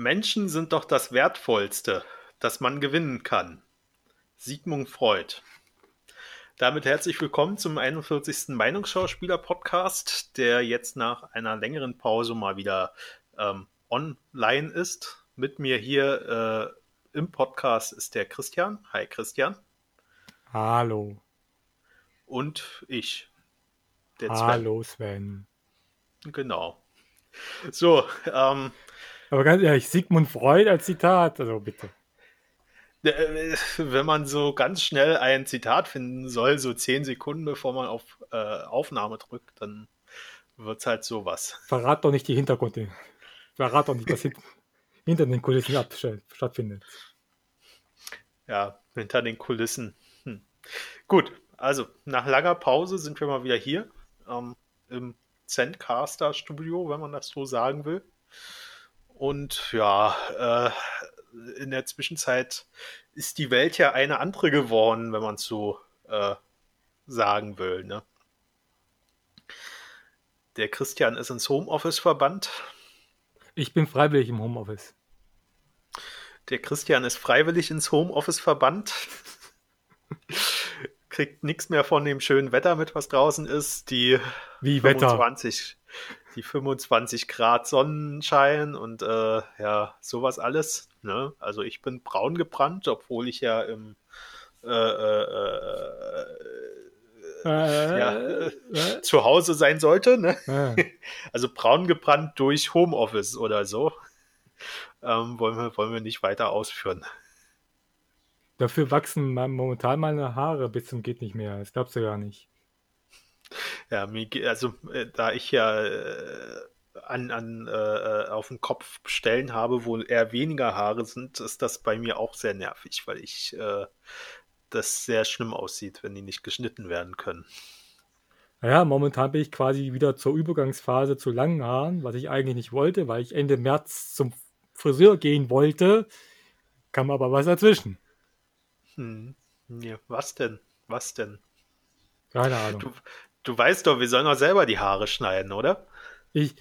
Menschen sind doch das Wertvollste, das man gewinnen kann. Sigmund Freud. Damit herzlich willkommen zum 41. Meinungsschauspieler-Podcast, der jetzt nach einer längeren Pause mal wieder ähm, online ist. Mit mir hier äh, im Podcast ist der Christian. Hi Christian. Hallo. Und ich. Der Sven. Hallo Sven. Genau. So, ähm, aber ganz ehrlich, Sigmund Freud als Zitat, also bitte. Äh, wenn man so ganz schnell ein Zitat finden soll, so zehn Sekunden bevor man auf äh, Aufnahme drückt, dann wird es halt sowas. Verrat doch nicht die Hintergründe. Verrat doch nicht, was hinter den Kulissen stattfindet. Ja, hinter den Kulissen. Hm. Gut, also nach langer Pause sind wir mal wieder hier ähm, im Zencaster Studio, wenn man das so sagen will. Und ja, äh, in der Zwischenzeit ist die Welt ja eine andere geworden, wenn man es so äh, sagen will. Ne? Der Christian ist ins Homeoffice verbannt. Ich bin freiwillig im Homeoffice. Der Christian ist freiwillig ins Homeoffice verbannt. Kriegt nichts mehr von dem schönen Wetter mit, was draußen ist. Die Wie 25, Wetter? Die 25 Grad Sonnenschein und äh, ja, sowas alles. Ne? Also ich bin braun gebrannt, obwohl ich ja im äh, äh, äh ja, äh, zu Hause sein sollte. Ne? Also braun gebrannt durch Homeoffice oder so. Ähm, wollen, wir, wollen wir nicht weiter ausführen. Dafür wachsen momentan meine Haare bis zum geht nicht mehr. Das glaubst du gar nicht. Ja, also äh, da ich ja äh, an, an äh, äh, auf dem Kopf Stellen habe, wo eher weniger Haare sind, ist das bei mir auch sehr nervig, weil ich äh, das sehr schlimm aussieht, wenn die nicht geschnitten werden können. Naja, momentan bin ich quasi wieder zur Übergangsphase zu langen Haaren, was ich eigentlich nicht wollte, weil ich Ende März zum Friseur gehen wollte. Kam aber was dazwischen. Hm. Ja, was denn? Was denn? Keine Ahnung. Du, Du weißt doch, wir sollen doch selber die Haare schneiden, oder? Ich,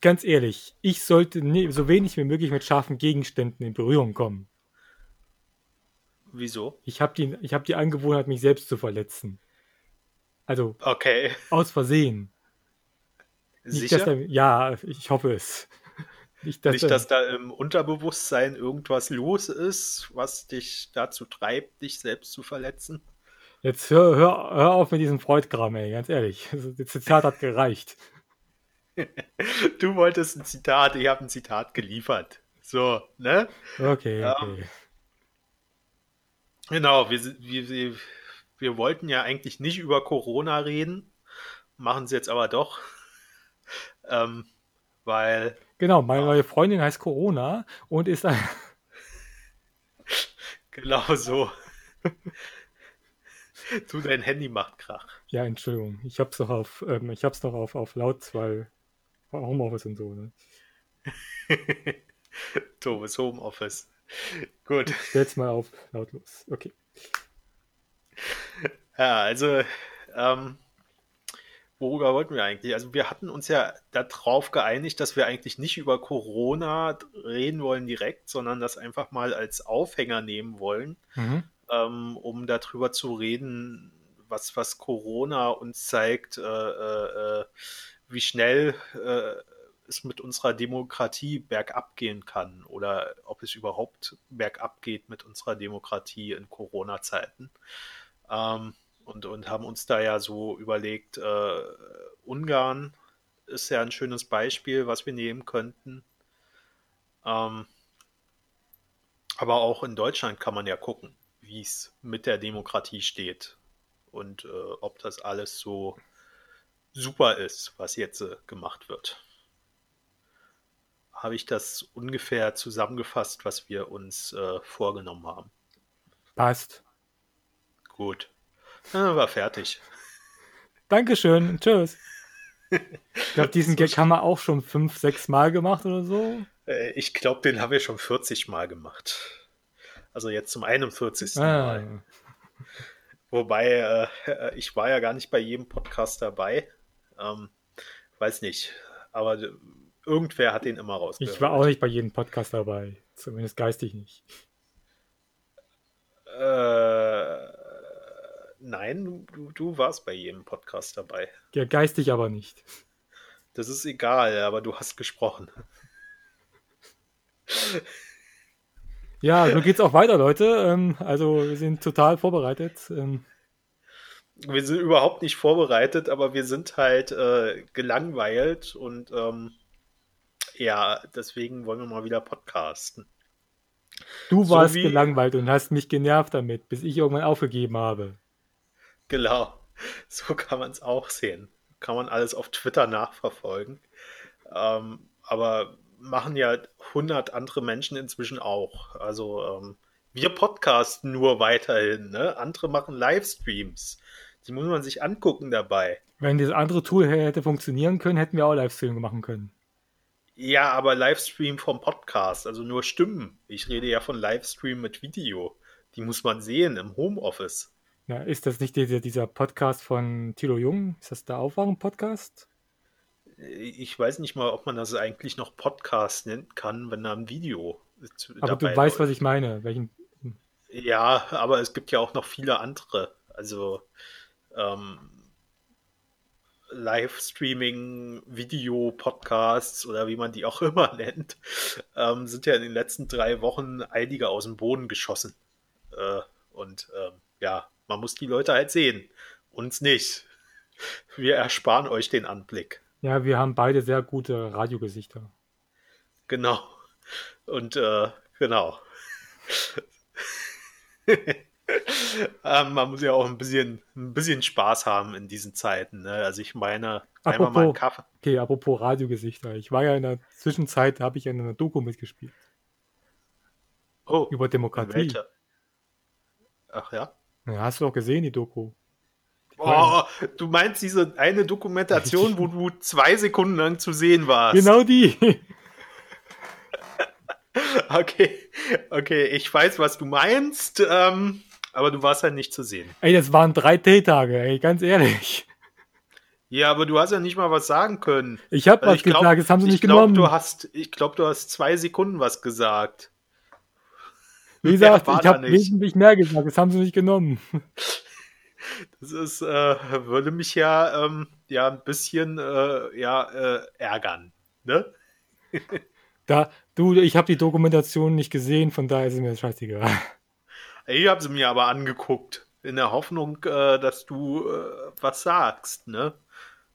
ganz ehrlich, ich sollte nie, so wenig wie möglich mit scharfen Gegenständen in Berührung kommen. Wieso? Ich habe die, hab die Angewohnheit, mich selbst zu verletzen. Also, okay. aus Versehen. Sicher? Nicht, da, ja, ich hoffe es. Nicht, dass, Nicht, dass da im Unterbewusstsein irgendwas los ist, was dich dazu treibt, dich selbst zu verletzen? Jetzt hör, hör, hör auf mit diesem Freud-Kram, ey, ganz ehrlich. Also, das Zitat hat gereicht. du wolltest ein Zitat, ich habe ein Zitat geliefert. So, ne? Okay, okay. Genau, wir, wir, wir wollten ja eigentlich nicht über Corona reden, machen es jetzt aber doch. Ähm, weil. Genau, meine neue Freundin heißt Corona und ist ein. genau so. Du, dein Handy macht Krach. Ja, Entschuldigung. Ich hab's noch auf, ähm, ich hab's noch auf, auf laut, weil Homeoffice und so, ne? Doofes Homeoffice. Gut. Jetzt mal auf lautlos. Okay. Ja, also, ähm, worüber wollten wir eigentlich? Also wir hatten uns ja darauf geeinigt, dass wir eigentlich nicht über Corona reden wollen direkt, sondern das einfach mal als Aufhänger nehmen wollen, mhm ähm, um darüber zu reden, was, was Corona uns zeigt, äh, äh, äh, wie schnell äh, es mit unserer Demokratie bergab gehen kann oder ob es überhaupt bergab geht mit unserer Demokratie in Corona-Zeiten. Ähm, und, und haben uns da ja so überlegt, äh, Ungarn ist ja ein schönes Beispiel, was wir nehmen könnten. Ähm, aber auch in Deutschland kann man ja gucken wie es mit der Demokratie steht und äh, ob das alles so super ist, was jetzt äh, gemacht wird. Habe ich das ungefähr zusammengefasst, was wir uns äh, vorgenommen haben? Passt. Gut. Dann war fertig. Dankeschön. Tschüss. Ich glaube, diesen Gag haben wir auch schon fünf, sechs Mal gemacht oder so. Äh, ich glaube, den haben wir schon 40 Mal gemacht. Also jetzt zum 41. Ah. Mal. Wobei, äh, ich war ja gar nicht bei jedem Podcast dabei. Ähm, weiß nicht. Aber Irgendwer hat den immer rausgehört. Ich war auch nicht bei jedem Podcast dabei. Zumindest geistig nicht. Äh, nein, du, du warst bei jedem Podcast dabei. Ja, geistig aber nicht. Das ist egal, aber du hast gesprochen. Ja, so geht's auch weiter, Leute. Ähm, also wir sind total vorbereitet. Ähm, Wir sind überhaupt nicht vorbereitet, aber wir sind halt äh, gelangweilt und ähm, ja, deswegen wollen wir mal wieder podcasten. du So warst wie- gelangweilt und hast mich genervt damit, bis ich irgendwann aufgegeben habe. Genau, so kann man es auch sehen. Kann man alles auf Twitter nachverfolgen. Ähm, aber machen ja 100 andere Menschen inzwischen auch. Also ähm, wir podcasten nur weiterhin. Ne? Andere machen Livestreams. Die muss man sich angucken dabei. Wenn dieses andere Tool hätte funktionieren können, hätten wir auch Livestream machen können. Ja, aber Livestream vom Podcast, also nur Stimmen. Ich rede ja von Livestream mit Video. Die muss man sehen im Homeoffice. Ja, ist das nicht dieser, dieser Podcast von Thilo Jung? Ist das der Aufwachen-Podcast? Ich weiß nicht mal, ob man das eigentlich noch Podcast nennen kann, wenn da ein Video zu- Aber du weißt, was läuft. ich meine. Welchen, Ja, aber es gibt ja auch noch viele andere. Also ähm, Livestreaming, Video, Podcasts oder wie man die auch immer nennt, ähm, sind ja in den letzten drei Wochen einige aus dem Boden geschossen. Äh, und ähm, ja, man muss die Leute halt sehen. Uns nicht. Wir ersparen euch den Anblick. Ja, wir haben beide sehr gute Radiogesichter. Genau. Und äh, genau. ähm, man muss ja auch ein bisschen, ein bisschen Spaß haben in diesen Zeiten. Ne? Also ich meine, einmal mal einen Apropos- Kaffee. Okay, apropos Radiogesichter. Ich war ja in der Zwischenzeit, habe ich in einer Doku mitgespielt. Oh, Über Demokratie. Ach ja. Ja, hast du auch gesehen, die Doku? Oh, du meinst diese eine Dokumentation, wo du zwei Sekunden lang zu sehen warst. Genau die. Okay, okay, ich weiß, was du meinst, ähm, aber du warst ja nicht zu sehen. ey, das waren drei T-Tage, ey, ganz ehrlich. Ja, aber du hast ja nicht mal was sagen können. Ich habe Also was ich glaub- gesagt, das haben sie ich nicht glaub, genommen. Du hast, ich glaube, du hast zwei Sekunden was gesagt. Wie gesagt, ich habe wesentlich mehr gesagt, das haben sie nicht genommen. Das ist, äh, würde mich ja, ähm, ja ein bisschen äh, ja, äh, ärgern. Ne? Da, du, ich habe die Dokumentation nicht gesehen, von daher ist es mir scheißegal. Ich habe sie mir aber angeguckt, in der Hoffnung, äh, dass du äh, was sagst, ne?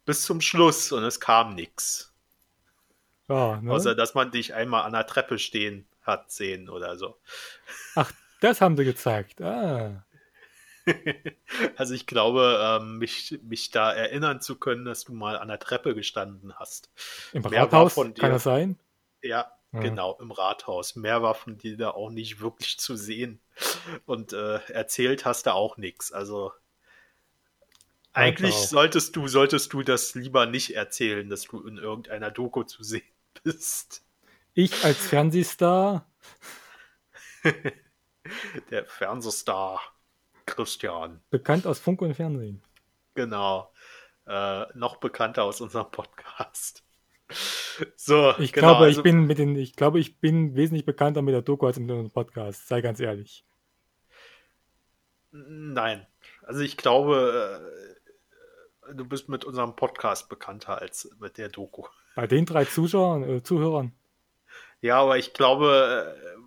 Bis zum Schluss und es kam nichts. Ja, ne? Außer, dass man dich einmal an der Treppe stehen hat sehen oder so. Ach, das haben sie gezeigt. Ah. Also ich glaube, ähm, mich, mich da erinnern zu können, dass du mal an der Treppe gestanden hast. Im Mehr Rathaus, kann das sein? Ja, Ja. genau, im Rathaus. Mehr war von dir da auch nicht wirklich zu sehen. Und äh, erzählt hast du auch nichts. Also eigentlich auch. solltest du, solltest du das lieber nicht erzählen, dass du in irgendeiner Doku zu sehen bist. Ich als Fernsehstar, Der Fernsehstar Christian. bekannt aus Funk und Fernsehen. Genau. Äh, noch bekannter aus unserem Podcast. So, Ich genau, glaube, also- ich bin mit den, ich glaube, ich bin wesentlich bekannter mit der Doku als mit unserem Podcast. Sei ganz ehrlich. Nein. Also ich glaube, äh, du bist mit unserem Podcast bekannter als mit der Doku. Bei den drei Zuschauern, äh, Zuhörern. Ja, aber ich glaube, äh,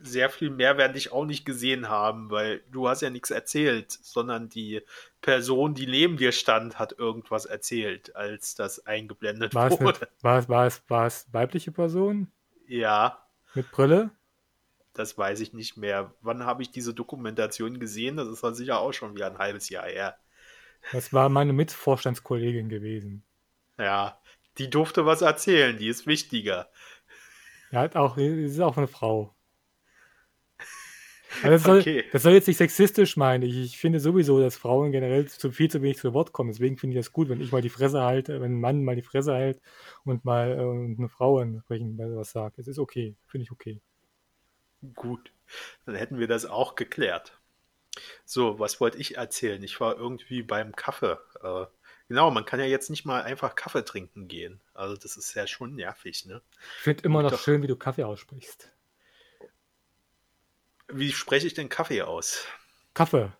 sehr viel mehr werden dich auch nicht gesehen haben, weil du hast ja nichts erzählt, sondern die Person, die neben dir stand, hat irgendwas erzählt, als das eingeblendet War es, eine, wurde. war, es, war, es, war es weibliche Person Ja, mit Brille? das weiß ich nicht mehr. Wann habe ich diese Dokumentation gesehen? Das ist dann sicher auch schon wieder ein halbes Jahr her. Das war meine Mitvorstandskollegin gewesen. Ja, die durfte was erzählen, die ist wichtiger. Er hat auch, sie ist auch eine Frau. Das, soll, Okay. das soll jetzt nicht sexistisch meinen. Ich, ich finde sowieso, dass Frauen generell zu viel zu wenig zu Wort kommen. Deswegen finde ich das gut, wenn ich mal die Fresse halte, wenn ein Mann mal die Fresse hält und mal äh, eine Frau entsprechend was sagt. Es ist okay. Finde ich okay. Gut, dann hätten wir das auch geklärt. So, was wollte ich erzählen? Ich war irgendwie beim Kaffee. Äh, Genau, man kann ja jetzt nicht mal einfach Kaffee trinken gehen. Also das ist ja schon nervig, ne? Ich finde immer noch Doch. schön, wie du Kaffee aussprichst. Wie spreche ich denn Kaffee aus? Kaffee.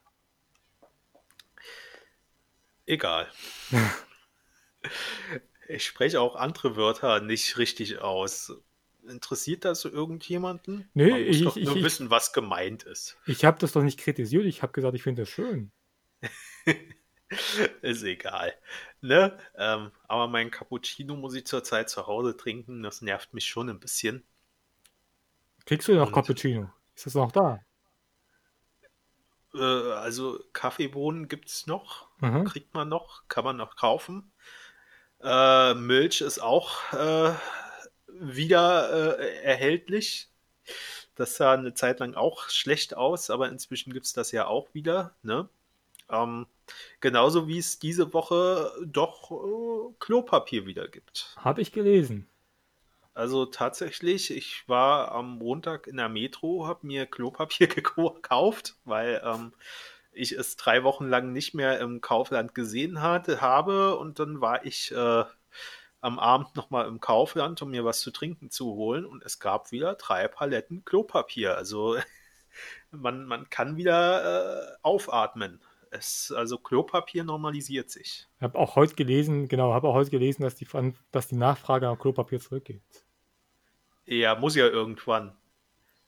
Egal. ich spreche auch andere Wörter nicht richtig aus. Interessiert das irgendjemanden? Nee, Man muss ich, doch nur ich, wissen, was gemeint ist. Ich habe das doch nicht kritisiert, ich habe gesagt, ich finde das schön. ist egal. Ne? Ähm, aber mein Cappuccino muss ich zurzeit zu Hause trinken. Das nervt mich schon ein bisschen. Kriegst du noch Und, Cappuccino? Ist das noch da? Äh, also Kaffeebohnen gibt es noch. Mhm. Kriegt man noch. Kann man noch kaufen. Äh, Milch ist auch äh, wieder äh, erhältlich. Das sah eine Zeit lang auch schlecht aus, aber inzwischen gibt es das ja auch wieder. Ne? Ähm, genauso wie es diese Woche doch äh, Klopapier wieder gibt. Habe ich gelesen. Also tatsächlich, ich war am Montag in der Metro, habe mir Klopapier gekauft, weil ähm, ich es drei Wochen lang nicht mehr im Kaufland gesehen hatte, habe und dann war ich äh, am Abend nochmal im Kaufland, um mir was zu trinken zu holen und es gab wieder drei Paletten Klopapier. Also man, man kann wieder äh, aufatmen. Es, also Klopapier normalisiert sich. Ich habe auch heute gelesen, genau, habe auch heute gelesen, dass die, dass die Nachfrage nach Klopapier zurückgeht. Ja, muss ja irgendwann.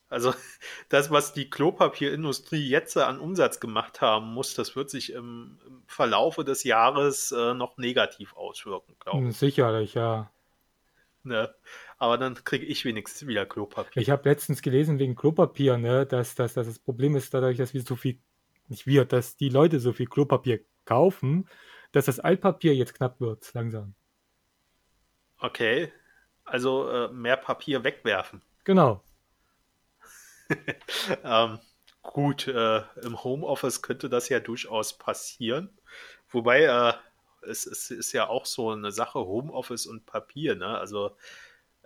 Also das, was die Klopapierindustrie jetzt an Umsatz gemacht haben muss, das wird sich im, Verlaufe des Jahres äh, noch negativ auswirken, glaube ich. Sicherlich, ja. Ne? Aber dann kriege ich wenigstens wieder Klopapier. Ich habe letztens gelesen wegen Klopapier, ne, dass, dass, dass das Problem ist dadurch, dass wir so viel, nicht wir, dass die Leute so viel Klopapier kaufen, dass das Altpapier jetzt knapp wird, langsam. Okay. Also äh, mehr Papier wegwerfen. Genau. ähm, gut, äh, im Homeoffice könnte das ja durchaus passieren. Wobei, äh, es, es, ist ja auch so eine Sache, Homeoffice und Papier, ne? Also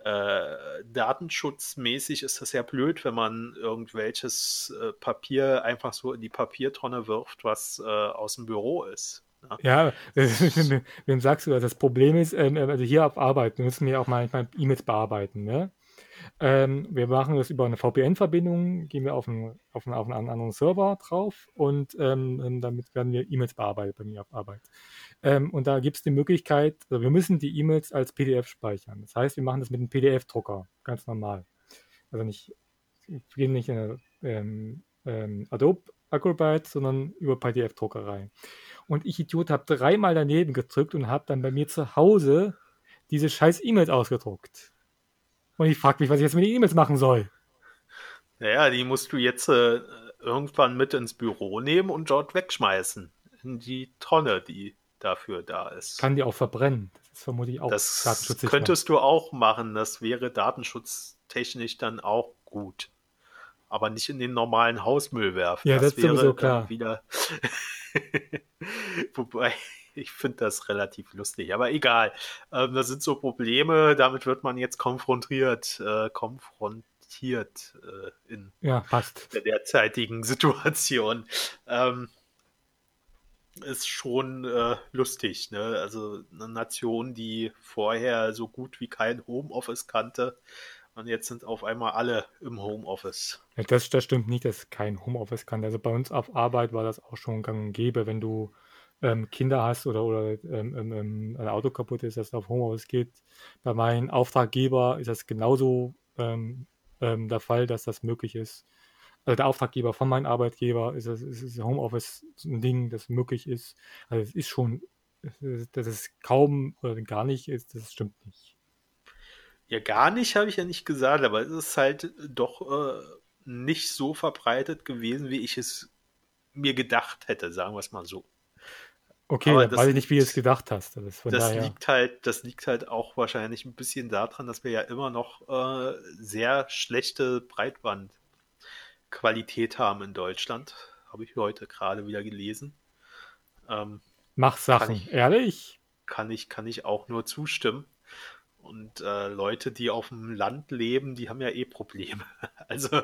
äh, datenschutzmäßig ist das ja blöd, wenn man irgendwelches äh, Papier einfach so in die Papiertonne wirft, was äh, aus dem Büro ist. Ja, wem sagst du das? Das Problem ist, ähm, also hier auf Arbeit müssen wir auch manchmal E-Mails bearbeiten, ne? Ähm, wir machen das über eine VPN-Verbindung, gehen wir auf einen, auf, einen, auf einen anderen Server drauf und ähm, damit werden wir E-Mails bearbeitet bei mir auf Arbeit. Ähm, und da gibt es die Möglichkeit, also wir müssen die E-Mails als PDF speichern. Das heißt, wir machen das mit einem PDF-Drucker, ganz normal. Also nicht, wir gehen nicht in ähm, ähm, Adobe Acrobat, sondern über PDF-Druckerei. Und ich Idiot habe dreimal daneben gedrückt und habe dann bei mir zu Hause diese scheiß E-Mails ausgedruckt. Und ich frage mich, was ich jetzt mit den E-Mails machen soll. Naja, die musst du jetzt äh, irgendwann mit ins Büro nehmen und dort wegschmeißen. In die Tonne, die dafür da ist. Kann die auch verbrennen. Das ist vermutlich auch Das könntest du auch machen. Das wäre datenschutztechnisch dann auch gut. Aber nicht in den normalen Hausmüll werfen. Ja, das, das wäre sowieso klar. wieder. Wobei, ich finde das relativ lustig, aber egal. Ähm, das sind so Probleme, damit wird man jetzt konfrontiert, äh, konfrontiert äh, in ja, der derzeitigen Situation. Ähm, ist schon äh, lustig, ne? Also eine Nation, die vorher so gut wie kein Homeoffice kannte, und jetzt sind auf einmal alle im Homeoffice. Ja, das, das stimmt nicht, dass kein Homeoffice kann. Also bei uns auf Arbeit war das auch schon gang und gäbe, wenn du ähm, Kinder hast oder, oder ähm, ähm, ähm, ein Auto kaputt ist, dass es auf Homeoffice geht. Bei meinem Auftraggeber ist das genauso ähm, ähm, der Fall, dass das möglich ist. Also der Auftraggeber von meinem Arbeitgeber ist, das, ist Homeoffice ein Ding, das möglich ist. Also es ist schon, dass es kaum oder gar nicht ist, das stimmt nicht. Ja, gar nicht habe ich ja nicht gesagt, aber es ist halt doch äh, nicht so verbreitet gewesen, wie ich es mir gedacht hätte, sagen wir es mal so. Okay, aber das weiß ich nicht, wie du es gedacht hast. Das, das liegt halt, das liegt halt auch wahrscheinlich ein bisschen daran, dass wir ja immer noch äh, sehr schlechte Breitbandqualität haben in Deutschland. Habe ich heute gerade wieder gelesen. Ähm, Mach Sachen, ich, ehrlich? Kann ich, kann ich auch nur zustimmen. Und äh, Leute, die auf dem Land leben, die haben ja eh Probleme. Also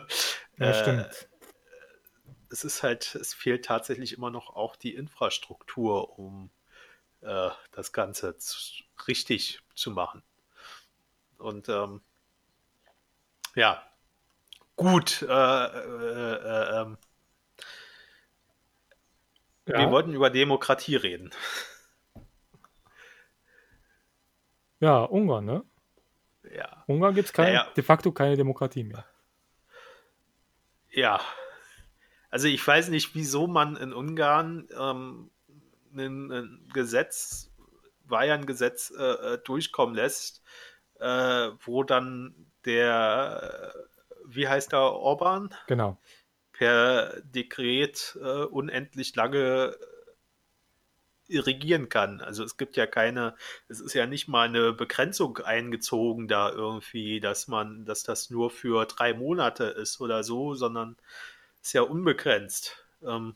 ja, äh, stimmt es ist halt, es fehlt tatsächlich immer noch auch die Infrastruktur, um äh, das Ganze zu, richtig zu machen. Und ähm, ja, gut. Äh, äh, äh, ähm, ja. Wir wollten über Demokratie reden. Ja, Ungarn, ne? Ja. Ungarn gibt es naja. de facto keine Demokratie mehr. Ja. Also ich weiß nicht, wieso man in Ungarn ähm, ein, ein, Gesetz, Bayern-Gesetz äh, äh, durchkommen lässt, äh, wo dann der, wie heißt der, Orban? Genau. Per Dekret äh, unendlich lange regieren kann. Also es gibt ja keine, es ist ja nicht mal eine Begrenzung eingezogen da irgendwie, dass man, dass das nur für drei Monate ist oder so, sondern ist ja unbegrenzt. Ähm,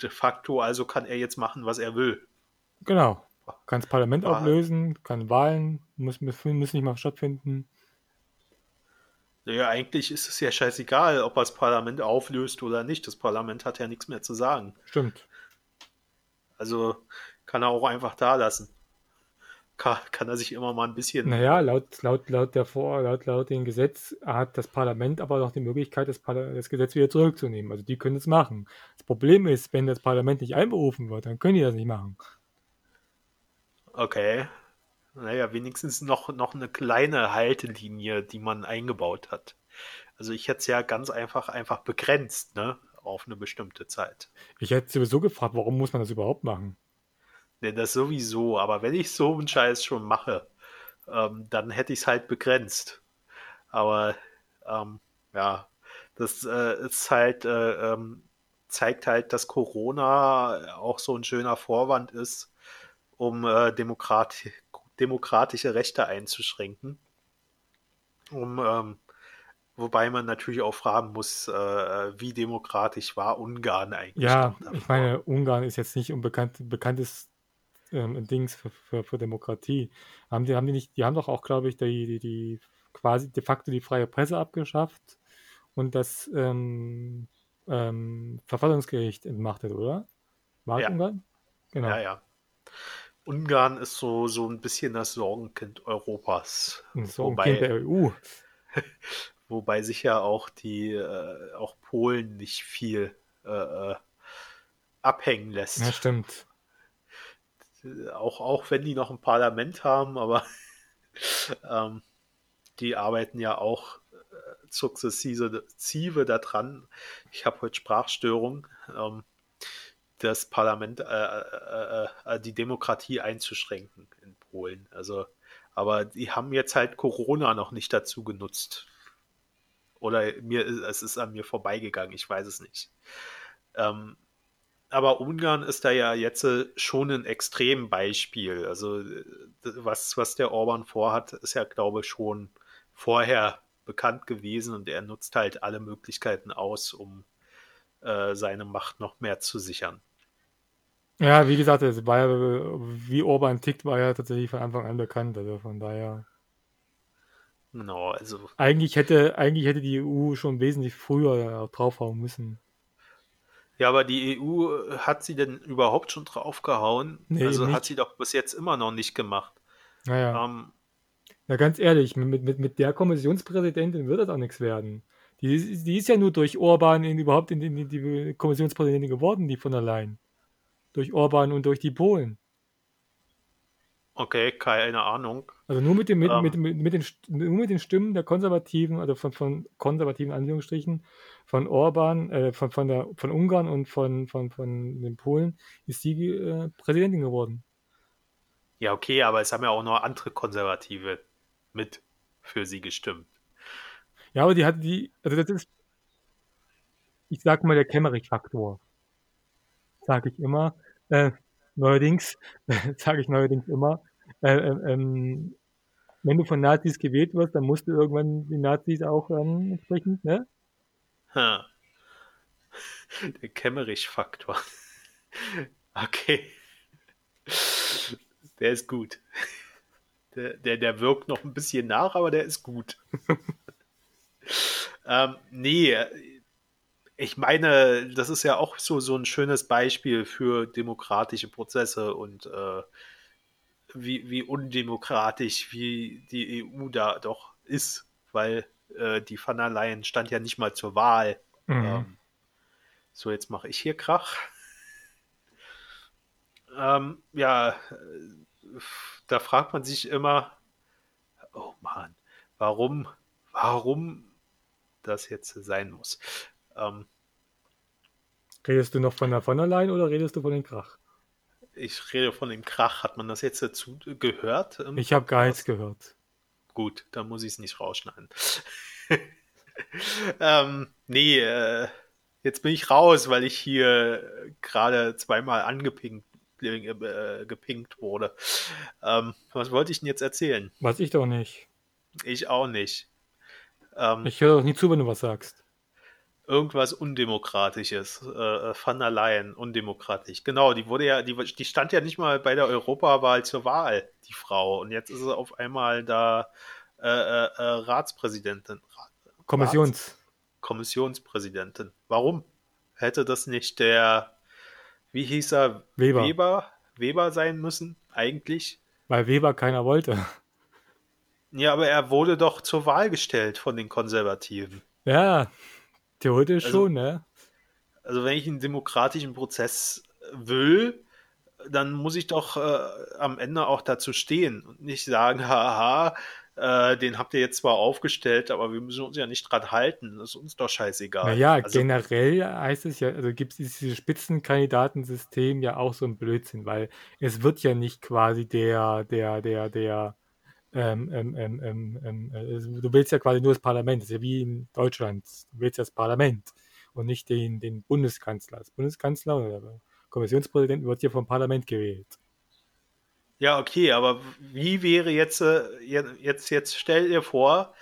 de facto also kann er jetzt machen, was er will. Genau. Kann das Parlament Wahl. auflösen, kann Wahlen, muss, müssen nicht mal stattfinden. Naja, eigentlich ist es ja scheißegal, ob er das Parlament auflöst oder nicht. Das Parlament hat ja nichts mehr zu sagen. Stimmt. Also kann er auch einfach da lassen. Kann, kann er sich immer mal ein bisschen. Naja, laut, laut, laut, der Vor laut, laut dem Gesetz hat das Parlament aber noch die Möglichkeit, das, das Gesetz wieder zurückzunehmen. Also die können es machen. Das Problem ist, wenn das Parlament nicht einberufen wird, dann können die das nicht machen. Okay. Naja, wenigstens noch, noch eine kleine Haltelinie, die man eingebaut hat. Also ich hätte es ja ganz einfach einfach begrenzt, ne? Auf eine bestimmte Zeit. Ich hätte sowieso gefragt, warum muss man das überhaupt machen? Ne, das sowieso, aber wenn ich so einen Scheiß schon mache, ähm, dann hätte ich es halt begrenzt. Aber ähm, ja, das äh, ist halt, äh, ähm, zeigt halt, dass Corona auch so ein schöner Vorwand ist, um äh, Demokrati demokratische Rechte einzuschränken. Um ähm, Wobei man natürlich auch fragen muss, äh, wie demokratisch war Ungarn eigentlich? Ja, ich meine, Ungarn ist jetzt nicht unbekannt, bekanntes ähm, Dings für, für, für, Demokratie. Haben die, haben die nicht, die haben doch auch, glaube ich, die, die, die quasi de facto die freie Presse abgeschafft und das ähm, ähm, Verfassungsgericht entmachtet, oder? War ja. Ungarn? Genau. Ja, ja. Ungarn ist so, so ein bisschen das Sorgenkind Europas. Ein Sorgenkind Wobei, der EU. wobei sich ja auch die, äh, auch Polen nicht viel äh, äh abhängen lässt. Ja, stimmt. Auch, auch wenn die noch ein Parlament haben, aber ähm, die arbeiten ja auch äh, sukzessive daran. Ich habe heute Sprachstörung, ähm, das Parlament, äh, äh, äh, die Demokratie einzuschränken in Polen. Also, aber die haben jetzt halt Corona noch nicht dazu genutzt. Oder mir, es ist an mir vorbeigegangen, ich weiß es nicht. Ähm, aber Ungarn ist da ja jetzt äh, schon ein Extrembeispiel. Also was, was der Orban vorhat, ist ja, glaube ich, schon vorher bekannt gewesen und er nutzt halt alle Möglichkeiten aus, um äh, seine Macht noch mehr zu sichern. Ja, wie gesagt, es war ja, wie Orban tickt, war ja tatsächlich von Anfang an bekannt. Also von daher. Genau, also. Eigentlich hätte, eigentlich hätte die EU schon wesentlich früher draufhauen müssen. Ja, aber die EU hat sie denn überhaupt schon draufgehauen? Nee, also hat sie doch bis jetzt immer noch nicht gemacht. Naja. Ähm, ja, ganz ehrlich, mit, mit, mit der Kommissionspräsidentin wird das auch nichts werden. Die, die ist ja nur durch Orban in, überhaupt in, in, in die Kommissionspräsidentin geworden, die von allein. Durch Orban und durch die Polen. Okay, keine Ahnung. Also nur mit, dem, mit, ähm, mit, mit, mit, den, nur mit den Stimmen der Konservativen, also von, von konservativen Anführungsstrichen, von Orban, äh, von, von, der, von Ungarn und von, von, von den Polen, ist sie äh, Präsidentin geworden. Ja, okay, aber es haben ja auch noch andere Konservative mit für sie gestimmt. Ja, aber die hat die, also das ist, ich sag mal, der Kemmerich-Faktor. Sag ich immer. Äh, neuerdings, sage ich neuerdings immer, äh, äh, ähm, wenn du von Nazis gewählt wirst, dann musst du irgendwann die Nazis auch ähm, entsprechend, ne? Ha. Der Kemmerich-Faktor. Okay. Der ist gut. Der, der, der wirkt noch ein bisschen nach, aber der ist gut. ähm, nee, ich meine, das ist ja auch so, so ein schönes Beispiel für demokratische Prozesse und äh, wie, wie undemokratisch wie die EU da doch ist, weil äh, die van der Leyen stand ja nicht mal zur Wahl. Mhm. Ähm, so, jetzt mache ich hier Krach. Ähm, ja, da fragt man sich immer, oh Mann, warum, warum das jetzt sein muss. Ähm, redest du noch von der von der Leyen oder redest du von dem Krach? Ich rede von dem Krach. Hat man das jetzt dazu gehört? Ich habe gar nichts gehört. Gut, dann muss ich es nicht rausschneiden. ähm, nee, äh, jetzt bin ich raus, weil ich hier gerade zweimal angepinkt äh, gepinkt wurde. Ähm, was wollte ich denn jetzt erzählen? Weiß ich doch nicht. Ich auch nicht. Ähm, ich höre doch nie zu, wenn du was sagst. Irgendwas Undemokratisches. Äh, van der Leyen, undemokratisch. Genau, die wurde ja, die, die stand ja nicht mal bei der Europawahl zur Wahl, die Frau. Und jetzt ist sie auf einmal da äh, äh, äh Ratspräsidentin. Kommissions. Rats Kommissionspräsidentin. Warum? Hätte das nicht der, wie hieß er? Weber. Weber, Weber sein müssen, eigentlich? Weil Weber keiner wollte. Ja, aber er wurde doch zur Wahl gestellt von den Konservativen. Ja, theoretisch also, schon, ne? Also wenn ich einen demokratischen Prozess will, dann muss ich doch äh, am Ende auch dazu stehen und nicht sagen, haha, äh, den habt ihr jetzt zwar aufgestellt, aber wir müssen uns ja nicht dran halten. Das ist uns doch scheißegal. Naja, also, generell heißt es ja, also gibt es dieses Spitzenkandidatensystem ja auch so ein Blödsinn, weil es wird ja nicht quasi der, der, der, der, ähm, ähm, ähm, ähm, ähm äh, du willst ja quasi nur das Parlament, das ist ja wie in Deutschland, du willst ja das Parlament und nicht den, den Bundeskanzler. Das Bundeskanzler oder der Kommissionspräsident wird ja vom Parlament gewählt. Ja, okay, aber wie wäre jetzt, äh, jetzt, jetzt stell dir vor,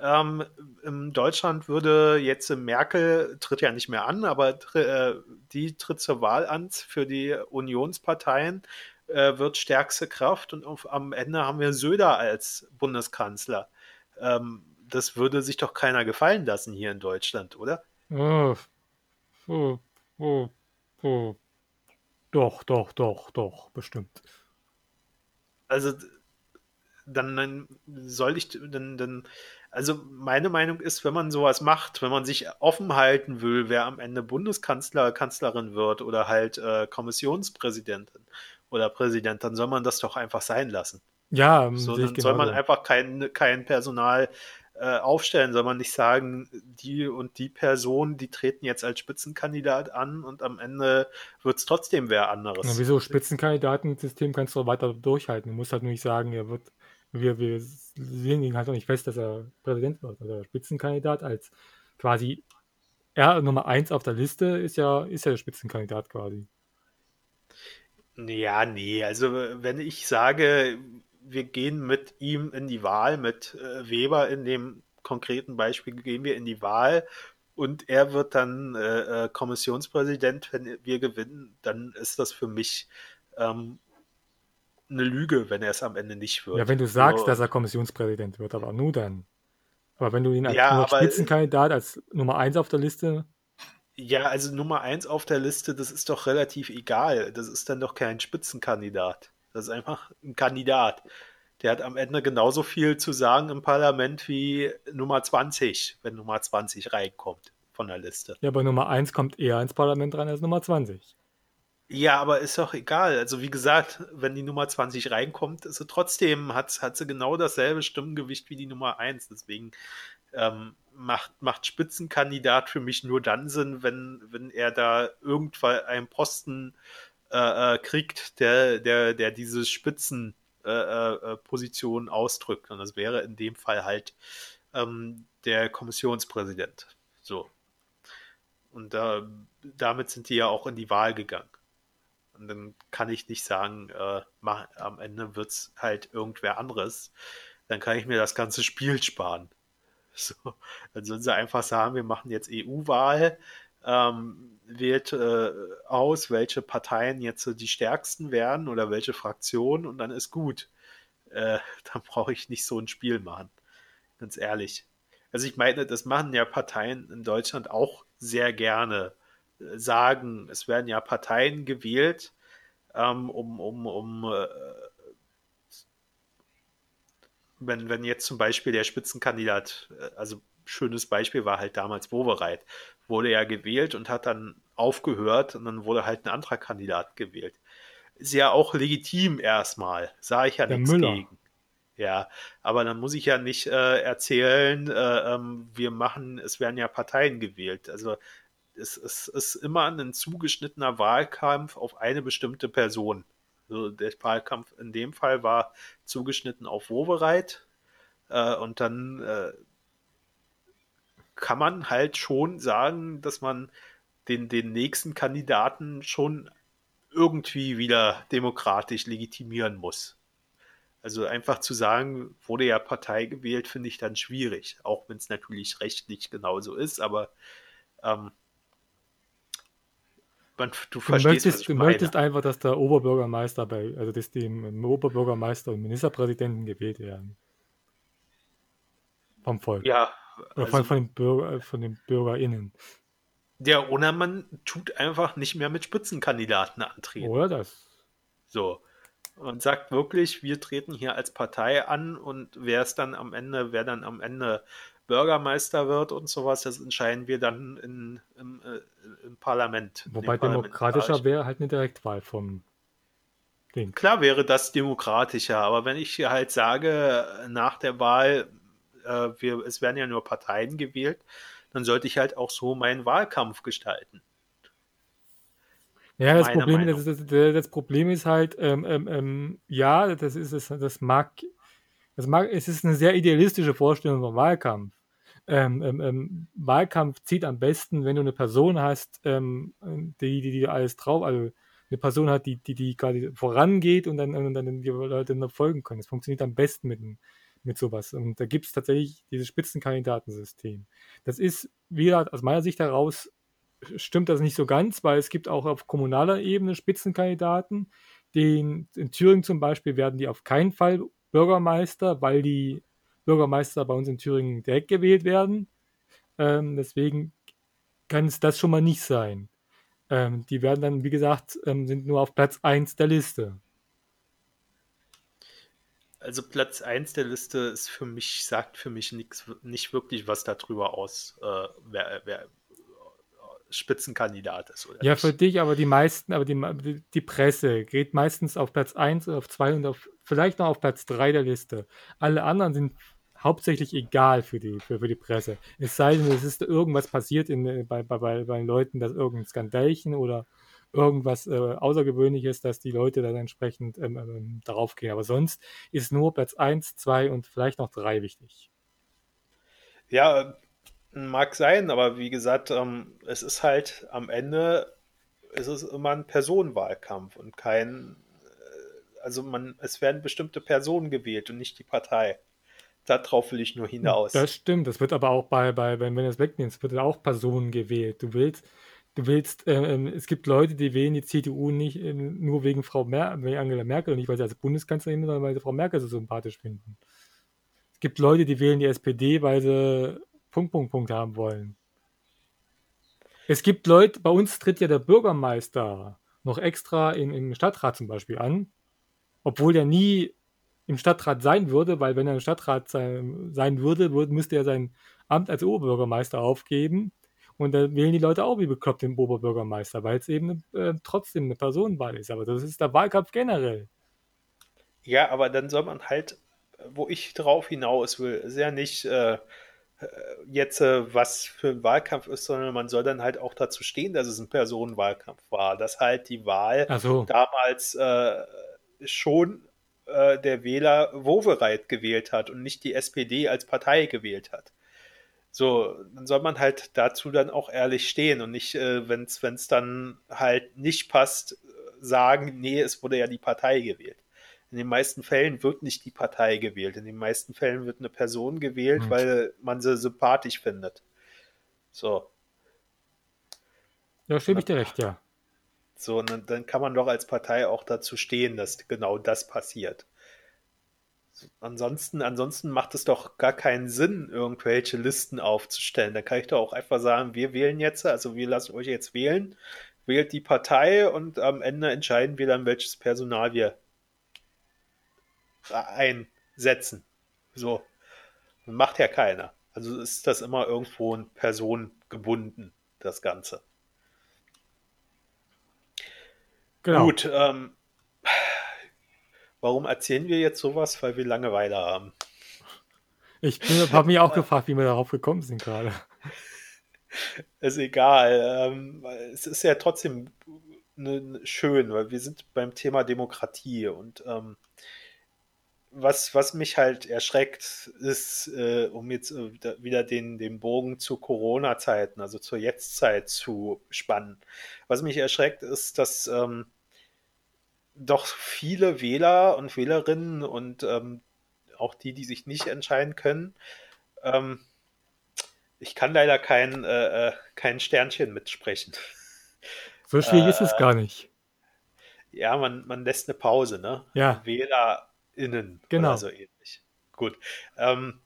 ähm, in Deutschland würde jetzt Merkel, tritt ja nicht mehr an, aber äh, die tritt zur Wahl an für die Unionsparteien, äh, wird stärkste Kraft und auf, am Ende haben wir Söder als Bundeskanzler. Ähm, das würde sich doch keiner gefallen lassen hier in Deutschland, oder? Oh, oh, oh, oh. Doch, doch, doch, doch, bestimmt also dann, dann soll ich, dann, dann, also meine Meinung ist, wenn man sowas macht, wenn man sich offen halten will, wer am Ende Bundeskanzler, Kanzlerin wird oder halt äh, Kommissionspräsidentin oder Präsident, dann soll man das doch einfach sein lassen. Ja, so, dann soll man einfach kein, kein Personal äh, aufstellen, soll man nicht sagen, die und die Person, die treten jetzt als Spitzenkandidat an und am Ende wird es trotzdem wer anderes. Na, wieso? Spitzenkandidatensystem kannst du weiter durchhalten. Du musst halt nur nicht sagen, er wird, wir, wir sehen ihn halt auch nicht fest, dass er Präsident wird. Also Spitzenkandidat als quasi er Nummer eins auf der Liste ist ja, ist ja der Spitzenkandidat quasi. Ja, nee, also wenn ich sage, wir gehen mit ihm in die Wahl, mit äh, Weber in dem konkreten Beispiel gehen wir in die Wahl und er wird dann äh, äh, Kommissionspräsident, wenn wir gewinnen, dann ist das für mich ähm, eine Lüge, wenn er es am Ende nicht wird. Ja, wenn du sagst, so, dass er Kommissionspräsident wird, aber nur dann. Aber wenn du ihn als ja, Spitzenkandidat, als Nummer eins auf der Liste. Ja, also Nummer eins auf der Liste, das ist doch relativ egal. Das ist dann doch kein Spitzenkandidat. Das ist einfach ein Kandidat. Der hat am Ende genauso viel zu sagen im Parlament wie Nummer 20, wenn Nummer 20 reinkommt von der Liste. Ja, aber Nummer 1 kommt eher ins Parlament rein als Nummer 20. Ja, aber ist doch egal. Also wie gesagt, wenn die Nummer 20 reinkommt, ist sie trotzdem, hat, hat sie genau dasselbe Stimmengewicht wie die Nummer 1. Deswegen ähm, macht, macht Spitzenkandidat für mich nur dann Sinn, wenn, wenn er da irgendwann einen Posten äh, äh, kriegt, der, der, der diese Spitzenposition äh, äh, ausdrückt. Und das wäre in dem Fall halt ähm, der Kommissionspräsident. So. Und äh, damit sind die ja auch in die Wahl gegangen. Und dann kann ich nicht sagen, äh, mach, am Ende wird es halt irgendwer anderes. Dann kann ich mir das ganze Spiel sparen. So. Dann sollen sie einfach sagen, wir machen jetzt EU-Wahl, ähm, wählt äh, aus, welche Parteien jetzt die stärksten werden oder welche Fraktionen und dann ist gut. Äh, dann brauche ich nicht so ein Spiel machen. Ganz ehrlich. Also ich meine, das machen ja Parteien in Deutschland auch sehr gerne äh, sagen, es werden ja Parteien gewählt, ähm, um, um, um äh, wenn, wenn jetzt zum Beispiel der Spitzenkandidat, äh, also schönes Beispiel war halt damals Wowereit, wurde ja gewählt und hat dann aufgehört und dann wurde halt ein anderer Kandidat gewählt. Ist ja auch legitim erstmal, sage ich ja der nichts Müller. gegen. Ja, aber dann muss ich ja nicht äh, erzählen, äh, ähm, wir machen, es werden ja Parteien gewählt. Also es, es ist immer ein zugeschnittener Wahlkampf auf eine bestimmte Person. Also der Wahlkampf in dem Fall war zugeschnitten auf Wovereit äh, und dann äh, kann man halt schon sagen, dass man den, den nächsten Kandidaten schon irgendwie wieder demokratisch legitimieren muss. Also einfach zu sagen, wurde ja Partei gewählt, finde ich dann schwierig, auch wenn es natürlich rechtlich genauso ist, aber ähm, man, du, du möchtest, du möchtest einfach, dass der Oberbürgermeister bei, also dass die Oberbürgermeister und Ministerpräsidenten gewählt werden. Vom Volk. Ja. Oder also, von, den Bürger, von den BürgerInnen. Der Unermann tut einfach nicht mehr mit Spitzenkandidaten antreten. Oder das. So. Und sagt wirklich, wir treten hier als Partei an und wer es dann am Ende, wer dann am Ende Bürgermeister wird und sowas, das entscheiden wir dann in, im, äh, im Parlament. Wobei demokratischer wäre halt eine Direktwahl vom Ding. Klar wäre das demokratischer, aber wenn ich halt sage, nach der Wahl, äh, wir, es werden ja nur Parteien gewählt, dann sollte ich halt auch so meinen Wahlkampf gestalten. Ja, das Problem, das, das, das, Problem ist halt, ähm, ähm, ähm ja, das ist es, das mag das mag, es ist eine sehr idealistische Vorstellung vom Wahlkampf. Ähm, ähm, ähm, Wahlkampf zieht am besten, wenn du eine Person hast, ähm, die, die, die alles drauf, also eine Person hat, die, die, die gerade vorangeht und dann, und dann die Leute dann folgen können. Das funktioniert am besten mit, mit sowas. Und da gibt es tatsächlich dieses Spitzenkandidatensystem. Das ist, wieder aus meiner Sicht heraus, stimmt das nicht so ganz, weil es gibt auch auf kommunaler Ebene Spitzenkandidaten. Den, in Thüringen zum Beispiel werden die auf keinen Fall Bürgermeister, weil die Bürgermeister bei uns in Thüringen direkt gewählt werden. Ähm, deswegen kann es das schon mal nicht sein. Ähm, die werden dann, wie gesagt, ähm, sind nur auf Platz 1 der Liste. Also Platz 1 der Liste ist für mich, sagt für mich nix, nicht wirklich was darüber aus, äh, wer, wer, Spitzenkandidat ist. ja, nicht? für dich, aber die meisten, aber die, die Presse geht meistens auf Platz 1, auf 2 und auf, vielleicht noch auf Platz 3 der Liste. Alle anderen sind hauptsächlich egal für die, für, für die Presse. Es sei denn, es ist irgendwas passiert in, bei, bei, bei, bei Leuten, dass irgendein Skandalchen oder irgendwas äh, Außergewöhnliches, dass die Leute dann entsprechend ähm, ähm, darauf gehen. Aber sonst ist nur Platz 1, 2 und vielleicht noch 3 wichtig. Ja, Mag sein, aber wie gesagt, ähm, es ist halt am Ende, es ist immer ein Personenwahlkampf und kein, äh, also man, es werden bestimmte Personen gewählt und nicht die Partei. Darauf will ich nur hinaus. Das stimmt, das wird aber auch bei, bei wenn, wenn du es wegnimmst, wird auch Personen gewählt. Du willst, du willst, äh, es gibt Leute, die wählen die CDU nicht äh, nur wegen Frau Mer wegen Angela Merkel und nicht, weil sie als Bundeskanzlerin ist, sondern weil sie Frau Merkel so sympathisch finden. Es gibt Leute, die wählen die SPD, weil sie Punkt, Punkt, Punkt haben wollen. Es gibt Leute, bei uns tritt ja der Bürgermeister noch extra im, im Stadtrat zum Beispiel an, obwohl der nie im Stadtrat sein würde, weil wenn er im Stadtrat sein, sein würde, würde, müsste er sein Amt als Oberbürgermeister aufgeben. Und dann wählen die Leute auch wie bekloppt den Oberbürgermeister, weil es eben äh, trotzdem eine Personenwahl ist. Aber das ist der Wahlkampf generell. Ja, aber dann soll man halt, wo ich drauf hinaus will, ja nicht, äh, jetzt äh, was für ein Wahlkampf ist, sondern man soll dann halt auch dazu stehen, dass es ein Personenwahlkampf war, dass halt die Wahl so. damals äh, schon äh, der Wähler Wovereit gewählt hat und nicht die SPD als Partei gewählt hat. So, dann soll man halt dazu dann auch ehrlich stehen und nicht, äh, wenn es dann halt nicht passt, sagen, nee, es wurde ja die Partei gewählt. In den meisten Fällen wird nicht die Partei gewählt. In den meisten Fällen wird eine Person gewählt, mhm. weil man sie sympathisch findet. So. Ja, stimme ich dir recht, ja. So, und dann, dann kann man doch als Partei auch dazu stehen, dass genau das passiert. Ansonsten, ansonsten macht es doch gar keinen Sinn, irgendwelche Listen aufzustellen. Da kann ich doch auch einfach sagen, wir wählen jetzt, also wir lassen euch jetzt wählen, wählt die Partei und am Ende entscheiden wir dann, welches Personal wir einsetzen. So. Macht ja keiner. Also ist das immer irgendwo in Person gebunden, das Ganze. Genau. Gut, ähm, warum erzählen wir jetzt sowas? Weil wir Langeweile haben. Ich habe mich auch gefragt, wie wir darauf gekommen sind gerade. Ist egal. Ähm, es ist ja trotzdem ne, schön, weil wir sind beim Thema Demokratie und ähm, was, was mich halt erschreckt, ist, äh, um jetzt äh, wieder den, den Bogen zu Corona-Zeiten, also zur Jetztzeit zu spannen. Was mich erschreckt, ist, dass ähm, doch viele Wähler und Wählerinnen und ähm, auch die, die sich nicht entscheiden können, ähm, ich kann leider kein, äh, äh kein Sternchen mitsprechen. So schwierig äh, ist es gar nicht. Ja, man, man lässt eine Pause, ne? Ja. Wähler innen genau. oder so ähnlich. Gut. Ähm,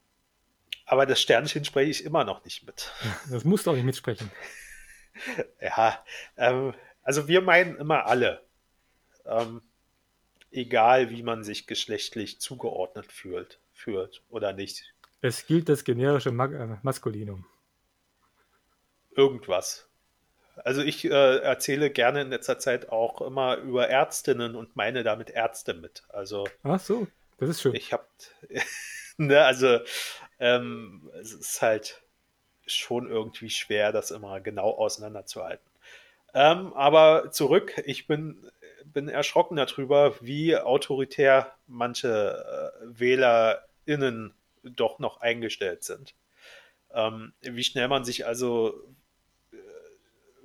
aber das Sternchen spreche ich immer noch nicht mit. Das musst du auch nicht mitsprechen. ja, ähm, also wir meinen immer alle. Ähm, egal, wie man sich geschlechtlich zugeordnet fühlt, fühlt oder nicht. Es gilt das generische Ma äh, Maskulinum. Irgendwas. Also ich äh, erzähle gerne in letzter Zeit auch immer über Ärztinnen und meine damit Ärzte mit. Also ach so, das ist schön. Ich habe, ne, also ähm, es ist halt schon irgendwie schwer, das immer genau auseinanderzuhalten. Ähm, aber zurück, ich bin, bin erschrocken darüber, wie autoritär manche äh, WählerInnen doch noch eingestellt sind. Ähm, wie schnell man sich also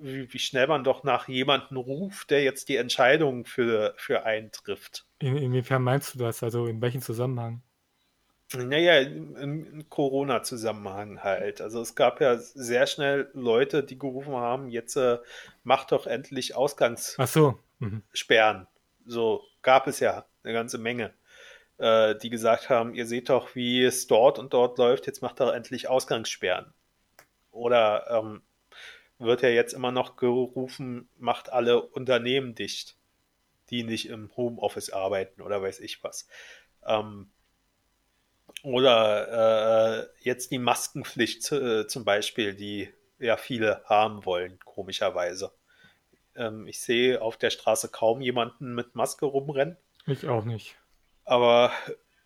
wie, wie schnell man doch nach jemandem ruft, der jetzt die Entscheidung für, für einen trifft. In, inwiefern meinst du das? Also in welchem Zusammenhang? Naja, im Corona-Zusammenhang halt. Also es gab ja sehr schnell Leute, die gerufen haben, jetzt äh, macht doch endlich Ausgangssperren. So. Mhm. so gab es ja eine ganze Menge, äh, die gesagt haben, ihr seht doch, wie es dort und dort läuft, jetzt macht doch endlich Ausgangssperren. Oder ähm, wird ja jetzt immer noch gerufen, macht alle Unternehmen dicht, die nicht im Homeoffice arbeiten oder weiß ich was. Ähm, oder äh, jetzt die Maskenpflicht äh, zum Beispiel, die ja viele haben wollen, komischerweise. Ähm, ich sehe auf der Straße kaum jemanden mit Maske rumrennen. Ich auch nicht. Aber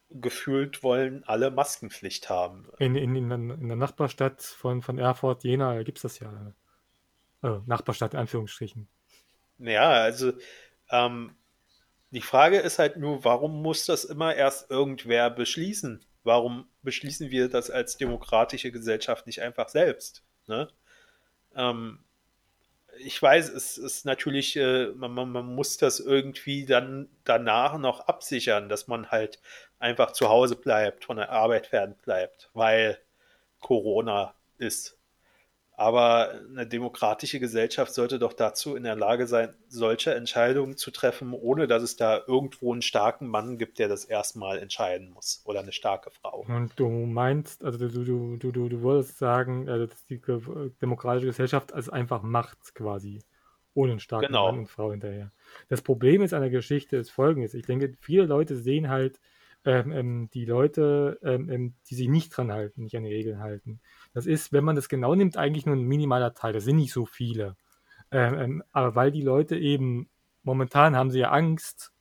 gefühlt wollen alle Maskenpflicht haben. In, in, in, in der Nachbarstadt von, von Erfurt, Jena, gibt es das ja. Äh, Nachbarstadt, in Anführungsstrichen. Ja, also ähm, die Frage ist halt nur, warum muss das immer erst irgendwer beschließen? Warum beschließen wir das als demokratische Gesellschaft nicht einfach selbst? Ne? Ähm, ich weiß, es ist natürlich, äh, man, man, muss das irgendwie dann danach noch absichern, dass man halt einfach zu Hause bleibt, von der Arbeit fern bleibt, weil Corona ist. Aber eine demokratische Gesellschaft sollte doch dazu in der Lage sein, solche Entscheidungen zu treffen, ohne dass es da irgendwo einen starken Mann gibt, der das erstmal entscheiden muss. Oder eine starke Frau. Und du meinst, also du, du, du, du, du wolltest sagen, also dass die demokratische Gesellschaft als einfach Macht quasi. Ohne einen starken genau. Mann und Frau hinterher. Das Problem ist an der Geschichte ist folgendes. Ich denke, viele Leute sehen halt ähm, ähm, die Leute, ähm, ähm, die sich nicht dran halten, nicht an die Regeln halten. Das ist, wenn man das genau nimmt, eigentlich nur ein minimaler Teil. Das sind nicht so viele. Ähm, aber weil die Leute eben, momentan haben sie ja Angst,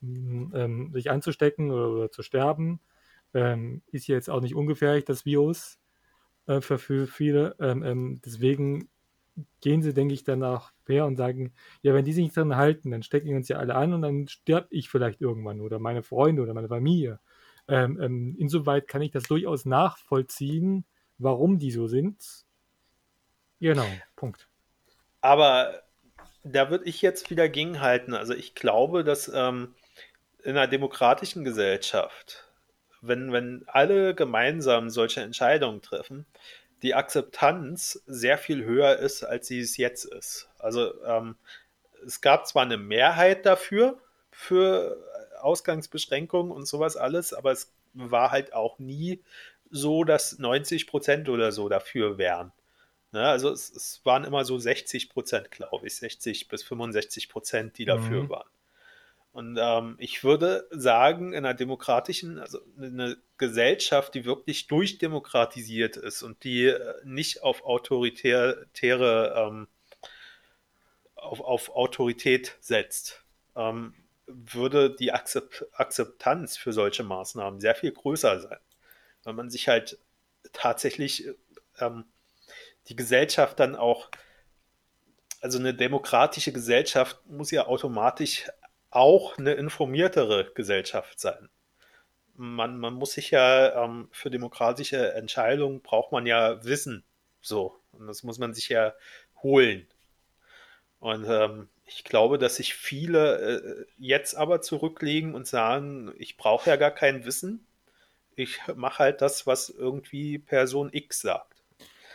sich anzustecken oder, oder zu sterben, ist ja jetzt auch nicht ungefährlich, das Virus äh, für, für viele. deswegen gehen sie, denke ich, danach her und sagen, ja, wenn die sich nicht dran halten, dann stecken wir uns ja alle an und dann sterbe ich vielleicht irgendwann oder meine Freunde oder meine Familie. Ähm, ähm, insoweit kann ich das durchaus nachvollziehen, warum die so sind. Genau, Punkt. Aber da würde ich jetzt wieder gegenhalten. Also ich glaube, dass ähm, in einer demokratischen Gesellschaft, wenn, wenn alle gemeinsam solche Entscheidungen treffen, die Akzeptanz sehr viel höher ist, als sie es jetzt ist. Also ähm, es gab zwar eine Mehrheit dafür, für Ausgangsbeschränkungen und sowas alles, aber es war halt auch nie so, dass 90 Prozent oder so dafür wären. Ne? Also es, es, waren immer so 60 Prozent, glaube ich, 60 bis 65 Prozent, die dafür mhm. waren. Und ähm, ich würde sagen, in einer demokratischen, also eine Gesellschaft, die wirklich durchdemokratisiert ist und die äh, nicht auf autoritäre, ähm, auf, auf Autorität setzt, ähm, würde die Akzeptanz für solche Maßnahmen sehr viel größer sein. Weil man sich halt tatsächlich ähm, die Gesellschaft dann auch, also eine demokratische Gesellschaft muss ja automatisch auch eine informiertere Gesellschaft sein. Man, man muss sich ja ähm, für demokratische Entscheidungen braucht man ja Wissen. So. Und das muss man sich ja holen. Und ähm, ich glaube, dass sich viele äh, jetzt aber zurücklegen und sagen, ich brauche ja gar kein Wissen. Ich mache halt das, was irgendwie Person X sagt.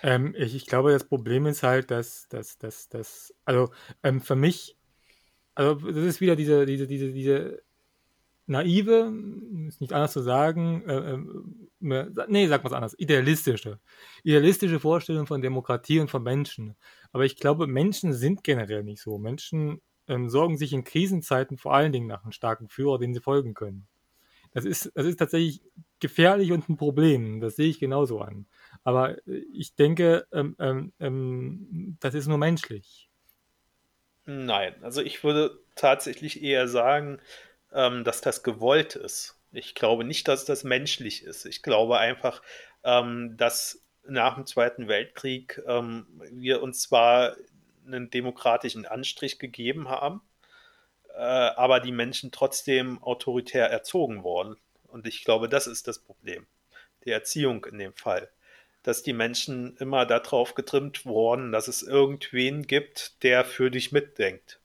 Ähm, ich, ich, glaube, das Problem ist halt, dass, dass, dass, dass also ähm, für mich, also das ist wieder diese, diese, diese, diese naive, ist nicht anders zu sagen, äh, äh, nee, sag mal anders, idealistische, idealistische Vorstellung von Demokratie und von Menschen. Aber ich glaube, Menschen sind generell nicht so. Menschen ähm, sorgen sich in Krisenzeiten vor allen Dingen nach einem starken Führer, den sie folgen können. Das ist, das ist tatsächlich gefährlich und ein Problem. Das sehe ich genauso an. Aber äh, ich denke, ähm, ähm, ähm, das ist nur menschlich. Nein, also ich würde tatsächlich eher sagen, ähm, dass das gewollt ist. Ich glaube nicht, dass das menschlich ist. Ich glaube einfach, ähm, dass nach dem Zweiten Weltkrieg ähm, wir uns zwar einen demokratischen Anstrich gegeben haben, äh, aber die Menschen trotzdem autoritär erzogen wurden. Und ich glaube, das ist das Problem. Die Erziehung in dem Fall. Dass die Menschen immer darauf getrimmt wurden, dass es irgendwen gibt, der für dich mitdenkt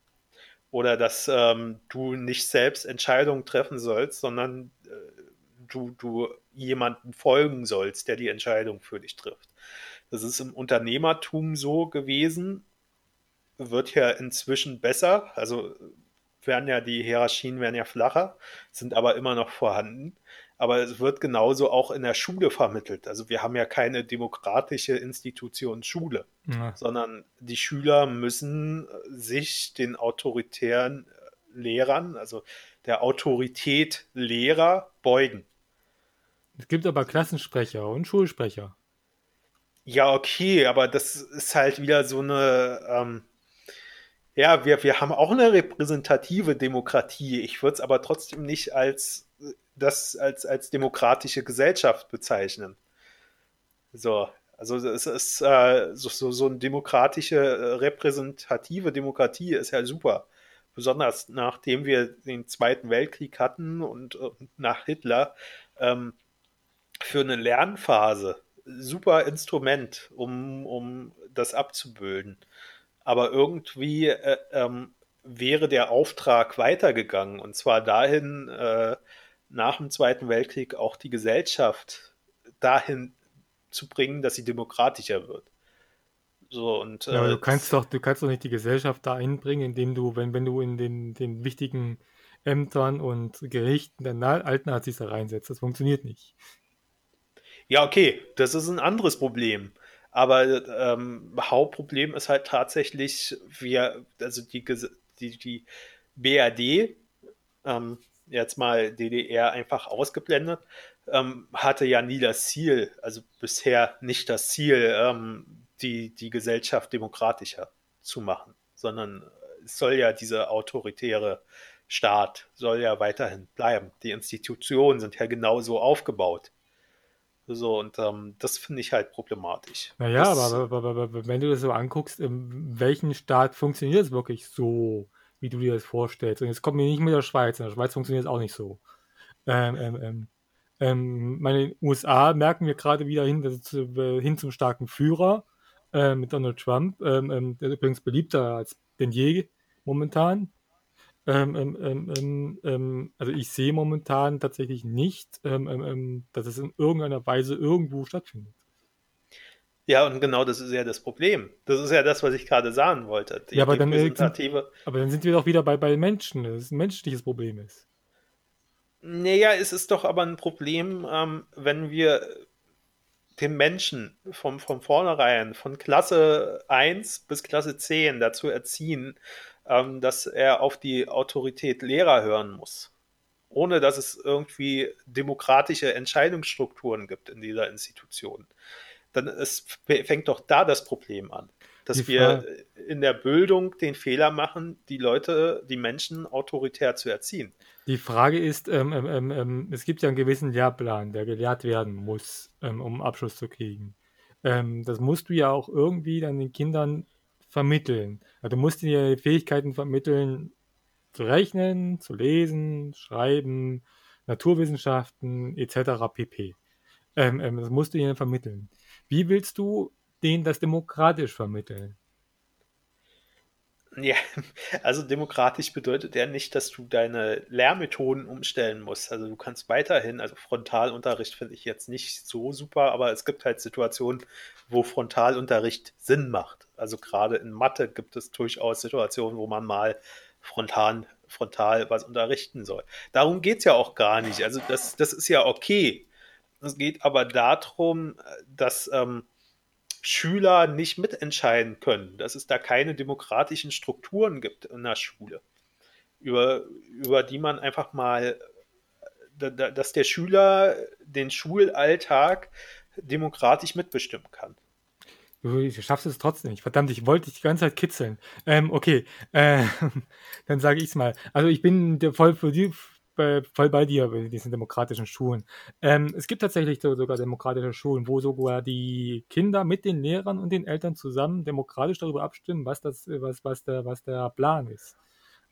oder dass ähm, du nicht selbst Entscheidungen treffen sollst, sondern äh, du, du jemanden folgen sollst, der die Entscheidung für dich trifft. Das ist im Unternehmertum so gewesen, wird ja inzwischen besser. Also werden ja die Hierarchien werden ja flacher, sind aber immer noch vorhanden aber es wird genauso auch in der Schule vermittelt. Also wir haben ja keine demokratische Institution Schule, ja. sondern die Schüler müssen sich den autoritären Lehrern, also der Autorität Lehrer beugen. Es gibt aber Klassensprecher und Schulsprecher. Ja, okay, aber das ist halt wieder so eine, ähm, ja, wir, wir haben auch eine repräsentative Demokratie. Ich würde es aber trotzdem nicht als das als, als demokratische Gesellschaft bezeichnen. So, also es ist äh, so, so, so eine demokratische, äh, repräsentative Demokratie ist ja super. Besonders nachdem wir den Zweiten Weltkrieg hatten und, und nach Hitler ähm, für eine Lernphase super Instrument, um, um das abzubilden. Aber irgendwie äh, ähm, wäre der Auftrag weitergegangen und zwar dahin, äh, nach dem Zweiten Weltkrieg auch die Gesellschaft dahin zu bringen, dass sie demokratischer wird. So, und, ja, äh, du kannst doch, du kannst doch nicht die Gesellschaft da einbringen, indem du, wenn, wenn du in den, den wichtigen Ämtern und Gerichten dann alten Nazis da reinsetzt. Das funktioniert nicht. Ja, okay, das ist ein anderes Problem. Aber ähm, Hauptproblem ist halt tatsächlich, wir, also die, die, die BRD, ähm, jetzt mal DDR einfach ausgeblendet, ähm, hatte ja nie das Ziel, also bisher nicht das Ziel, ähm, die, die Gesellschaft demokratischer zu machen, sondern es soll ja dieser autoritäre Staat soll ja weiterhin bleiben. Die Institutionen sind ja genauso aufgebaut. So, und ähm, das finde ich halt problematisch. Naja, das, aber, aber, aber, aber, wenn du das so anguckst, in welchem Staat funktioniert es wirklich so? Wie du dir das vorstellst. Und jetzt kommt mir nicht mit der Schweiz. In der Schweiz funktioniert es auch nicht so. Ähm, ähm, ähm, ähm meine, USA merken wir gerade wieder hin, äh, hin zum starken Führer äh, mit Donald Trump. Ähm, ähm, der ist übrigens beliebter als denn je momentan. Ähm, also ich sehe momentan tatsächlich nicht, dass es in irgendeiner Weise irgendwo stattfindet. Ja, und genau das ist ja das Problem. Das ist ja das, was ich gerade sagen wollte. Die, ja, aber, dann sind, aber dann sind wir doch wieder bei, bei Menschen, dass es ein menschliches Problem ist. Naja, es ist doch aber ein Problem, ähm, wenn wir den Menschen vom, von vornherein, von Klasse 1 bis Klasse 10 dazu erziehen, ähm, dass er auf die Autorität Lehrer hören muss, ohne dass es irgendwie demokratische Entscheidungsstrukturen gibt in dieser Institution. Dann ist, fängt doch da das Problem an dass wir in der Bildung den Fehler machen, die Leute, die Menschen autoritär zu erziehen. Die Frage ist, ähm, ähm, ähm, ähm es gibt ja einen gewissen Lehrplan, der gelehrt werden muss, ähm, um Abschluss zu kriegen. Ähm, das musst du ja auch irgendwie dann den Kindern vermitteln. Also du musst ihnen Fähigkeiten vermitteln, zu rechnen, zu lesen, schreiben, Naturwissenschaften etc. pp. das musst du ihnen vermitteln. Wie willst du denen das demokratisch vermitteln. Ja, also demokratisch bedeutet ja nicht, dass du deine Lehrmethoden umstellen musst. Also du kannst weiterhin, also Frontalunterricht finde ich jetzt nicht so super, aber es gibt halt Situationen, wo Frontalunterricht Sinn macht. Also gerade in Mathe gibt es durchaus Situationen, wo man mal frontal, frontal was unterrichten soll. Darum geht es ja auch gar nicht. Also das, das ist ja okay. Es geht aber darum, dass ähm, Schüler nicht mitentscheiden können, dass es da keine demokratischen Strukturen gibt in der Schule, über, über die man einfach mal, dass der Schüler den Schulalltag demokratisch mitbestimmen kann. Du schaffst es trotzdem nicht. Verdammt, ich wollte dich die ganze Zeit kitzeln. Ähm, okay, äh, dann sage ich es mal. Also ich bin voll für die, bei, voll bei dir bei diesen demokratischen Schulen. Ähm, es gibt tatsächlich so, sogar demokratische Schulen, wo sogar die Kinder mit den Lehrern und den Eltern zusammen demokratisch darüber abstimmen, was, das, was, was, der, was der Plan ist.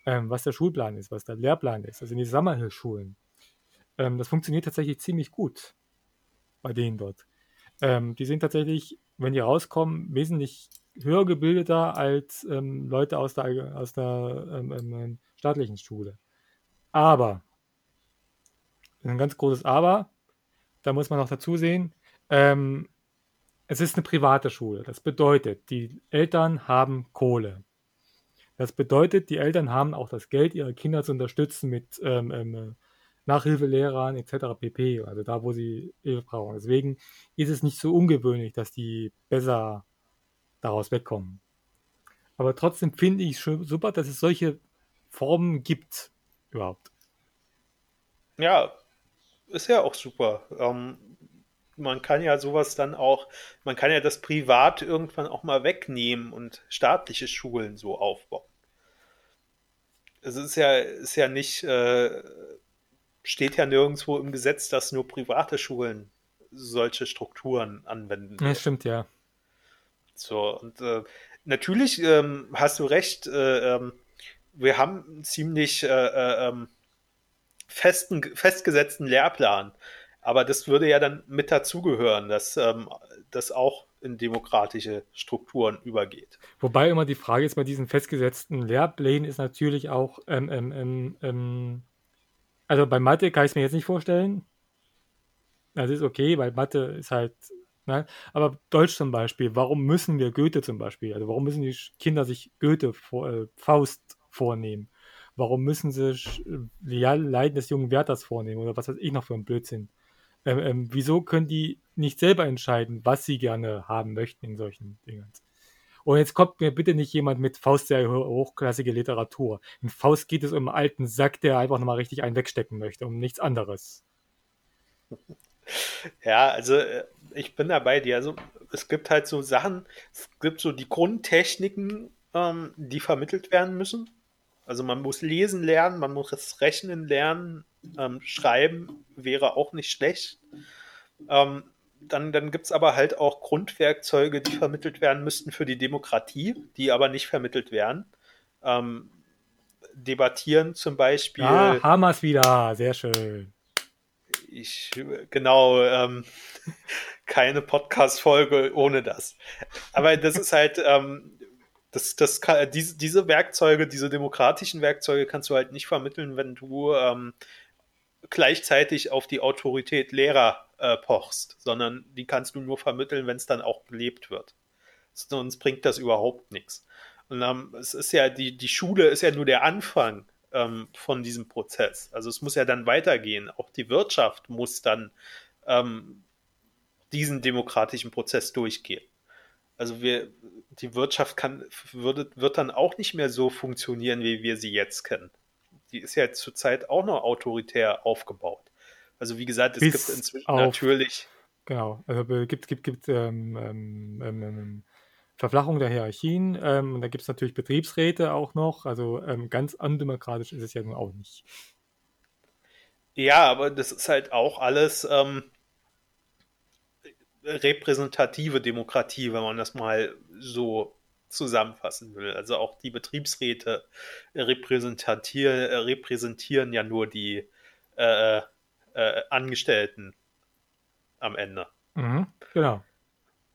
Ähm, was der Schulplan ist, was der Lehrplan ist. Also in die Sommerhilfschulen. Ähm, das funktioniert tatsächlich ziemlich gut bei denen dort. Ähm, die sind tatsächlich, wenn die rauskommen, wesentlich höher gebildeter als ähm, Leute aus der, aus der ähm, staatlichen Schule. Aber ein ganz großes Aber. Da muss man noch dazu sehen, ähm, es ist eine private Schule. Das bedeutet, die Eltern haben Kohle. Das bedeutet, die Eltern haben auch das Geld, ihre Kinder zu unterstützen mit ähm, ähm, Nachhilfelehrern etc. pp. Also da, wo sie Hilfe brauchen. Deswegen ist es nicht so ungewöhnlich, dass die besser daraus wegkommen. Aber trotzdem finde ich es super, dass es solche Formen gibt überhaupt. Ja, ist ja auch super. Ähm, man kann ja sowas dann auch, man kann ja das privat irgendwann auch mal wegnehmen und staatliche Schulen so aufbauen. Es ist ja, ist ja nicht, äh, steht ja nirgendwo im Gesetz, dass nur private Schulen solche Strukturen anwenden. Das stimmt, ja. So, und äh, natürlich ähm, hast du recht, äh, ähm, wir haben ziemlich äh, äh ähm, festen, festgesetzten Lehrplan. Aber das würde ja dann mit dazugehören, dass ähm, das auch in demokratische Strukturen übergeht. Wobei immer die Frage ist bei diesen festgesetzten Lehrplänen ist natürlich auch, ähm, ähm, ähm, ähm also bei Mathe kann ich es mir jetzt nicht vorstellen. Das ist okay, weil Mathe ist halt, ne? aber Deutsch zum Beispiel, warum müssen wir Goethe zum Beispiel, also warum müssen die Kinder sich Goethe vor, äh, Faust vornehmen? Warum müssen sie ja, Leiden des jungen Wärters vornehmen oder was weiß ich noch für ein Blödsinn? Ähm, ähm, wieso können die nicht selber entscheiden, was sie gerne haben möchten in solchen Dingen? Und jetzt kommt mir bitte nicht jemand mit Faust sehr hochklassige Literatur. In Faust geht es um einen alten Sack, der einfach nochmal richtig einen wegstecken möchte, um nichts anderes. Ja, also äh, ich bin da bei dir. Also es gibt halt so Sachen, es gibt so die Grundtechniken, ähm, die vermittelt werden müssen. Also man muss lesen lernen, man muss das Rechnen lernen, ähm, schreiben wäre auch nicht schlecht. Ähm, dann dann gibt es aber halt auch Grundwerkzeuge, die vermittelt werden müssten für die Demokratie, die aber nicht vermittelt werden. Ähm, debattieren zum Beispiel. Ah, Hamas wieder, sehr schön. Ich, genau, ähm, keine Podcast-Folge ohne das. Aber das ist halt, ähm, das, das kann, diese, diese Werkzeuge, diese demokratischen Werkzeuge kannst du halt nicht vermitteln, wenn du ähm, gleichzeitig auf die Autorität Lehrer äh, pochst, sondern die kannst du nur vermitteln, wenn es dann auch gelebt wird. Sonst bringt das überhaupt nichts. Und ähm, es ist ja, die, die Schule ist ja nur der Anfang ähm, von diesem Prozess. Also es muss ja dann weitergehen. Auch die Wirtschaft muss dann ähm, diesen demokratischen Prozess durchgehen. Also wir, die Wirtschaft kann, würde, wird dann auch nicht mehr so funktionieren, wie wir sie jetzt kennen. Die ist ja zurzeit auch noch autoritär aufgebaut. Also wie gesagt, es Bis gibt inzwischen auf- natürlich, Genau. Also gibt gibt gibt ähm, ähm, ähm, ähm, Verflachung der Hierarchien. Ähm, und da gibt es natürlich Betriebsräte auch noch. Also ähm, ganz undemokratisch ist es ja nun auch nicht. ja, aber das ist halt auch alles ähm, repräsentative Demokratie, wenn man das mal so zusammenfassen will. Also auch die Betriebsräte repräsentieren, repräsentieren ja nur die äh, äh, Angestellten am Ende. Mhm. Genau.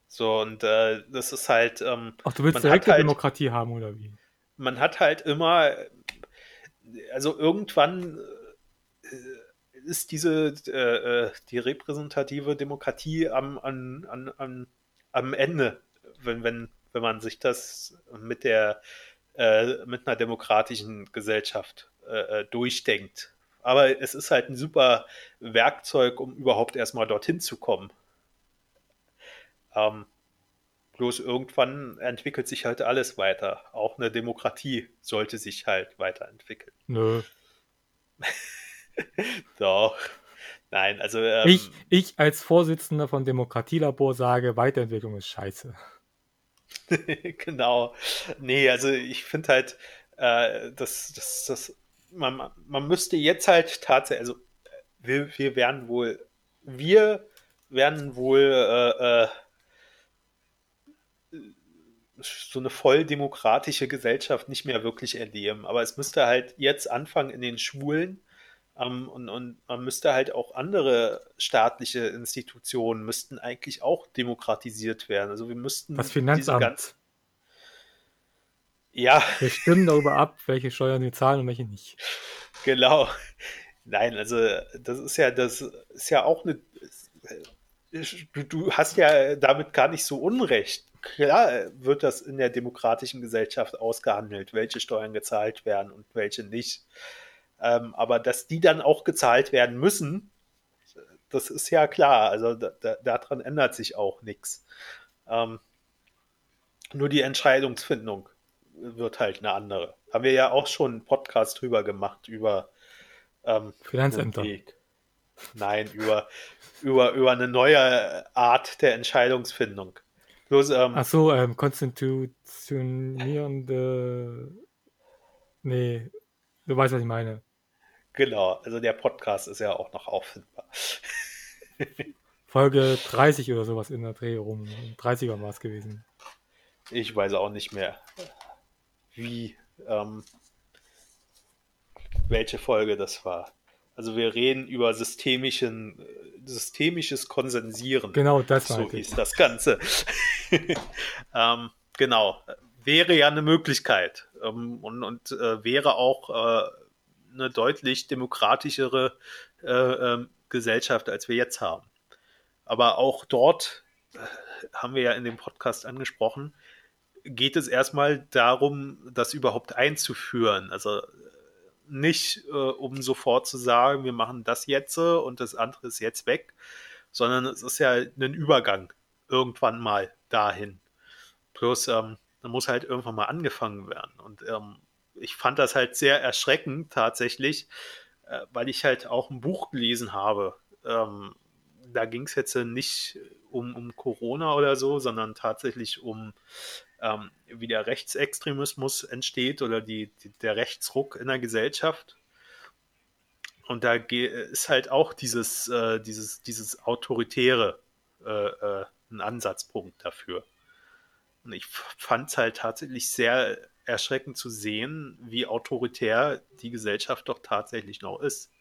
So, und äh, das ist halt, ähm, Ach, du willst direkte halt- Demokratie haben, oder wie? man hat halt immer, also irgendwann äh, ist diese, äh, äh, die repräsentative Demokratie am, an, an, an, am Ende, wenn, wenn, wenn man sich das mit der, äh, mit einer demokratischen Gesellschaft äh, äh, durchdenkt. Aber es ist halt ein super Werkzeug, um überhaupt erstmal dorthin zu kommen. Ähm, bloß irgendwann entwickelt sich halt alles weiter. Auch eine Demokratie sollte sich halt weiterentwickeln. Nö. Doch. Nein, also ähm, Ich, ich als Vorsitzender von Demokratielabor sage, Weiterentwicklung ist scheiße. genau. Nee, also ich finde halt, äh, dass das, das, man, man müsste jetzt halt tatsächlich, also wir, wir werden wohl, wir werden wohl äh, äh, so eine voll demokratische Gesellschaft nicht mehr wirklich erleben. Aber es müsste halt jetzt anfangen in den Schulen ähm, und, und man müsste halt auch andere staatliche Institutionen müssten eigentlich auch demokratisiert werden. Also wir müssten Das Finanzamt. ganz- ja, Wir stimmen darüber ab, welche Steuern wir zahlen und welche nicht. Genau. Nein, also das ist ja, das ist ja auch eine. Du, du hast ja damit gar nicht so Unrecht. Klar wird das in der demokratischen Gesellschaft ausgehandelt, welche Steuern gezahlt werden und welche nicht. Ähm, aber dass die dann auch gezahlt werden müssen, das ist ja klar. Also da, da, daran ändert sich auch nichts. Ähm, nur die Entscheidungsfindung wird halt eine andere. Haben wir ja auch schon einen Podcast drüber gemacht, über ähm, Finanzämter. Nein, über, über, über eine neue Art der Entscheidungsfindung. Bloß, ähm, Ach so, ähm, konstitutionierende. Nee, du weißt, was ich meine. Genau, also der Podcast ist ja auch noch auffindbar. Folge 30 oder sowas in der Dreh rum. 30er war es gewesen. Ich weiß auch nicht mehr, wie, ähm, welche Folge das war. Also wir reden über systemischen, systemisches Konsensieren. Genau, das so meinte ich. hieß das Ganze. ähm, genau, wäre ja eine Möglichkeit ähm, und, und äh, wäre auch äh, eine deutlich demokratischere äh, ähm, Gesellschaft, als wir jetzt haben. Aber auch dort äh, haben wir ja in dem Podcast angesprochen, geht es erstmal darum, das überhaupt einzuführen. Also äh, nicht äh, um sofort zu sagen, wir machen das jetzt äh, und das andere ist jetzt weg, sondern es ist ja ein Übergang irgendwann mal dahin. Bloß, ähm, da muss halt irgendwann mal angefangen werden. Und ähm, ich fand das halt sehr erschreckend tatsächlich, äh, weil ich halt auch ein Buch gelesen habe. Ähm, da ging es jetzt nicht um, um Corona oder so, sondern tatsächlich um ähm, wie der Rechtsextremismus entsteht oder die, die, der Rechtsruck in der Gesellschaft. Und da ist halt auch dieses, äh, dieses, dieses Autoritäre äh, äh, ein Ansatzpunkt dafür. Und ich fand es halt tatsächlich sehr erschreckend zu sehen, wie autoritär die Gesellschaft doch tatsächlich noch ist.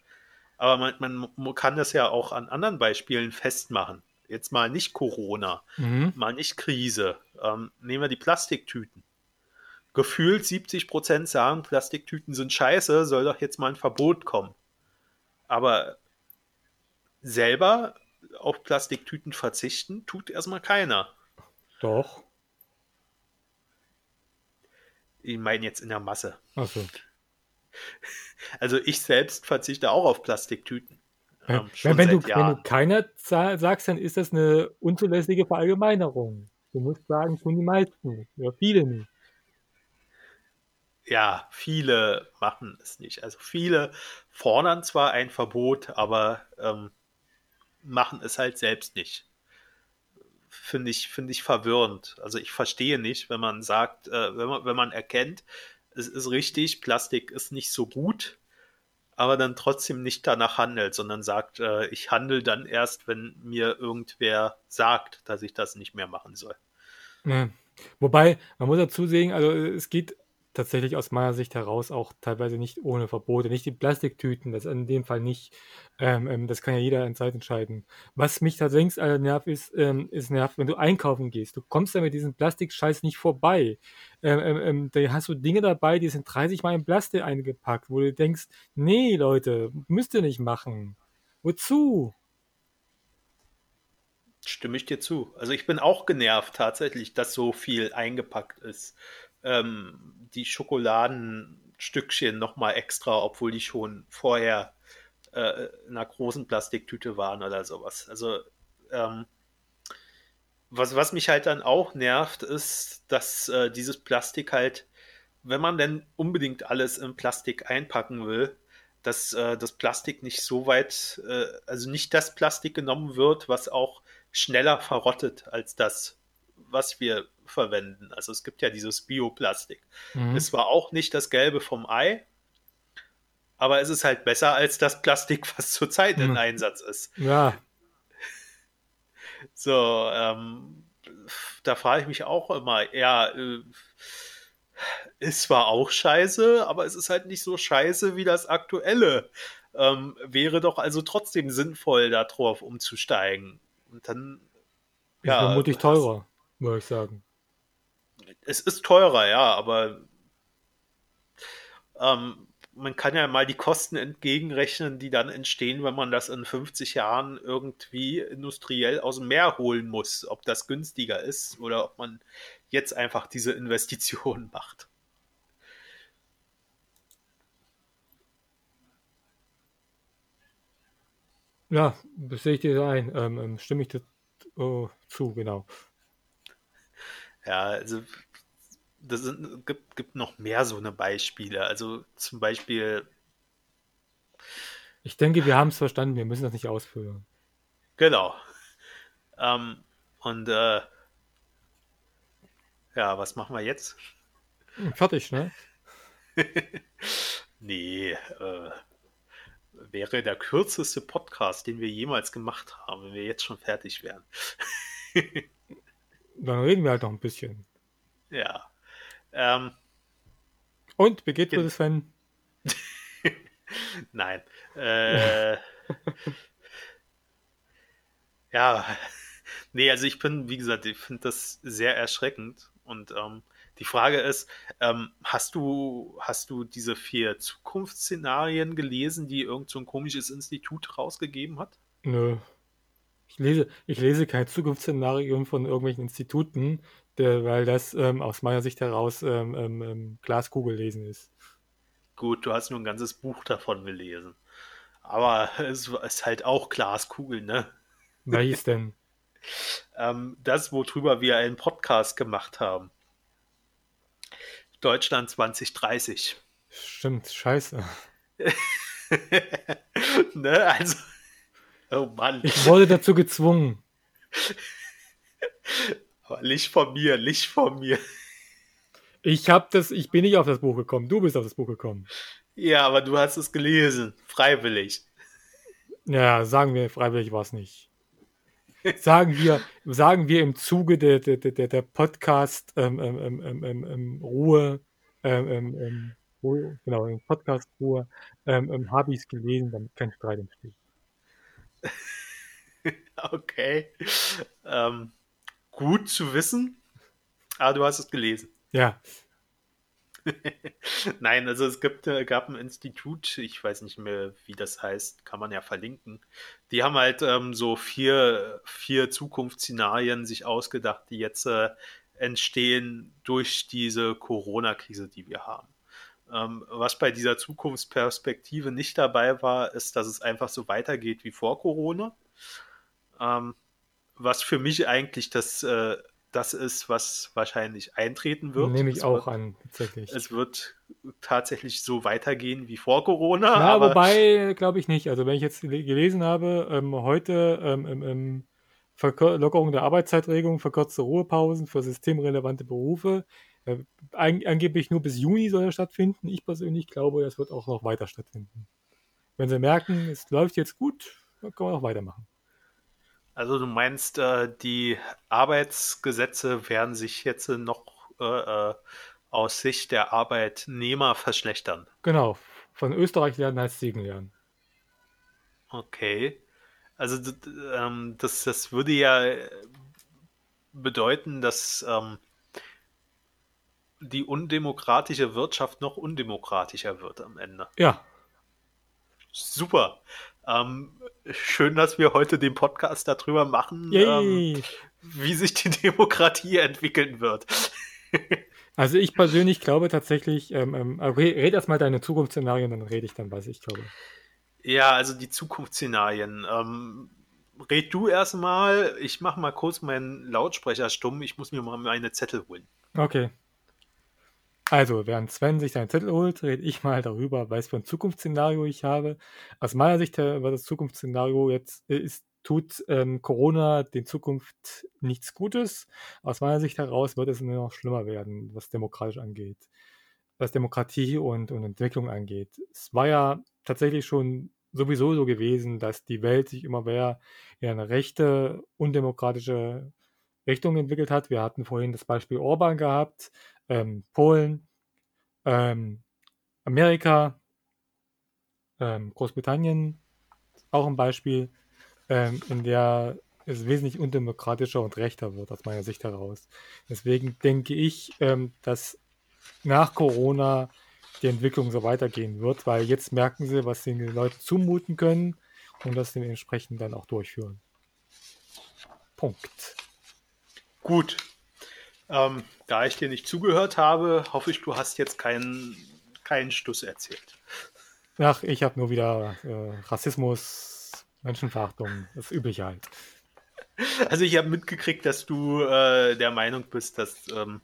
Aber man, man kann das ja auch an anderen Beispielen festmachen. Jetzt mal nicht Corona, Mhm. mal nicht Krise. Ähm, nehmen wir die Plastiktüten. Gefühlt 70 Prozent sagen, Plastiktüten sind scheiße, soll doch jetzt mal ein Verbot kommen. Aber selber auf Plastiktüten verzichten, tut erstmal keiner. Doch. Ich meine jetzt in der Masse. Achso. Also ich selbst verzichte auch auf Plastiktüten. Ähm, wenn, wenn, du, wenn, du, keiner sagst, dann ist das eine unzulässige Verallgemeinerung. Du musst sagen, tun die meisten oder viele nicht. Ja, viele machen es nicht. Also viele fordern zwar ein Verbot, aber ähm, machen es halt selbst nicht. Finde ich, finde ich verwirrend. Also ich verstehe nicht, wenn man sagt, äh, wenn, man, wenn man erkennt, es ist richtig, Plastik ist nicht so gut, aber dann trotzdem nicht danach handelt, sondern sagt, äh, ich handle dann erst, wenn mir irgendwer sagt, dass ich das nicht mehr machen soll. Ja. Wobei, man muss dazu sehen, also es geht tatsächlich aus meiner Sicht heraus auch teilweise nicht ohne Verbote. Nicht die Plastiktüten, das in dem Fall nicht. Ähm, ähm, das kann ja jeder in Zeit entscheiden. Was mich tatsächlich äh, nervt, ist, ähm, ist nervt, wenn du einkaufen gehst. Du kommst ja mit diesem Plastikscheiß nicht vorbei. Ähm, ähm, ähm, da hast du Dinge dabei, die sind 30 Mal in Plastik eingepackt, wo du denkst, nee, Leute, müsst ihr nicht machen. Wozu? Stimme ich dir zu. Also ich bin auch genervt tatsächlich, dass so viel eingepackt ist ähm, die Schokoladenstückchen nochmal extra, obwohl die schon vorher äh, in einer großen Plastiktüte waren oder sowas. Also ähm, was, was mich halt dann auch nervt, ist, dass äh, dieses Plastik halt, wenn man denn unbedingt alles in Plastik einpacken will, dass äh, das Plastik nicht so weit, äh, also nicht das Plastik genommen wird, was auch schneller verrottet als das, was wir verwenden. Also es gibt ja dieses Bioplastik. Mhm. Es war auch nicht das Gelbe vom Ei, aber es ist halt besser als das Plastik, was zurzeit mhm. in Einsatz ist. Ja. So, ähm, da frage ich mich auch immer, ja, äh, ist zwar auch scheiße, aber es ist halt nicht so scheiße wie das aktuelle. Ähm, wäre doch also trotzdem sinnvoll, darauf umzusteigen. Und dann. Ja, vermutlich teurer, würde ich sagen es ist teurer, ja, aber ähm, man kann ja mal die Kosten entgegenrechnen, die dann entstehen, wenn man das in 50 Jahren irgendwie industriell aus dem Meer holen muss. Ob das günstiger ist oder ob man jetzt einfach diese Investitionen macht. Ja, das sehe ich dir ein. Ähm, ähm, stimme ich dir oh, zu, genau. Ja, also das sind, gibt, gibt noch mehr so eine Beispiele. Also zum Beispiel. Ich denke, wir haben es verstanden, wir müssen das nicht ausführen. Genau. Ähm, und äh, ja, was machen wir jetzt? Fertig, ne? nee, äh, wäre der kürzeste Podcast, den wir jemals gemacht haben, wenn wir jetzt schon fertig wären. Dann reden wir halt noch ein bisschen. Ja. Ähm, Und, wie geht es, Sven? Nein. Äh, ja. Nee, also ich bin, wie gesagt, ich finde das sehr erschreckend. Und ähm, die Frage ist, ähm, hast du, hast du diese vier Zukunftsszenarien gelesen, die irgend so ein komisches Institut rausgegeben hat? Nö. Ich lese, ich lese kein Zukunftsszenario von irgendwelchen Instituten, der, weil das ähm, aus meiner Sicht heraus ähm, ähm, ähm, Glaskugel lesen ist. Gut, du hast nur ein ganzes Buch davon gelesen. Aber es ist halt auch Glaskugel, ne? Welches denn? ähm, das, worüber wir einen Podcast gemacht haben. Deutschland 2030. Stimmt, scheiße. ne, also Oh Mann. Ich wurde dazu gezwungen. Nicht von mir, nicht von mir. Ich hab das, ich bin nicht auf das Buch gekommen. Du bist auf das Buch gekommen. Ja, aber du hast es gelesen, freiwillig. Ja, sagen wir, freiwillig war es nicht. Sagen wir, sagen wir im Zuge der, der, der, der Podcast ähm, ähm, ähm, ähm, ähm Ruhe, ähm, ähm, Ruhe, genau, im Podcast Ruhe, habe ich es gelesen, damit kein Streit entsteht. okay. Ähm, gut zu wissen. Aber du hast es gelesen. Ja. Nein, also es gibt, äh, gab ein Institut, ich weiß nicht mehr, wie das heißt, kann man ja verlinken. Die haben halt ähm, so vier, vier Zukunftsszenarien sich ausgedacht, die jetzt äh, entstehen durch diese Corona-Krise, die wir haben. Ähm, was bei dieser Zukunftsperspektive nicht dabei war, ist, dass es einfach so weitergeht wie vor Corona. Ähm, was für mich eigentlich das, äh, das ist, was wahrscheinlich eintreten wird. Nehme ich es auch wird, an, tatsächlich. Es wird tatsächlich so weitergehen wie vor Corona. Ja, aber wobei, glaube ich nicht. Also wenn ich jetzt le- gelesen habe, ähm, heute ähm, ähm, Lockerung der Arbeitszeitregelung, verkürzte Ruhepausen für systemrelevante Berufe. Äh, an angeblich nur bis Juni soll er stattfinden. Ich persönlich glaube, das wird auch noch weiter stattfinden. Wenn sie merken, es läuft jetzt gut, dann können wir auch weitermachen. Also du meinst, äh, die Arbeitsgesetze werden sich jetzt noch äh, äh, aus Sicht der Arbeitnehmer verschlechtern. Genau. Von Österreich lernen heißt Siegen lernen. Okay. Also ähm, das, das würde ja bedeuten, dass ähm, die undemokratische Wirtschaft noch undemokratischer wird am Ende. Ja, Super. Ähm, schön, dass wir heute den Podcast darüber machen, ähm, wie sich die Demokratie entwickeln wird. Also ich persönlich glaube tatsächlich, ähm, ähm, re- red erst mal deine Zukunftsszenarien, dann rede ich dann, was ich glaube. Ja, also die Zukunftsszenarien. Ähm, red du erstmal. Ich mache mal kurz meinen Lautsprecher stumm. Ich muss mir mal meine Zettel holen. Okay. Also, während Sven sich seinen Zettel holt, rede ich mal darüber, was für ein Zukunftsszenario ich habe. Aus meiner Sicht äh, war das Zukunftsszenario jetzt, äh, ist, tut ähm, Corona den Zukunft nichts Gutes. Aus meiner Sicht heraus wird es nur noch schlimmer werden, was demokratisch angeht. Was Demokratie und, und Entwicklung angeht. Es war ja tatsächlich schon sowieso so gewesen, dass die Welt sich immer mehr in eine rechte, undemokratische Richtung entwickelt hat. Wir hatten vorhin das Beispiel Orban gehabt, ähm, Polen, ähm, Amerika, ähm, Großbritannien, auch ein Beispiel, ähm, in der es wesentlich undemokratischer und rechter wird, aus meiner Sicht heraus. Deswegen denke ich, ähm, dass nach Corona die Entwicklung so weitergehen wird, weil jetzt merken sie, was sie den Leuten zumuten können und das dementsprechend dann auch durchführen. Punkt. Gut. Ähm, da ich dir nicht zugehört habe, hoffe ich, du hast jetzt keinen, keinen Stuss erzählt. Ach, ich habe nur wieder äh, Rassismus, Menschenverachtung, das Übliche halt. Also ich habe mitgekriegt, dass du äh, der Meinung bist, dass ähm,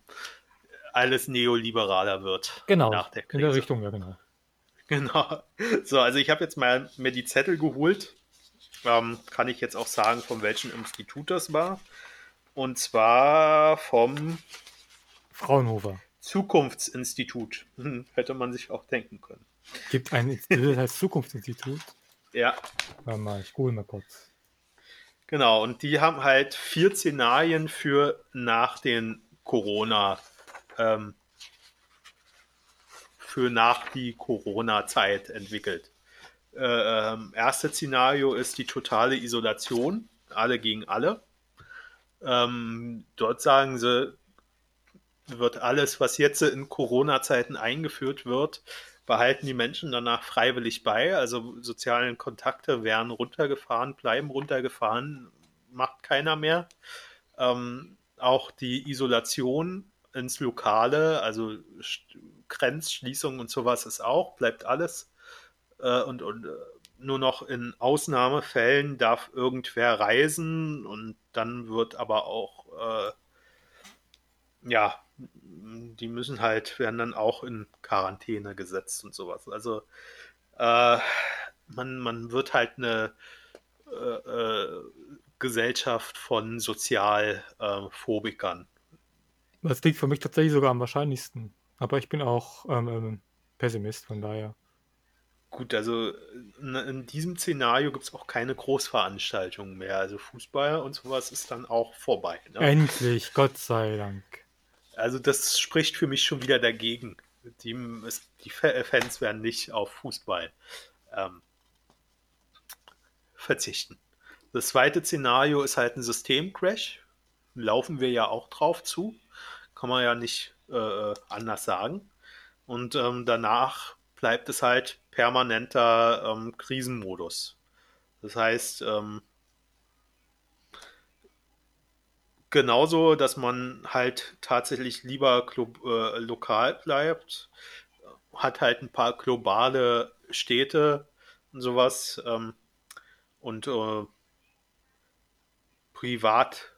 alles neoliberaler wird Genau, nach der in der Richtung, ja genau. Genau. So, also ich habe jetzt mal mir die Zettel geholt. Ähm, kann ich jetzt auch sagen, von welchem Institut das war. Und zwar vom Fraunhofer. Zukunftsinstitut. Hm, hätte man sich auch denken können. Gibt ein Institut, das heißt Zukunftsinstitut. Ja, Warte mal, ich google mal kurz. genau. Und die haben halt vier Szenarien für nach den Corona, ähm, für nach die Corona-Zeit entwickelt. Äh, ähm, erste Szenario ist die totale Isolation, alle gegen alle. Ähm, dort sagen sie, wird alles, was jetzt in Corona-Zeiten eingeführt wird, behalten die Menschen danach freiwillig bei. Also sozialen Kontakte werden runtergefahren, bleiben runtergefahren, macht keiner mehr. Ähm, auch die Isolation ins Lokale, also Grenzschließung und sowas ist auch, bleibt alles. Äh, und und äh, nur noch in Ausnahmefällen darf irgendwer reisen und dann wird aber auch, äh, ja, die müssen halt, werden dann auch in Quarantäne gesetzt und sowas. Also äh, man, man wird halt eine äh, äh, Gesellschaft von Sozialphobikern. Das liegt für mich tatsächlich sogar am wahrscheinlichsten. Aber ich bin auch ähm, ähm, Pessimist, von daher. Gut, also in, in diesem Szenario gibt es auch keine Großveranstaltungen mehr. Also Fußball und sowas ist dann auch vorbei. Ne? Endlich, Gott sei Dank. Also das spricht für mich schon wieder dagegen. Die, die Fa- Fans werden nicht auf Fußball ähm, verzichten. Das zweite Szenario ist halt ein Systemcrash. Laufen wir ja auch drauf zu. Kann man ja nicht äh, anders sagen. Und ähm, danach bleibt es halt permanenter ähm, Krisenmodus. Das heißt, ähm, genauso, dass man halt tatsächlich lieber äh, lokal bleibt hat halt ein paar globale Städte und sowas. Ähm, und äh, Privat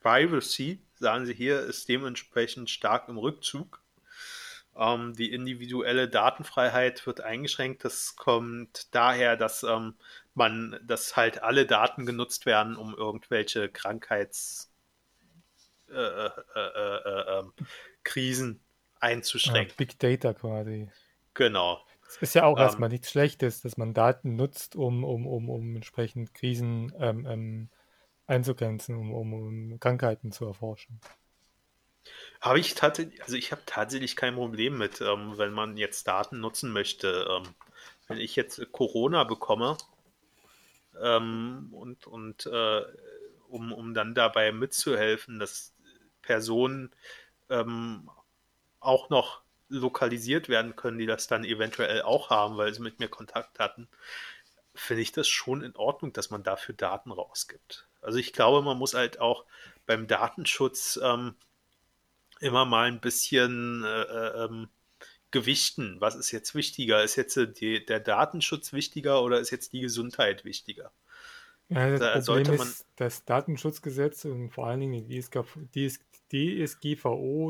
Privacy, sagen sie hier, ist dementsprechend stark im Rückzug. Ähm, die individuelle Datenfreiheit wird eingeschränkt. Das kommt daher, dass ähm, man, dass halt alle Daten genutzt werden, um irgendwelche Krankheitskrisen äh, äh, äh, ähm, einzuschränken. Ja, Big Data quasi. Genau. Es ist ja auch ähm, erstmal nichts Schlechtes, dass man Daten nutzt, um, um, um, um entsprechend Krisen ähm, ähm, einzugrenzen, um, um, um Krankheiten zu erforschen. Habe ich tatsächlich, also ich habe tatsächlich kein Problem mit, ähm, wenn man jetzt Daten nutzen möchte. Ähm, wenn ich jetzt Corona bekomme ähm, und, und äh, um, um dann dabei mitzuhelfen, dass Personen ähm, auch noch lokalisiert werden können, die das dann eventuell auch haben, weil sie mit mir Kontakt hatten, finde ich das schon in Ordnung, dass man dafür Daten rausgibt. Also ich glaube, man muss halt auch beim Datenschutz ähm, immer mal ein bisschen äh, äh, ähm, gewichten. Was ist jetzt wichtiger? Ist jetzt äh, die, der Datenschutz wichtiger oder ist jetzt die Gesundheit wichtiger? Ja, das da Problem man, ist, das Datenschutzgesetz und vor allen Dingen die DSGVO,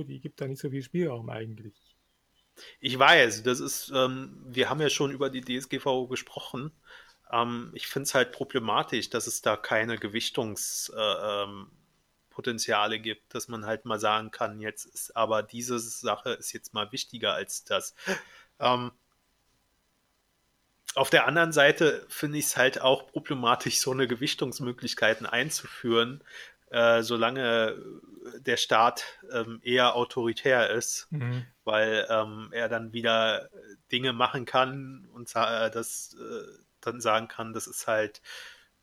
die gibt da nicht so viel Spielraum eigentlich. Ich weiß, das ist, ähm, wir haben ja schon über die DSGVO gesprochen. Ähm, ich finde es halt problematisch, dass es da keine Gewichtungspotenziale äh, ähm, gibt, dass man halt mal sagen kann, jetzt ist aber diese Sache ist jetzt mal wichtiger als das. Ähm, auf der anderen Seite finde ich es halt auch problematisch, so eine Gewichtungsmöglichkeiten einzuführen, äh, solange der Staat ähm, eher autoritär ist, mhm. weil ähm, er dann wieder Dinge machen kann und äh, das äh, dann sagen kann, das ist halt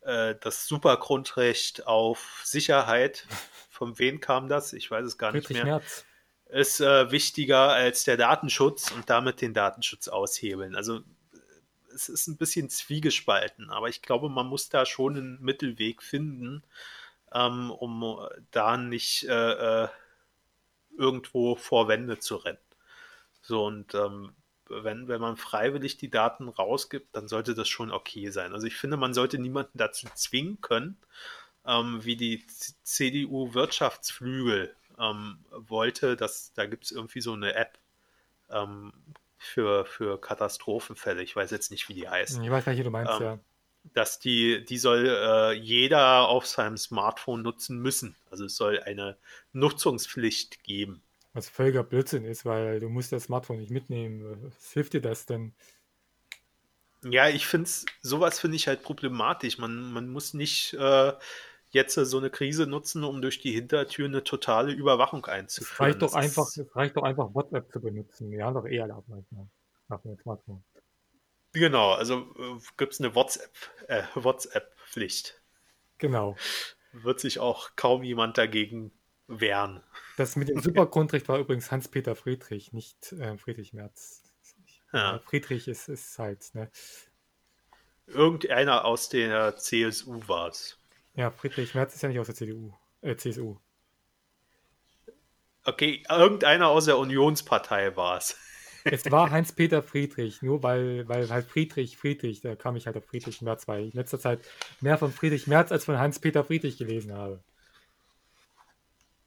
äh, das Supergrundrecht auf Sicherheit. Von wem kam das? Ich weiß es gar nicht mehr. März. Ist äh, wichtiger als der Datenschutz und damit den Datenschutz aushebeln. Also es ist ein bisschen zwiegespalten, aber ich glaube, man muss da schon einen Mittelweg finden, ähm, um da nicht äh, äh irgendwo vor Wände zu rennen. So und ähm, wenn, wenn man freiwillig die Daten rausgibt, dann sollte das schon okay sein. Also ich finde, man sollte niemanden dazu zwingen können, ähm, wie die CDU-Wirtschaftsflügel ähm, wollte, dass da gibt es irgendwie so eine App ähm, für, für Katastrophenfälle. Ich weiß jetzt nicht, wie die heißt. Ich weiß nicht, wie du meinst, ähm, ja. Dass die, die soll äh, jeder auf seinem Smartphone nutzen müssen. Also es soll eine Nutzungspflicht geben. Was völliger Blödsinn ist, weil du musst das Smartphone nicht mitnehmen. Was hilft dir das denn? Ja, ich finde es, sowas finde ich halt problematisch. Man, man muss nicht äh, jetzt so eine Krise nutzen, um durch die Hintertür eine totale Überwachung einzuführen. Es reicht doch, einfach, es reicht doch einfach, WhatsApp zu benutzen. Wir haben doch eher nach dem Smartphone. Genau, also äh, gibt es eine WhatsApp-Pflicht. Äh, WhatsApp genau. Wird sich auch kaum jemand dagegen wehren. Das mit dem Supergrundrecht war übrigens Hans-Peter Friedrich, nicht äh, Friedrich Merz. Ja. Friedrich ist, ist halt, ne? Irgendeiner aus der CSU war es. Ja, Friedrich Merz ist ja nicht aus der CDU, äh, CSU. Okay, irgendeiner aus der Unionspartei war es. Es war Heinz-Peter Friedrich, nur weil, weil halt Friedrich, Friedrich, da kam ich halt auf Friedrich Merz, weil ich in letzter Zeit mehr von Friedrich Merz als von Heinz-Peter Friedrich gelesen habe.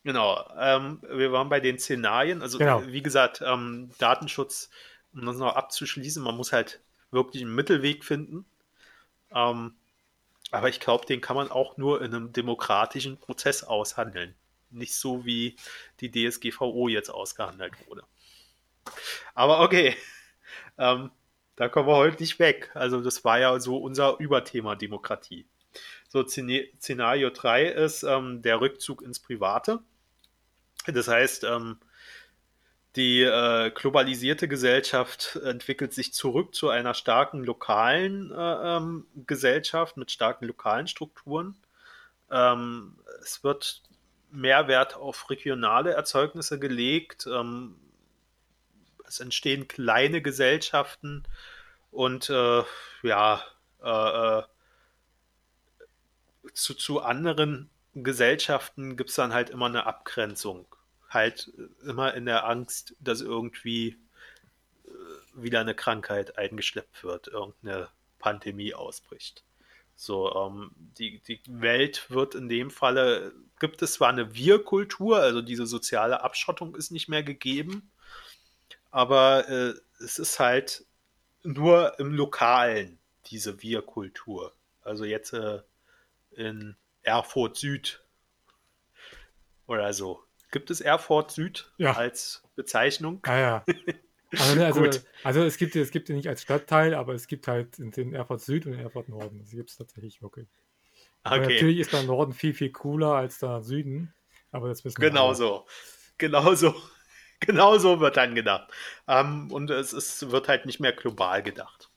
Genau, ähm, wir waren bei den Szenarien. Also, genau. wie gesagt, ähm, Datenschutz, um das noch abzuschließen, man muss halt wirklich einen Mittelweg finden. Ähm, aber ich glaube, den kann man auch nur in einem demokratischen Prozess aushandeln. Nicht so, wie die DSGVO jetzt ausgehandelt wurde. Aber okay, ähm, da kommen wir heute nicht weg. Also, das war ja so unser Überthema Demokratie. So, Szenario 3 ist ähm, der Rückzug ins Private. Das heißt, ähm, die äh, globalisierte Gesellschaft entwickelt sich zurück zu einer starken lokalen äh, ähm, Gesellschaft mit starken lokalen Strukturen. Ähm, es wird mehr Wert auf regionale Erzeugnisse gelegt. Ähm, es entstehen kleine Gesellschaften und äh, ja, äh, äh, zu, zu anderen Gesellschaften gibt es dann halt immer eine Abgrenzung. Halt immer in der Angst, dass irgendwie äh, wieder eine Krankheit eingeschleppt wird, irgendeine Pandemie ausbricht. So, ähm, die, die Welt wird in dem Falle, gibt es zwar eine Wir-Kultur, also diese soziale Abschottung ist nicht mehr gegeben, aber äh, es ist halt nur im Lokalen diese Wir-Kultur. Also jetzt äh, in Erfurt Süd oder so. Gibt es Erfurt Süd Ja. als Bezeichnung? Ah ja. Also, ne, also, also es gibt es gibt nicht als Stadtteil, aber es gibt halt in den Erfurt Süd und den Erfurt Norden. Das gibt es tatsächlich wirklich. Okay, natürlich ist der Norden viel, viel cooler als der Süden. Aber das wissen wir genau alle. so. Genau so. Genau so wird dann gedacht. Ähm, und es ist, wird halt nicht mehr global gedacht.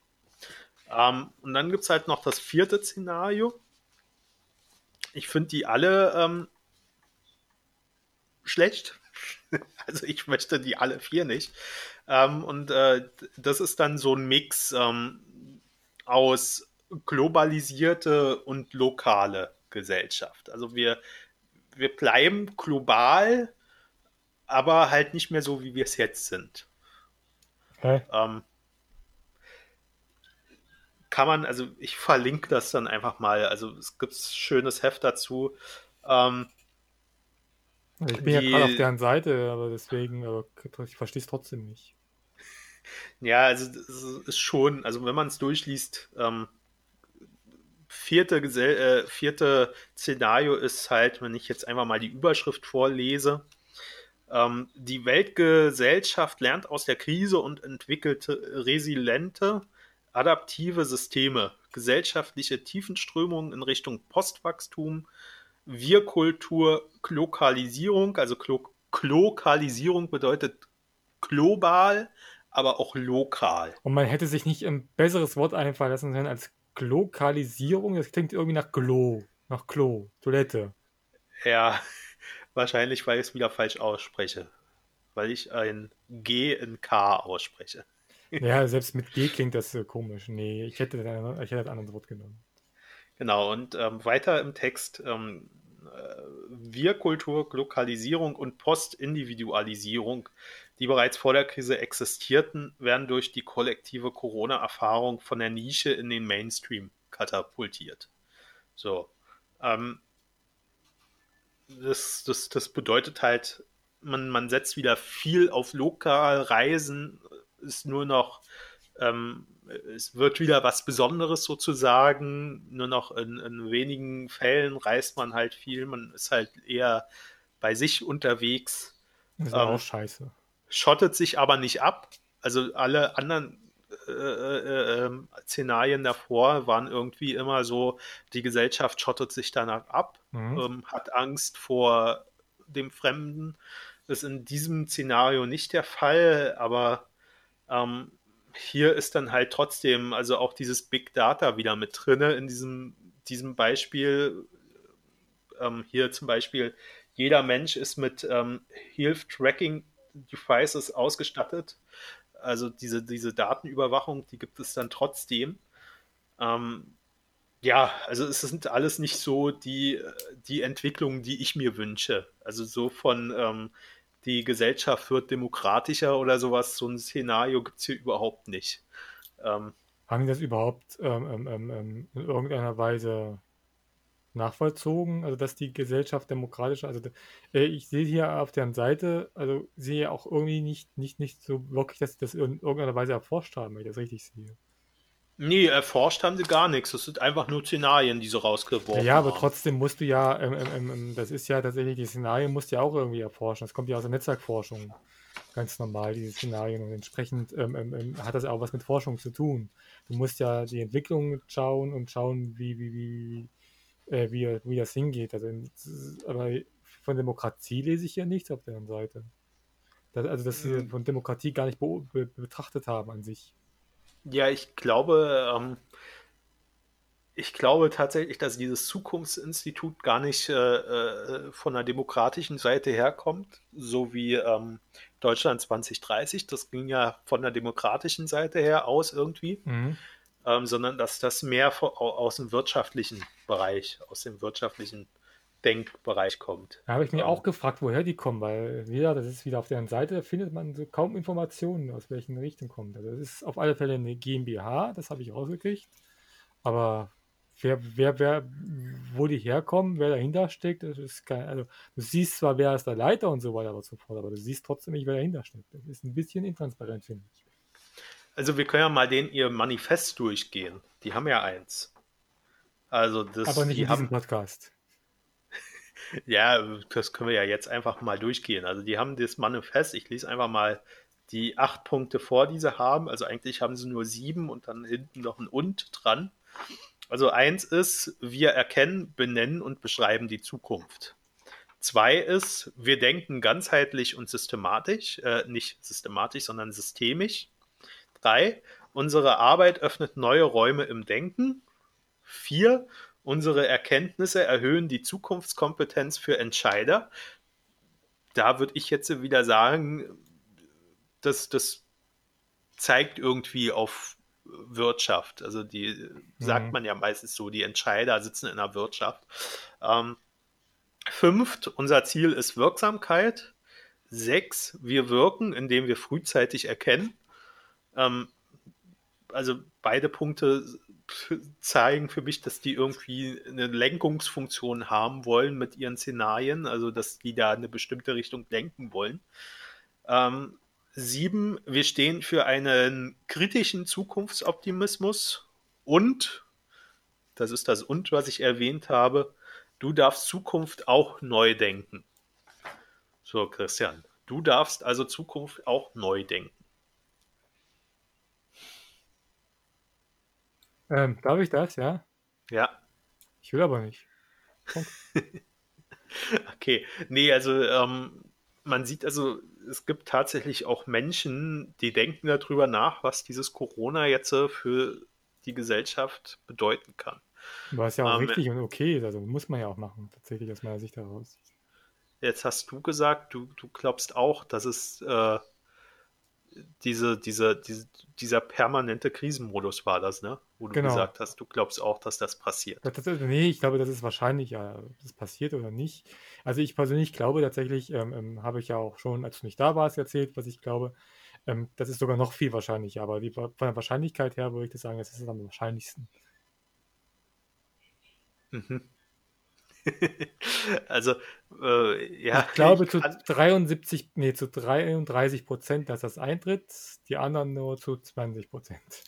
Ähm, und dann gibt es halt noch das vierte Szenario. Ich finde die alle ähm, schlecht. Also ich möchte die alle vier nicht. Ähm, und äh, das ist dann so ein Mix ähm, aus globalisierte und lokale Gesellschaft. Also wir, wir bleiben global, aber halt nicht mehr so, wie wir es jetzt sind. Hä? Ähm, kann man, also ich verlinke das dann einfach mal. Also es gibt ein schönes Heft dazu. Ähm, ich bin ja Die- gerade auf deren Seite, aber deswegen, aber ich verstehe es trotzdem nicht. Ja, also das ist schon, also wenn man es durchliest, ähm, vierte, Gesell äh, vierte Szenario ist halt, wenn ich jetzt einfach mal die Überschrift vorlese, ähm, die Weltgesellschaft lernt aus der Krise und entwickelt resiliente, adaptive Systeme, gesellschaftliche Tiefenströmungen in Richtung Postwachstum, Wir-Kultur, Lokalisierung, also Klo Lokalisierung bedeutet global, aber auch lokal. Und man hätte sich nicht ein besseres Wort einfallen lassen können als Glokalisierung. Das klingt irgendwie nach Glo, nach Klo, Toilette. Ja, wahrscheinlich, weil ich es wieder falsch ausspreche. Weil ich ein G in K ausspreche. Ja, selbst mit G klingt das komisch. Nee, ich hätte, ich hätte ein anderes Wort genommen. Genau, und ähm, weiter im Text ähm, äh, Wir-Kultur, Lokalisierung und Postindividualisierung, die bereits vor der Krise existierten, werden durch die kollektive Corona-Erfahrung von der Nische in den Mainstream katapultiert. So. Ähm, das, das, das bedeutet halt, man, man setzt wieder viel auf Lokalreisen, ist nur noch ähm, es wird wieder was Besonderes sozusagen. Nur noch in, in wenigen Fällen reist man halt viel. Man ist halt eher bei sich unterwegs, Das ist Ähm, auch scheiße. schottet sich aber nicht ab. Also alle anderen äh, äh, äh, Szenarien davor waren irgendwie immer so, die Gesellschaft schottet sich danach ab, Mhm. ähm, hat Angst vor dem Fremden. Das ist in diesem Szenario nicht der Fall, aber ähm, hier ist dann halt trotzdem, also auch dieses Big Data wieder mit drinne in diesem, diesem Beispiel. Ähm, hier zum Beispiel, jeder Mensch ist mit ähm, Health Tracking Devices ausgestattet. Also diese, diese Datenüberwachung, die gibt es dann trotzdem. Ähm, ja, also es sind alles nicht so die, die Entwicklungen, die ich mir wünsche. Also so von ähm, die Gesellschaft wird demokratischer oder sowas, so ein Szenario gibt es hier überhaupt nicht. Ähm, Haben die das überhaupt ähm, ähm, ähm, ähm, in irgendeiner Weise nachvollzogen? Also, dass die Gesellschaft demokratisch, also äh, ich sehe hier auf deren Seite, also sehe auch irgendwie nicht, nicht, nicht so wirklich, dass sie das in irgendeiner Weise erforscht haben, wenn ich das richtig sehe. Nee, erforscht haben sie gar nichts. Das sind einfach nur Szenarien, die sie rausgeworfen Ja, aber haben. trotzdem musst du ja, ähm, ähm, ähm, das ist ja tatsächlich, die Szenarien musst du ja auch irgendwie erforschen. Das kommt ja aus der Netzwerkforschung. Ganz normal, diese Szenarien. Und entsprechend ähm, ähm, ähm, hat das auch was mit Forschung zu tun. Du musst ja die Entwicklung schauen und schauen, wie, wie, wie, äh, wie, wie das hingeht. Also, aber von Demokratie lese ich ja nichts auf deren Seite. Das, also, dass sie Mhm. von Demokratie gar nicht be be betrachtet haben an sich. Ja, ich glaube, ähm, ich glaube tatsächlich, dass dieses Zukunftsinstitut gar nicht äh, äh, von der demokratischen Seite herkommt, so wie ähm, Deutschland 2030. Das ging ja von der demokratischen Seite her aus irgendwie, Mhm. ähm, sondern dass das mehr aus dem wirtschaftlichen Bereich, aus dem wirtschaftlichen Denkbereich kommt. Da habe ich mir auch gefragt, woher die kommen, weil wieder, das ist wieder auf deren Seite, findet man so kaum Informationen, aus welchen Richtung kommt. Also das ist auf alle Fälle eine GmbH, das habe ich rausgekriegt. Aber wer, wer, wer, wo die herkommen, wer dahinter steckt, das ist kein, also du siehst zwar, wer ist der Leiter und so weiter und so fort, aber du siehst trotzdem nicht, wer dahinter steckt. Das ist ein bisschen intransparent, finde ich. Also wir können ja mal den ihr Manifest durchgehen. Die haben ja eins. Also das, aber nicht in haben, diesem Podcast. Ja, das können wir ja jetzt einfach mal durchgehen. Also die haben das Manifest, ich lese einfach mal die acht Punkte vor, die sie haben. Also eigentlich haben sie nur sieben und dann hinten noch ein und dran. Also eins ist, wir erkennen, benennen und beschreiben die Zukunft. Zwei ist, wir denken ganzheitlich und systematisch, äh, nicht systematisch, sondern systemisch. Drei, unsere Arbeit öffnet neue Räume im Denken. Vier, unsere Erkenntnisse erhöhen die Zukunftskompetenz für Entscheider. Da würde ich jetzt wieder sagen, dass das zeigt irgendwie auf Wirtschaft. Also die mhm. sagt man ja meistens so, die Entscheider sitzen in der Wirtschaft. Ähm, fünft, unser Ziel ist Wirksamkeit. Sechs, wir wirken, indem wir frühzeitig erkennen. Ähm, also beide Punkte zeigen für mich, dass die irgendwie eine Lenkungsfunktion haben wollen mit ihren Szenarien, also dass die da eine bestimmte Richtung lenken wollen. Ähm, sieben, wir stehen für einen kritischen Zukunftsoptimismus und, das ist das und, was ich erwähnt habe, du darfst Zukunft auch neu denken. So, Christian, du darfst also Zukunft auch neu denken. Ähm, darf ich das, ja? Ja. Ich will aber nicht. okay. Nee, also ähm, man sieht also, es gibt tatsächlich auch Menschen, die denken darüber nach, was dieses Corona jetzt äh, für die Gesellschaft bedeuten kann. Was ja auch ähm, richtig und okay ist, also muss man ja auch machen, tatsächlich aus meiner Sicht heraus. Jetzt hast du gesagt, du, du glaubst auch, dass es äh, diese, diese, diese, dieser permanente Krisenmodus war das, ne? Wo du genau. gesagt hast, du glaubst auch, dass das passiert. Das, das, nee, ich glaube, das ist wahrscheinlich, ja, das passiert oder nicht. Also ich persönlich glaube tatsächlich, ähm, ähm, habe ich ja auch schon, als du nicht da warst, erzählt, was ich glaube. Ähm, das ist sogar noch viel wahrscheinlicher, aber die, von der Wahrscheinlichkeit her würde ich das sagen, das ist am wahrscheinlichsten. Mhm. also, äh, ja. Ich glaube ich zu 73, nee, zu 33 Prozent, dass das eintritt, die anderen nur zu 20 Prozent.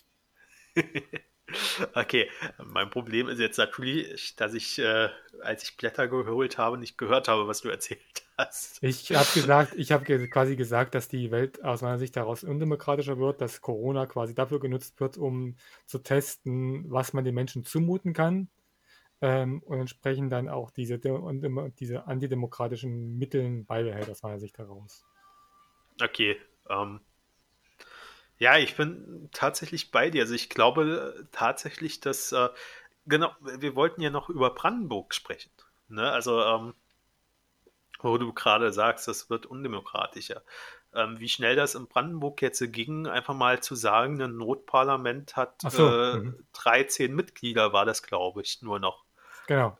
okay, mein Problem ist jetzt natürlich, dass ich, äh, als ich Blätter geholt habe, nicht gehört habe, was du erzählt hast. Ich habe gesagt, ich habe quasi gesagt, dass die Welt aus meiner Sicht daraus undemokratischer wird, dass Corona quasi dafür genutzt wird, um zu testen, was man den Menschen zumuten kann ähm, und entsprechend dann auch diese, diese antidemokratischen Mittel beibehält, aus meiner Sicht heraus. Okay. Ähm, ja, ich bin tatsächlich bei dir. Also ich glaube tatsächlich, dass, äh, genau, wir wollten ja noch über Brandenburg sprechen. Ne? Also, ähm, wo du gerade sagst, das wird undemokratischer. Ähm, wie schnell das in Brandenburg jetzt ging, einfach mal zu sagen, ein Notparlament hat so. äh, mhm. 13 Mitglieder, war das, glaube ich, nur noch. Genau.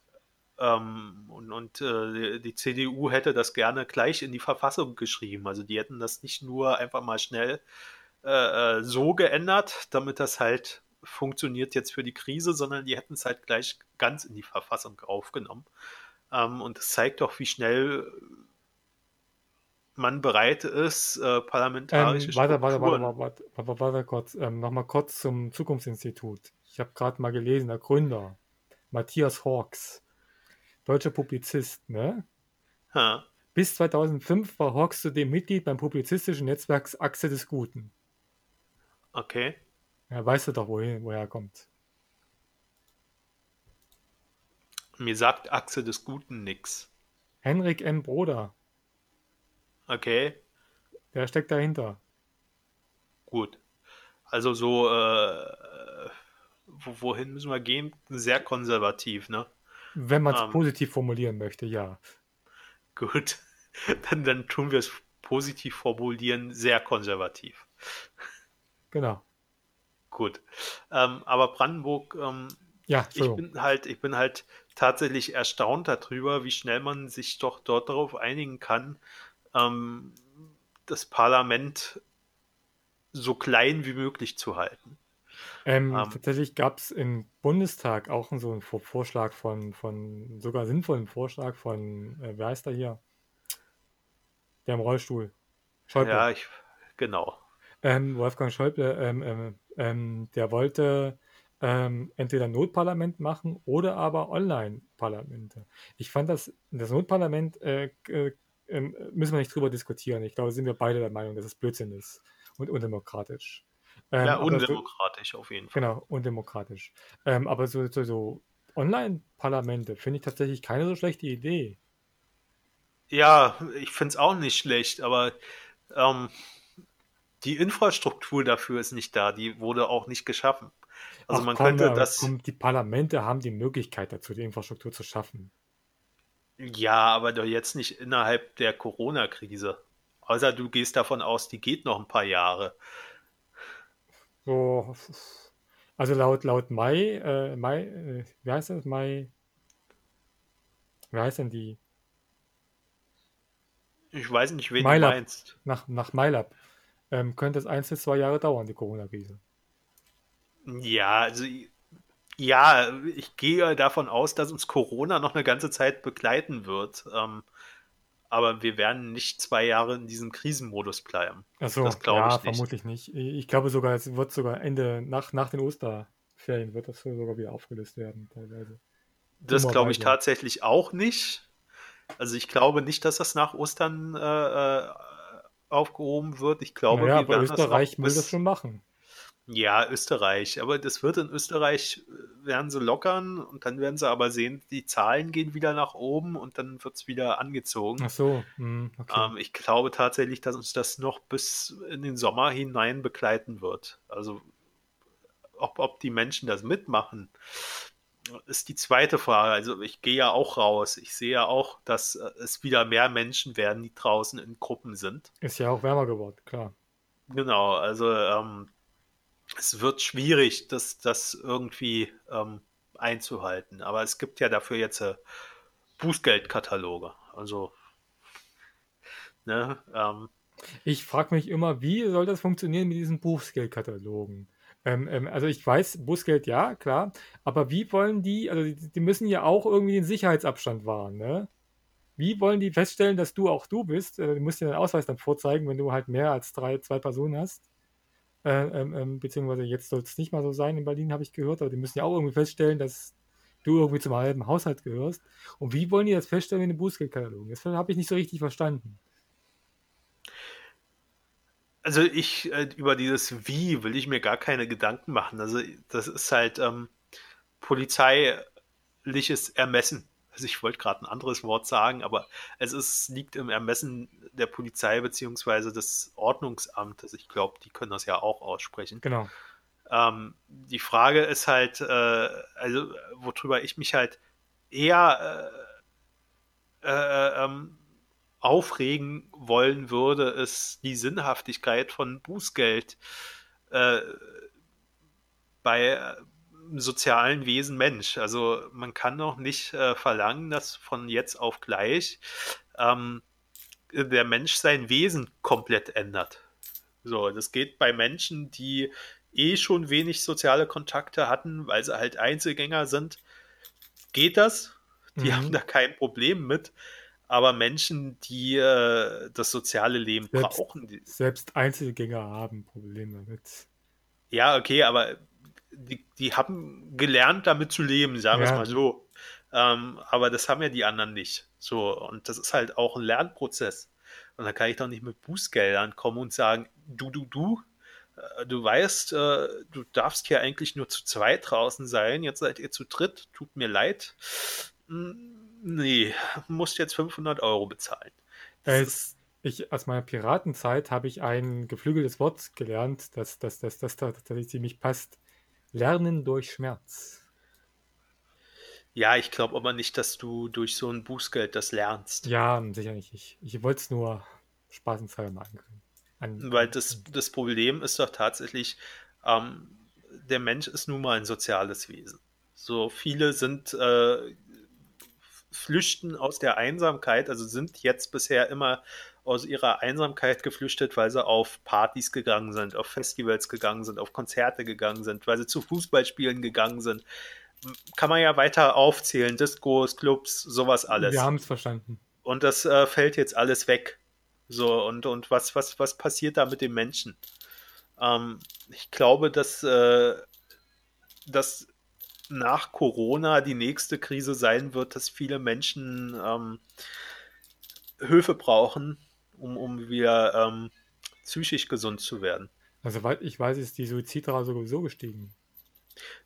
Ähm, und, und äh, die CDU hätte das gerne gleich in die Verfassung geschrieben. Also die hätten das nicht nur einfach mal schnell äh, äh, so geändert, damit das halt funktioniert jetzt für die Krise, sondern die hätten es halt gleich ganz in die Verfassung aufgenommen. Ähm, und das zeigt doch, wie schnell man bereit ist, äh, parlamentarische ähm, warte, warte, warte, warte, warte, warte, kurz, ähm, nochmal kurz zum Zukunftsinstitut. Ich habe gerade mal gelesen, der Gründer, Matthias Hawks, deutscher Publizist, ne? Ha. Bis 2005 war Hawks zudem Mitglied beim publizistischen Netzwerk Achse des Guten. Okay. Ja, weißt du doch, wohin, woher er kommt. Mir sagt Achse des Guten nix. Henrik M. Broder. Okay. Der steckt dahinter. Gut. Also so äh, wohin müssen wir gehen? Sehr konservativ, ne? Wenn man es ähm, positiv formulieren möchte, ja. Gut, dann, dann tun wir es positiv formulieren, sehr konservativ. Genau. Gut. Ähm, aber Brandenburg, ähm, ja, ich bin halt, ich bin halt tatsächlich erstaunt darüber, wie schnell man sich doch dort darauf einigen kann, ähm, das Parlament so klein wie möglich zu halten. Ähm, ähm, tatsächlich gab es im Bundestag auch so einen Vorschlag von, von sogar sinnvollen Vorschlag von, äh, wer heißt da hier? Der im Rollstuhl. Schäuble. Ja, ich, genau. Ähm, Wolfgang Schäuble, ähm, ähm, ähm der wollte ähm, entweder Notparlament machen oder aber Online-Parlamente. Ich fand das, das Notparlament äh, äh, müssen wir nicht drüber diskutieren. Ich glaube, sind wir beide der Meinung, dass es Blödsinn ist und undemokratisch. Ähm, ja, undemokratisch auf jeden Fall. Genau, undemokratisch. Ähm, aber so, so, so Online-Parlamente finde ich tatsächlich keine so schlechte Idee. Ja, ich finde es auch nicht schlecht, aber ähm, die Infrastruktur dafür ist nicht da, die wurde auch nicht geschaffen. Also Ach, man komm, könnte das. Komm, die Parlamente haben die Möglichkeit dazu, die Infrastruktur zu schaffen. Ja, aber doch jetzt nicht innerhalb der Corona-Krise. Außer du gehst davon aus, die geht noch ein paar Jahre. So, also laut, laut Mai, äh, Mai, äh, wie heißt das? Mai, wie heißt denn die? Ich weiß nicht, wen MyLab, du meinst. Nach, nach MyLab ähm, könnte es eins bis zwei Jahre dauern, die Corona-Krise. Ja, also ja, ich gehe davon aus, dass uns Corona noch eine ganze Zeit begleiten wird. Ähm, aber wir werden nicht zwei Jahre in diesem Krisenmodus bleiben. Achso, das glaube ja, ich nicht. vermutlich nicht. Ich glaube sogar, es wird sogar Ende, nach, nach den Osterferien wird das sogar wieder aufgelöst werden, teilweise. Das glaube ich tatsächlich auch nicht. Also ich glaube nicht, dass das nach Ostern äh, äh aufgehoben wird. Ich glaube, naja, wir aber Österreich will das schon machen. Ja, Österreich. Aber das wird in Österreich, äh, werden sie lockern und dann werden sie aber sehen, die Zahlen gehen wieder nach oben und dann wird es wieder angezogen. Ach so. Hm, okay. Ähm, ich glaube tatsächlich, dass uns das noch bis in den Sommer hinein begleiten wird. Also ob, ob die Menschen das mitmachen, ist die zweite Frage. Also ich gehe ja auch raus. Ich sehe ja auch, dass äh, es wieder mehr Menschen werden, die draußen in Gruppen sind. Ist ja auch wärmer geworden, klar. Genau, also ähm, es wird schwierig, das, das irgendwie ähm, einzuhalten. Aber es gibt ja dafür jetzt äh, Bußgeldkataloge. Also, ne, ähm, ich frage mich immer, wie soll das funktionieren mit diesen Bußgeldkatalogen? Ähm, ähm, also ich weiß, Bußgeld ja, klar, aber wie wollen die, also die, die, müssen ja auch irgendwie den Sicherheitsabstand wahren, ne? Wie wollen die feststellen, dass du auch du bist? Äh, du musst dir den Ausweis dann vorzeigen, wenn du halt mehr als drei, zwei Personen hast. Äh, ähm, ähm, beziehungsweise jetzt soll es nicht mal so sein in Berlin, habe ich gehört, aber die müssen ja auch irgendwie feststellen, dass du irgendwie zum halben Haushalt gehörst. Und wie wollen die das feststellen in den Bußgeldkatalogen? Das habe ich nicht so richtig verstanden. Also ich, äh, über dieses Wie will ich mir gar keine Gedanken machen. Also das ist halt ähm, polizeiliches Ermessen also ich wollte gerade ein anderes Wort sagen, aber es ist, liegt im Ermessen der Polizei beziehungsweise des Ordnungsamtes. Ich glaube, die können das ja auch aussprechen. Genau. Ähm, die Frage ist halt, äh, also worüber ich mich halt eher äh, äh, ähm, aufregen wollen würde, ist die Sinnhaftigkeit von Bußgeld äh, bei sozialen Wesen Mensch. Also man kann doch nicht äh, verlangen, dass von jetzt auf gleich ähm, der Mensch sein Wesen komplett ändert. So, das geht bei Menschen, die eh schon wenig soziale Kontakte hatten, weil sie halt Einzelgänger sind. Geht das? Die mhm. haben da kein Problem mit. Aber Menschen, die äh, das soziale Leben selbst, brauchen. Die, selbst Einzelgänger haben Probleme damit. Ja, okay, aber die, die haben gelernt, damit zu leben, sagen wir es mal so. Ähm, aber das haben ja die anderen nicht. So, und das ist halt auch ein Lernprozess. Und da kann ich doch nicht mit Bußgeldern kommen und sagen, du, du, du, äh, du weißt, äh, du darfst hier eigentlich nur zu zweit draußen sein, jetzt seid ihr zu dritt, tut mir leid. Hm, nee, musst jetzt 500 Euro bezahlen. Das ich, aus meiner Piratenzeit habe ich ein geflügeltes Wort gelernt, das, das, das, das, das tatsächlich ziemlich passt. Lernen durch Schmerz. Ja, ich glaube aber nicht, dass du durch so ein Bußgeld das lernst. Ja, sicher nicht. Ich, ich wollte es nur spaßenshalber machen können. Weil das, das Problem ist doch tatsächlich, ähm, der Mensch ist nun mal ein soziales Wesen. So viele sind äh, flüchten aus der Einsamkeit, also sind jetzt bisher immer aus ihrer Einsamkeit geflüchtet, weil sie auf Partys gegangen sind, auf Festivals gegangen sind, auf Konzerte gegangen sind, weil sie zu Fußballspielen gegangen sind. Kann man ja weiter aufzählen, Discos, Clubs, sowas alles. Wir haben es verstanden. Und das äh, fällt jetzt alles weg. So, und, und was, was, was passiert da mit den Menschen? Ähm, ich glaube, dass, äh, dass nach Corona die nächste Krise sein wird, dass viele Menschen ähm, Hilfe brauchen, um, um wieder ähm, psychisch gesund zu werden. Also, soweit ich weiß, ist die Suizidrate sowieso gestiegen.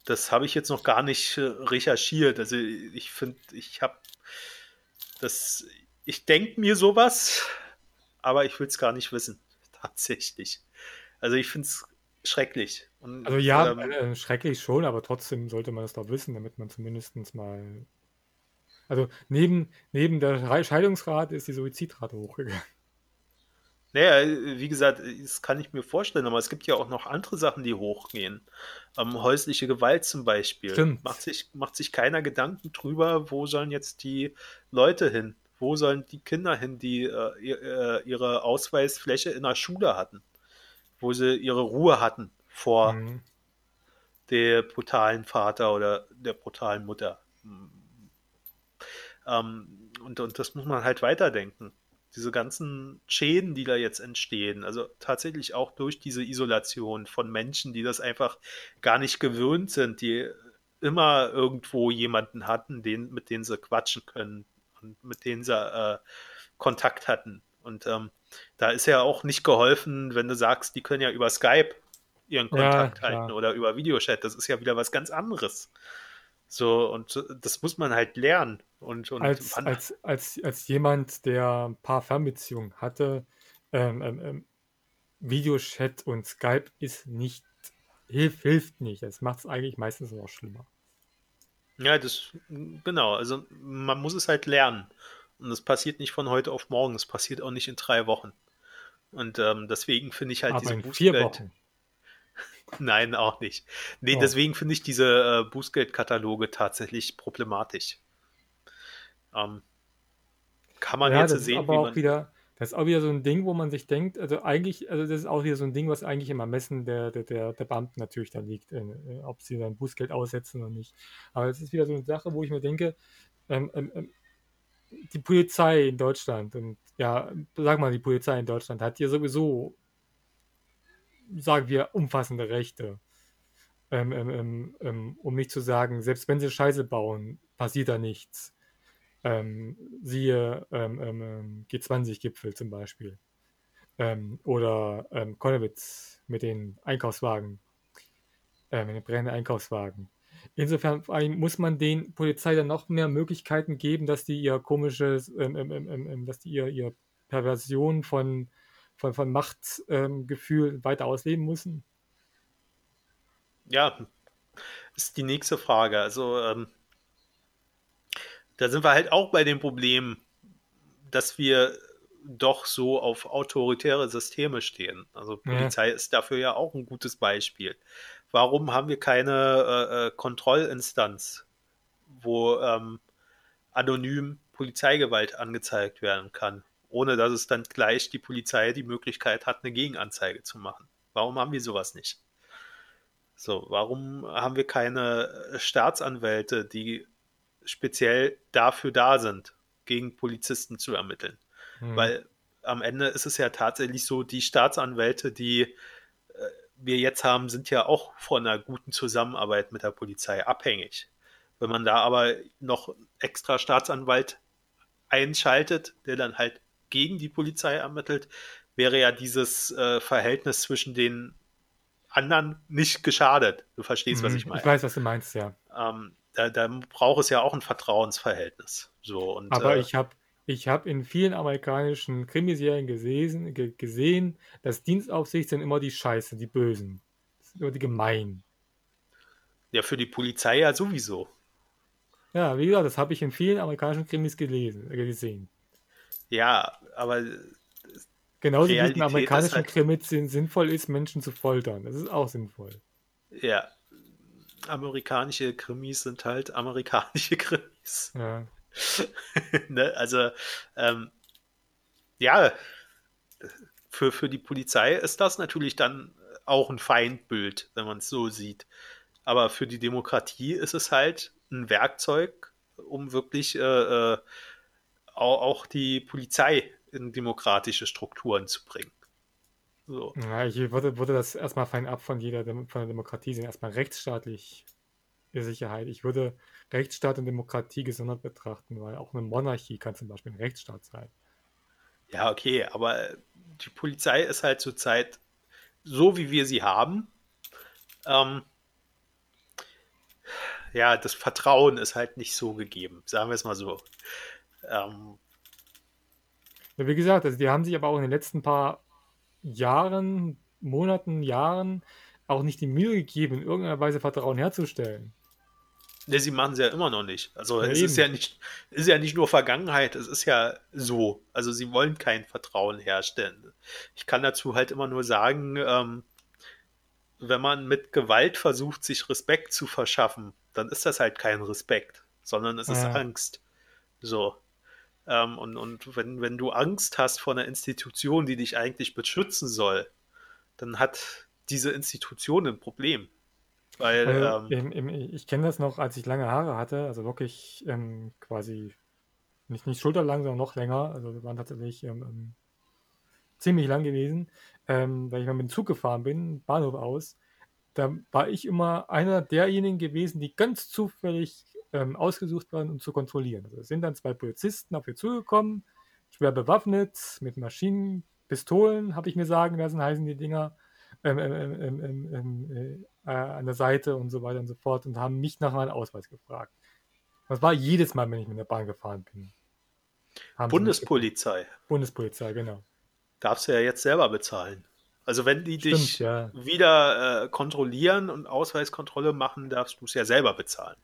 Das habe ich jetzt noch gar nicht äh, recherchiert. Also, ich finde, ich habe das, ich denke mir sowas, aber ich will es gar nicht wissen. Tatsächlich. Also, ich finde es schrecklich. Und, also ja, ähm, äh, schrecklich schon, aber trotzdem sollte man es doch wissen, damit man zumindest mal. Also neben, neben der Scheidungsrate ist die Suizidrate hochgegangen. Naja, wie gesagt, das kann ich mir vorstellen, aber es gibt ja auch noch andere Sachen, die hochgehen. Ähm, häusliche Gewalt zum Beispiel. Stimmt. Macht sich, macht sich keiner Gedanken drüber, wo sollen jetzt die Leute hin? Wo sollen die Kinder hin, die äh, äh ihre Ausweisfläche in der Schule hatten? Wo sie ihre Ruhe hatten vor mhm. der brutalen Vater oder der brutalen Mutter. Ähm, und, und das muss man halt weiterdenken diese ganzen Schäden, die da jetzt entstehen, also tatsächlich auch durch diese Isolation von Menschen, die das einfach gar nicht gewöhnt sind, die immer irgendwo jemanden hatten, den, mit denen sie quatschen können und mit denen sie äh, Kontakt hatten. Und ähm, da ist ja auch nicht geholfen, wenn du sagst, die können ja über Skype ihren Kontakt ja, halten oder über Videochat. Das ist ja wieder was ganz anderes. So, und das muss man halt lernen. Und, und als, als, als, als jemand, der ein paar Fernbeziehungen hatte, ähm, ähm, ähm, Videochat und Skype ist nicht, hilft, hilft nicht. Es macht es eigentlich meistens noch schlimmer. Ja, das, genau. Also man muss es halt lernen. Und das passiert nicht von heute auf morgen. Es passiert auch nicht in drei Wochen. Und ähm, deswegen finde ich halt Aber diese in vier Wochen. Nein, auch nicht. Nee, oh. deswegen finde ich diese äh, Bußgeldkataloge tatsächlich problematisch. Ähm, kann man ja, jetzt das sehen, ist aber auch wieder, das ist auch wieder so ein Ding, wo man sich denkt, also eigentlich, also das ist auch wieder so ein Ding, was eigentlich im Ermessen der, der, der, der Beamten natürlich dann liegt, äh, äh ob sie dann Bußgeld aussetzen oder nicht. Aber es ist wieder so eine Sache, wo ich mir denke, ähm, ähm, ähm, die Polizei in Deutschland und ja, sag mal, die Polizei in Deutschland hat ja sowieso sagen wir, umfassende Rechte. Ähm, ähm, ähm, ähm, um nicht zu sagen, selbst wenn sie Scheiße bauen, passiert da nichts. Ähm, siehe ähm, G20-Gipfel zum Beispiel. oder ähm, Konowitz mit den Einkaufswagen, mit den brennenden Einkaufswagen. Insofern muss man den Polizei dann noch mehr Möglichkeiten geben, dass die ihr komisches, dass die ihr, ihr Perversion von von, von Machtgefühl ähm, weiter ausleben müssen? Ja, ist die nächste Frage. Also, ähm, da sind wir halt auch bei dem Problem, dass wir doch so auf autoritäre Systeme stehen. Also Polizei ja. ist dafür ja auch ein gutes Beispiel. Warum haben wir keine äh, äh Kontrollinstanz, wo ähm, anonym Polizeigewalt angezeigt werden kann? Ohne dass es dann gleich die Polizei die Möglichkeit hat, eine Gegenanzeige zu machen. Warum haben wir sowas nicht? So, warum haben wir keine Staatsanwälte, die speziell dafür da sind, gegen Polizisten zu ermitteln? Hm. Weil am Ende ist es ja tatsächlich so, die Staatsanwälte, die äh, wir jetzt haben, sind ja auch von einer guten Zusammenarbeit mit der Polizei abhängig. Wenn man da aber noch extra Staatsanwalt einschaltet, der dann halt gegen die Polizei ermittelt, wäre ja dieses äh, Verhältnis zwischen den anderen nicht geschadet. Du verstehst, mhm, was ich meine. Ich weiß, was du meinst, ja. Ähm, da, da, braucht es ja auch ein Vertrauensverhältnis. So, und, Aber äh, ich habe ich hab in vielen amerikanischen Krimiserien gesehen, gesehen, dass Dienstaufsicht sind immer die Scheiße, die Bösen. Das sind immer die Gemeinen. Ja, für die Polizei ja sowieso. Ja, wie gesagt, das habe ich in vielen amerikanischen Krimis gelesen, äh, gesehen. Ja, aber. Genauso wie es in amerikanischen halt, Krimis sinnvoll ist, Menschen zu foltern. Das ist auch sinnvoll. Ja. Amerikanische Krimis sind halt amerikanische Krimis. Ja. ne? Also, ähm, ja, für, für die Polizei ist das natürlich dann auch ein Feindbild, wenn man es so sieht. Aber für die Demokratie ist es halt ein Werkzeug, um wirklich äh, äh, auch, auch die Polizei in demokratische Strukturen zu bringen. So. Ja, ich würde, würde das erstmal fein ab von jeder von der Demokratie sehen. Erstmal rechtsstaatlich Sicherheit. Ich würde Rechtsstaat und Demokratie gesondert betrachten, weil auch eine Monarchie kann zum Beispiel ein Rechtsstaat sein. Ja, okay, aber die Polizei ist halt zurzeit so, wie wir sie haben. Ähm, ja, das Vertrauen ist halt nicht so gegeben, sagen wir es mal so. Ähm, ja, wie gesagt, also die haben sich aber auch in den letzten paar Jahren, Monaten, Jahren auch nicht die Mühe gegeben, in irgendeiner Weise Vertrauen herzustellen. Ne, sie machen es ja immer noch nicht. Also ja, es ist ja nicht, ist ja nicht nur Vergangenheit, es ist ja so. Also sie wollen kein Vertrauen herstellen. Ich kann dazu halt immer nur sagen, ähm, wenn man mit Gewalt versucht, sich Respekt zu verschaffen, dann ist das halt kein Respekt, sondern es ist ja. Angst. So. Ähm, und und wenn, wenn du Angst hast vor einer Institution, die dich eigentlich beschützen soll, dann hat diese Institution ein Problem. Weil, also, ähm, im, im, ich kenne das noch, als ich lange Haare hatte, also wirklich ähm, quasi nicht, nicht schulterlang, sondern noch länger. Also waren tatsächlich ähm, ähm, ziemlich lang gewesen, ähm, weil ich mal mit dem Zug gefahren bin, Bahnhof aus. Da war ich immer einer derjenigen gewesen, die ganz zufällig ähm, ausgesucht waren, um zu kontrollieren. Also es sind dann zwei Polizisten auf ihr zugekommen, schwer bewaffnet, mit Maschinen, Pistolen, habe ich mir sagen lassen, heißen die Dinger, ähm, ähm, ähm, äh, an der Seite und so weiter und so fort und haben mich nach meinem Ausweis gefragt. Das war jedes Mal, wenn ich mit der Bahn gefahren bin. Bundespolizei. Bundespolizei, genau. Darfst du ja jetzt selber bezahlen. Also wenn die Stimmt, dich ja. wieder äh, kontrollieren und Ausweiskontrolle machen, darfst du es ja selber bezahlen.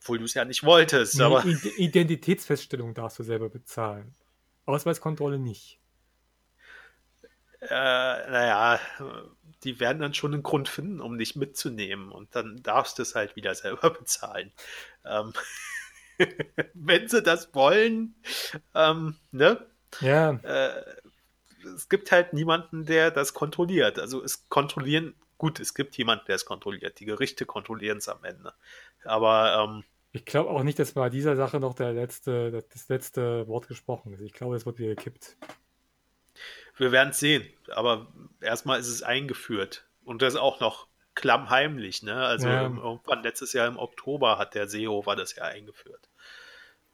Obwohl du es ja nicht wolltest. Nee, aber Identitätsfeststellung darfst du selber bezahlen. Ausweiskontrolle nicht. Äh, naja, die werden dann schon einen Grund finden, um dich mitzunehmen. Und dann darfst du es halt wieder selber bezahlen. Ähm, wenn sie das wollen, ähm, ne? Ja. Äh, es gibt halt niemanden, der das kontrolliert. Also es kontrollieren, gut, es gibt jemanden, der es kontrolliert. Die Gerichte kontrollieren es am Ende. Aber ähm, ich glaube auch nicht, dass bei dieser Sache noch der letzte, das letzte Wort gesprochen ist. Ich glaube, es wird wieder gekippt. Wir werden es sehen. Aber erstmal ist es eingeführt. Und das auch noch klammheimlich. Ne? Also ja. irgendwann letztes Jahr im Oktober hat der Seehofer das ja eingeführt.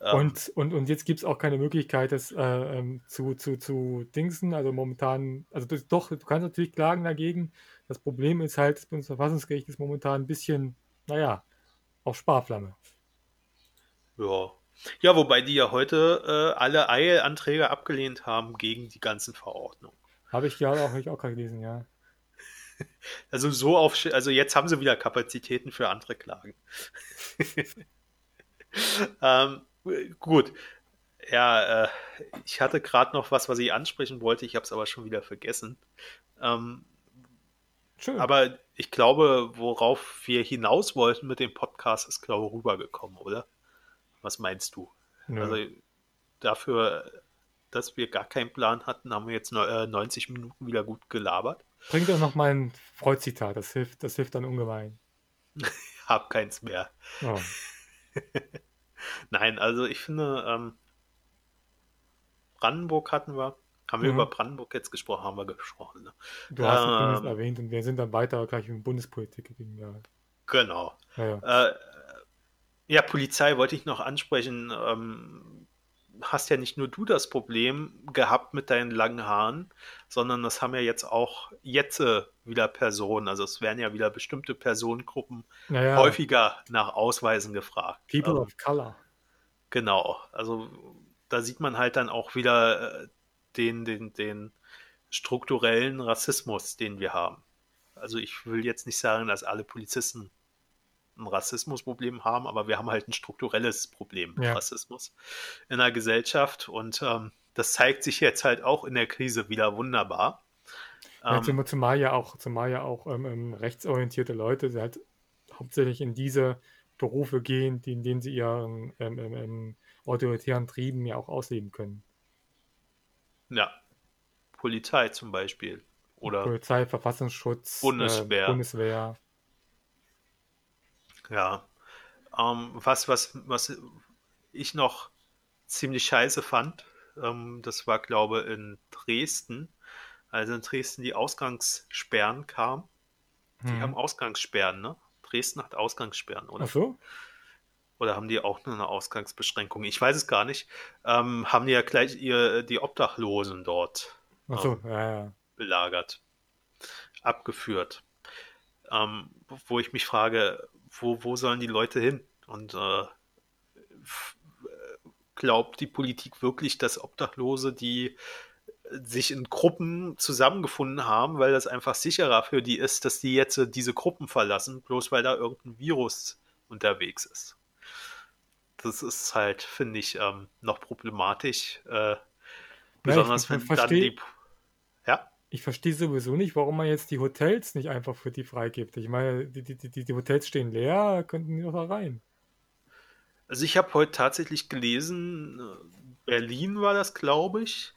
Ähm, und, und, und jetzt gibt es auch keine Möglichkeit, das äh, ähm, zu, zu, zu dingsen. Also momentan, also doch, du kannst natürlich klagen dagegen. Das Problem ist halt, das Bundesverfassungsgericht ist momentan ein bisschen, naja, auf Sparflamme. Ja. Ja, wobei die ja heute äh, alle Eilanträge abgelehnt haben gegen die ganzen Verordnungen. Habe ich ja auch, hab ich auch gerade gelesen, ja. Also so auf, also jetzt haben sie wieder Kapazitäten für andere Klagen. ähm, gut. Ja, äh, ich hatte gerade noch was, was ich ansprechen wollte, ich habe es aber schon wieder vergessen. Ähm, Schön. Aber ich glaube, worauf wir hinaus wollten mit dem Podcast, ist, glaube ich, rübergekommen, oder? Was meinst du? Ja. Also dafür, dass wir gar keinen Plan hatten, haben wir jetzt 90 äh, Minuten wieder gut gelabert. Bring doch noch mal ein Freud-Zitat, das hilft, das hilft dann ungemein. Hab keins mehr. Oh. Nein, also ich finde, ähm, Brandenburg hatten wir. Haben wir mhm. über Brandenburg jetzt gesprochen? Haben wir gesprochen. Ne? Du hast ähm, erwähnt und wir sind dann weiter gleich in Bundespolitik gegangen. Ja. Genau. Ja, ja. Äh, ja, Polizei wollte ich noch ansprechen. Ähm, hast ja nicht nur du das Problem gehabt mit deinen langen Haaren, sondern das haben ja jetzt auch jetzt wieder Personen. Also es werden ja wieder bestimmte Personengruppen naja. häufiger nach Ausweisen gefragt. People also, of Color. Genau. Also da sieht man halt dann auch wieder äh, den, den, den strukturellen Rassismus, den wir haben. Also ich will jetzt nicht sagen, dass alle Polizisten ein Rassismusproblem haben, aber wir haben halt ein strukturelles Problem mit ja. Rassismus in der Gesellschaft und ähm, das zeigt sich jetzt halt auch in der Krise wieder wunderbar. Ja, ähm, zumal ja auch, zumal ja auch ähm, ähm rechtsorientierte Leute halt hauptsächlich in diese Berufe gehen, die, in denen sie ihren ähm, ähm, autoritären Trieben ja auch ausleben können. Ja. Polizei zum Beispiel. Oder Polizei, Verfassungsschutz, Bundeswehr. Äh, Bundeswehr. Ja. Ähm, was, was, was ich noch ziemlich scheiße fand, ähm, das war, glaube ich, in Dresden. Also in Dresden die Ausgangssperren kamen. Die Hm. haben Ausgangssperren, ne? Dresden hat Ausgangssperren, oder? Ach so? Oder haben die auch nur eine Ausgangsbeschränkung? Ich weiß es gar nicht. Ähm, haben die ja gleich ihr, die Obdachlosen dort so, ja, ja. belagert, abgeführt. Ähm, wo ich mich frage, wo, wo sollen die Leute hin? Und äh, äh, glaubt die Politik wirklich, dass Obdachlose, die sich in Gruppen zusammengefunden haben, weil das einfach sicherer für die ist, dass die jetzt diese Gruppen verlassen, bloß weil da irgendein Virus unterwegs ist. Das ist halt, finde ich, ähm, noch problematisch. Äh, besonders ich wenn dann versteh- die. Ja, Ich verstehe sowieso nicht, warum man jetzt die Hotels nicht einfach für die freigibt. Ich meine, die, die, die, die Hotels stehen leer, könnten die doch da rein. also ich habe heute tatsächlich gelesen, äh, Berlin war das, glaube ich,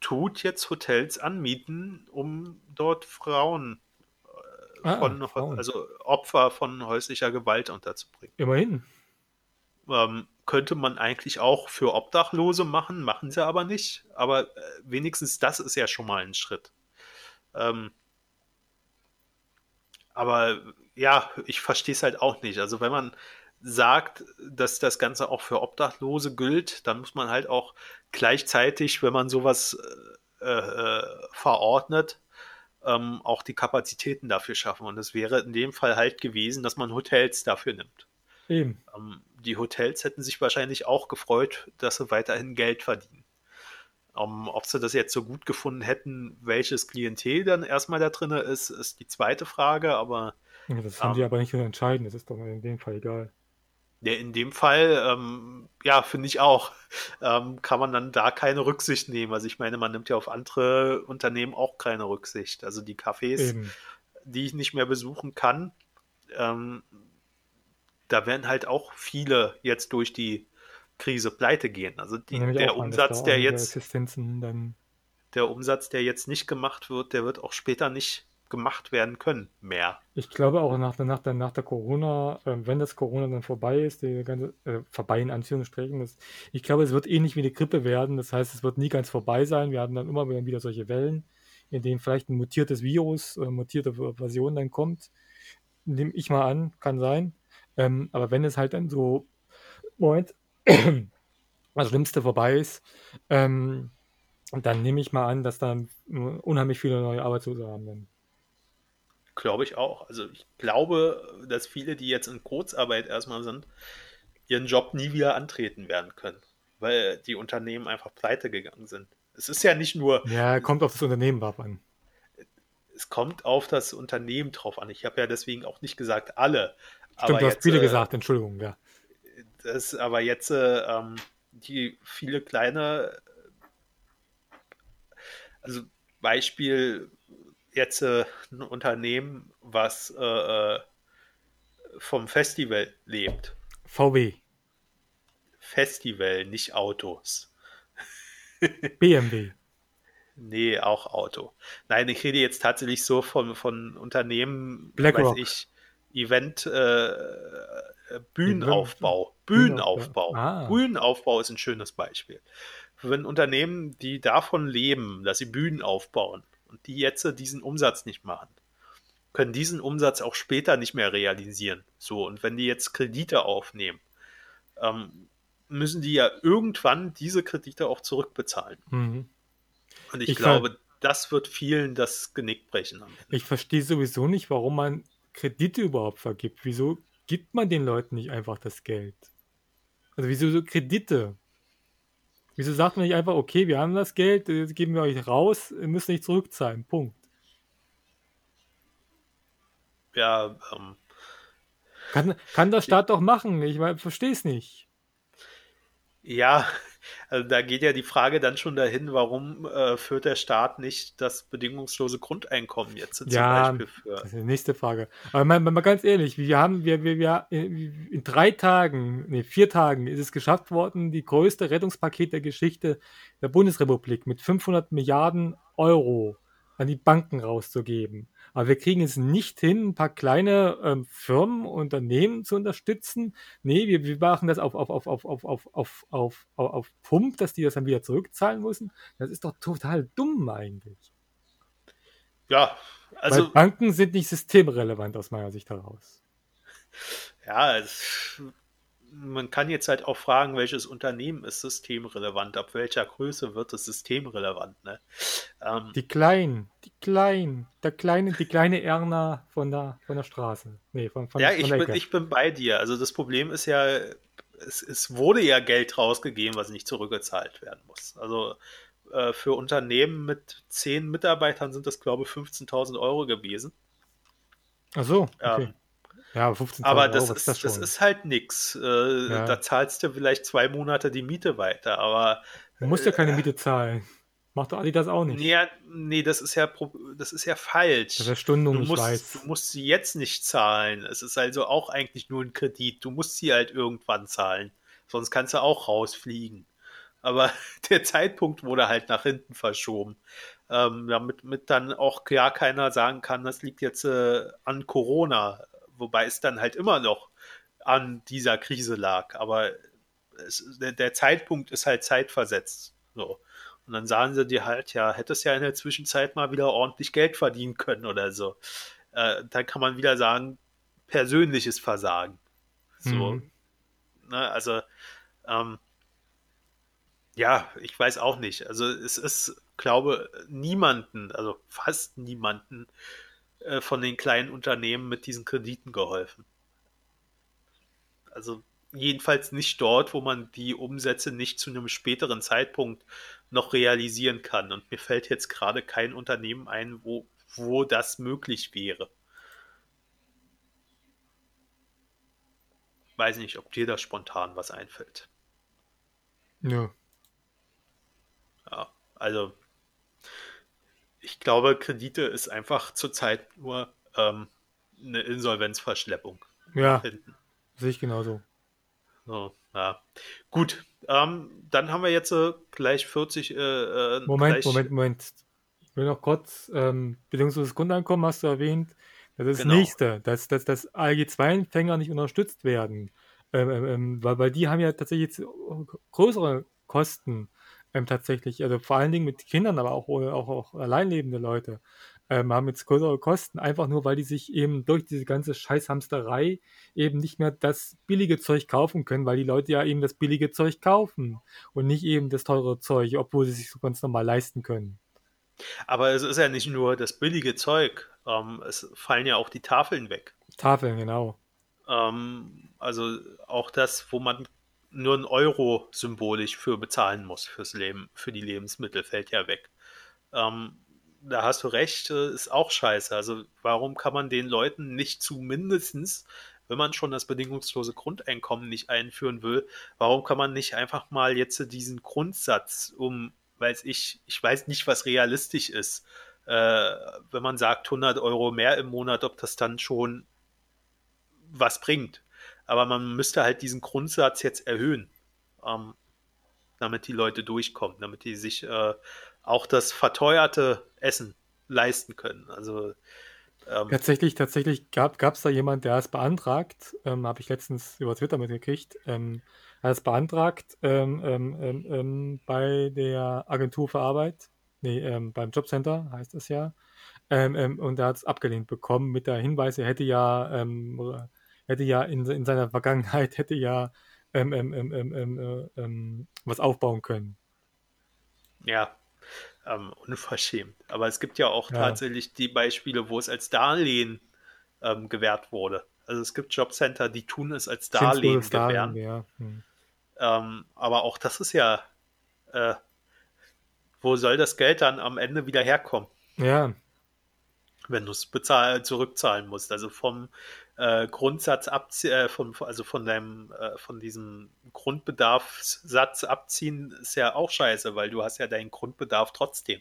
tut jetzt Hotels anmieten, um dort Frauen Ah, von, Frauen. also Opfer von häuslicher Gewalt unterzubringen. Immerhin. Ähm, könnte man eigentlich auch für Obdachlose machen, machen sie aber nicht. Aber äh, wenigstens das ist ja schon mal ein Schritt. Ähm, aber ja, ich verstehe es halt auch nicht. Also wenn man sagt, dass das Ganze auch für Obdachlose gilt, dann muss man halt auch gleichzeitig, wenn man sowas äh, äh, verordnet, ähm, auch die Kapazitäten dafür schaffen. Und es wäre in dem Fall halt gewesen, dass man Hotels dafür nimmt. Eben. Ähm, die Hotels hätten sich wahrscheinlich auch gefreut, dass sie weiterhin Geld verdienen. Ähm, ob sie das jetzt so gut gefunden hätten, welches Klientel dann erstmal da drin ist, ist die zweite Frage. Aber Ja, Das haben die Ähm. aber nicht zu entscheiden. Das ist doch in dem Fall egal. ja, in dem Fall, ähm, ja, finde ich auch, ähm, kann man dann da keine Rücksicht nehmen. Also ich meine, man nimmt ja auf andere Unternehmen auch keine Rücksicht. Also die Cafés, Eben. die ich nicht mehr besuchen kann, ähm, da werden halt auch viele jetzt durch die Krise pleite gehen. Also die, der Umsatz, der jetzt, der Umsatz, der jetzt nicht gemacht wird, der wird auch später nicht gemacht werden können mehr. Ich glaube auch nach der, nach der, nach der Corona, äh, wenn das Corona dann vorbei ist, die ganze, äh, vorbei in Anführungsstrichen, das, ich glaube, es wird ähnlich wie eine Grippe werden. Das heißt, es wird nie ganz vorbei sein. Wir haben dann immer wieder, solche Wellen, in denen vielleicht ein mutiertes Virus oder mutierte Version dann kommt. Nehme ich mal an, kann sein. Ähm, aber wenn es halt dann so, Moment, das Schlimmste vorbei ist, ähm, dann nehme ich mal an, dass dann unheimlich viele neue Arbeitslose haben dann. Glaube ich auch. Also ich glaube, dass viele, die jetzt in Kurzarbeit erstmal sind, ihren Job nie wieder antreten werden können, weil die Unternehmen einfach pleite gegangen sind. Es ist ja nicht nur, Ja, kommt auf das Unternehmen drauf an. es kommt auf das Unternehmen drauf an. Ich habe ja deswegen auch nicht gesagt alle. Stimmt, aber du hast jetzt, viele äh, gesagt, Entschuldigung, ja. Das, aber jetzt äh, ähm, die viele kleine, also Beispiel jetzt äh, ein Unternehmen, was äh, äh, vom Festival lebt. VW, Festival, nicht Autos. BMW. Nee, auch Auto. Nein, ich rede jetzt tatsächlich so von, von Unternehmen, BlackRock. weiß ich, Event, äh, Bühnenaufbau. Bühnenaufbau. Bühnenaufbau. Ah. Bühnenaufbau ist ein schönes Beispiel. Wenn Unternehmen, die davon leben, dass sie Bühnen aufbauen und die jetzt diesen Umsatz nicht machen, können diesen Umsatz auch später nicht mehr realisieren. So, und wenn die jetzt Kredite aufnehmen, ähm, müssen die ja irgendwann diese Kredite auch zurückbezahlen. Mhm. Und ich, Ich glaube, das wird vielen das Genick brechen. Ich verstehe sowieso nicht, warum man Kredite überhaupt vergibt. Wieso gibt man den Leuten nicht einfach das Geld? Also wieso so Kredite? Wieso sagt man nicht einfach, okay, wir haben das Geld, das geben wir euch raus, ihr müsst nicht zurückzahlen. Punkt. Ja, ähm, Kann, kann der Staat doch machen. Ich verstehe es nicht. ja, Also da geht ja die Frage dann schon dahin, warum äh, führt der Staat nicht das bedingungslose Grundeinkommen jetzt zum Ja, Beispiel für? das ist die nächste Frage. Aber mal, mal ganz ehrlich, wir haben, wir, wir, wir, in drei Tagen, nee, vier Tagen ist es geschafft worden, die größte Rettungspaket der Geschichte der Bundesrepublik mit 500 Milliarden Euro an die Banken rauszugeben. Aber wir kriegen es nicht hin, ein paar kleine ähm, Firmen, Unternehmen zu unterstützen. Nee, wir, wir machen das auf, auf, auf, auf, auf, auf, auf, auf, auf, Pump, dass die das dann wieder zurückzahlen müssen. Das ist doch total dumm eigentlich. Ja, also. Weil Banken sind nicht systemrelevant aus meiner Sicht heraus. Ja, es, man kann jetzt halt auch fragen, welches Unternehmen ist systemrelevant, ab welcher Größe wird es systemrelevant, ne? Ähm, die Kleinen, die Kleinen, der kleine, die kleine Erna von der, von der Straße. Nee, von, von, ja, von ich, bin, ich bin bei dir. Also das Problem ist ja, es, es wurde ja Geld rausgegeben, was nicht zurückgezahlt werden muss. Also äh, für Unternehmen mit zehn Mitarbeitern sind das, glaube ich, 15.000 Euro gewesen. Ach so, okay. Ähm, ja, 15 Aber das, Euro, ist, das, das, ist halt nichts. Äh, ja. Da zahlst du vielleicht zwei Monate die Miete weiter, aber. Du musst ja keine äh, Miete zahlen. Macht doch das auch nicht. Nee, nee, das ist ja, das ist ja falsch. Das ist Stundung, du musst, weiß. Du musst sie jetzt nicht zahlen. Es ist also auch eigentlich nur ein Kredit. Du musst sie halt irgendwann zahlen. Sonst kannst du auch rausfliegen. Aber der Zeitpunkt wurde halt nach hinten verschoben. Ähm, damit mit dann auch gar keiner sagen kann, das liegt jetzt äh, an Corona wobei es dann halt immer noch an dieser Krise lag. Aber es, der, der, Zeitpunkt ist halt zeitversetzt. So. Und dann sagen sie dir halt, ja, hättest ja in der Zwischenzeit mal wieder ordentlich Geld verdienen können oder so. Äh, dann kann man wieder sagen, persönliches Versagen. So. Mhm. Ne, also, ähm, ja, ich weiß auch nicht. Also es ist, glaube niemanden, also fast niemanden äh, von den kleinen Unternehmen mit diesen Krediten geholfen. Also jedenfalls nicht dort, wo man die Umsätze nicht zu einem späteren Zeitpunkt noch realisieren kann. Und mir fällt jetzt gerade kein Unternehmen ein, wo, wo das möglich wäre. Weiß nicht, ob dir da spontan was einfällt. Ja. Ja, also ich glaube, Kredite ist einfach zurzeit nur ähm, eine Insolvenzverschleppung. Ja, sehe ich genauso. So, ja. Gut, ähm, dann haben wir jetzt äh, gleich 40. Äh, äh, Moment, gleich... Moment, Moment. Ich will noch kurz, ähm, bedingungsloses Grundeinkommen hast du erwähnt. Das ist genau. das nächste, dass, dass, dass ALG-2-Empfänger nicht unterstützt werden. Ähm, ähm, ähm, weil, weil die haben ja tatsächlich jetzt größere Kosten ähm, tatsächlich, also vor allen Dingen mit Kindern, aber auch, auch, auch alleinlebende Leute, ähm, haben jetzt größere Kosten, einfach nur, weil die sich eben durch diese ganze Scheißhamsterei eben nicht mehr das billige Zeug kaufen können, weil die Leute ja eben das billige Zeug kaufen und nicht eben das teure Zeug, obwohl sie sich so ganz normal leisten können. Aber es ist ja nicht nur das billige Zeug, ähm, es fallen ja auch die Tafeln weg. Tafeln, genau. Ähm, also auch das, wo man nur ein Euro symbolisch für bezahlen muss fürs Leben, für die Lebensmittel, fällt ja weg. Ähm, da hast du recht, äh, ist auch scheiße. Also warum kann man den Leuten nicht zumindestens, wenn man schon das bedingungslose Grundeinkommen nicht einführen will, warum kann man nicht einfach mal jetzt diesen Grundsatz um, weiß ich, ich weiß nicht, was realistisch ist, äh, wenn man sagt 100 Euro mehr im Monat, ob das dann schon was bringt aber man müsste halt diesen Grundsatz jetzt erhöhen, ähm, damit die Leute durchkommen, damit die sich äh, auch das verteuerte Essen leisten können. Also ähm, tatsächlich, tatsächlich gab es da jemand, der es beantragt, ähm, habe ich letztens über Twitter mitgekriegt, ähm, hat es beantragt ähm, ähm, ähm, bei der Agentur für Arbeit, nee, beim Jobcenter heißt es ja, und er hat es abgelehnt bekommen mit der Hinweis, er hätte ja hätte ja in, in seiner Vergangenheit hätte ja ähm, ähm, ähm, ähm, ähm äh, ähm, was aufbauen können. Ja, unverschämt. Aber es gibt ja auch ja. tatsächlich die Beispiele, wo es als Darlehen gewährt wurde. Also es gibt Jobcenter, die tun es als Darlehen gewähren. Ja. Hm. aber auch das ist ja, äh, wo soll das Geld dann am Ende wieder herkommen? Ja. Wenn du es zurückzahlen musst. Also vom äh, Grundsatz abziehen, äh, von, also von deinem, äh, von diesem Grundbedarfssatz abziehen, ist ja auch scheiße, weil du hast ja deinen Grundbedarf trotzdem.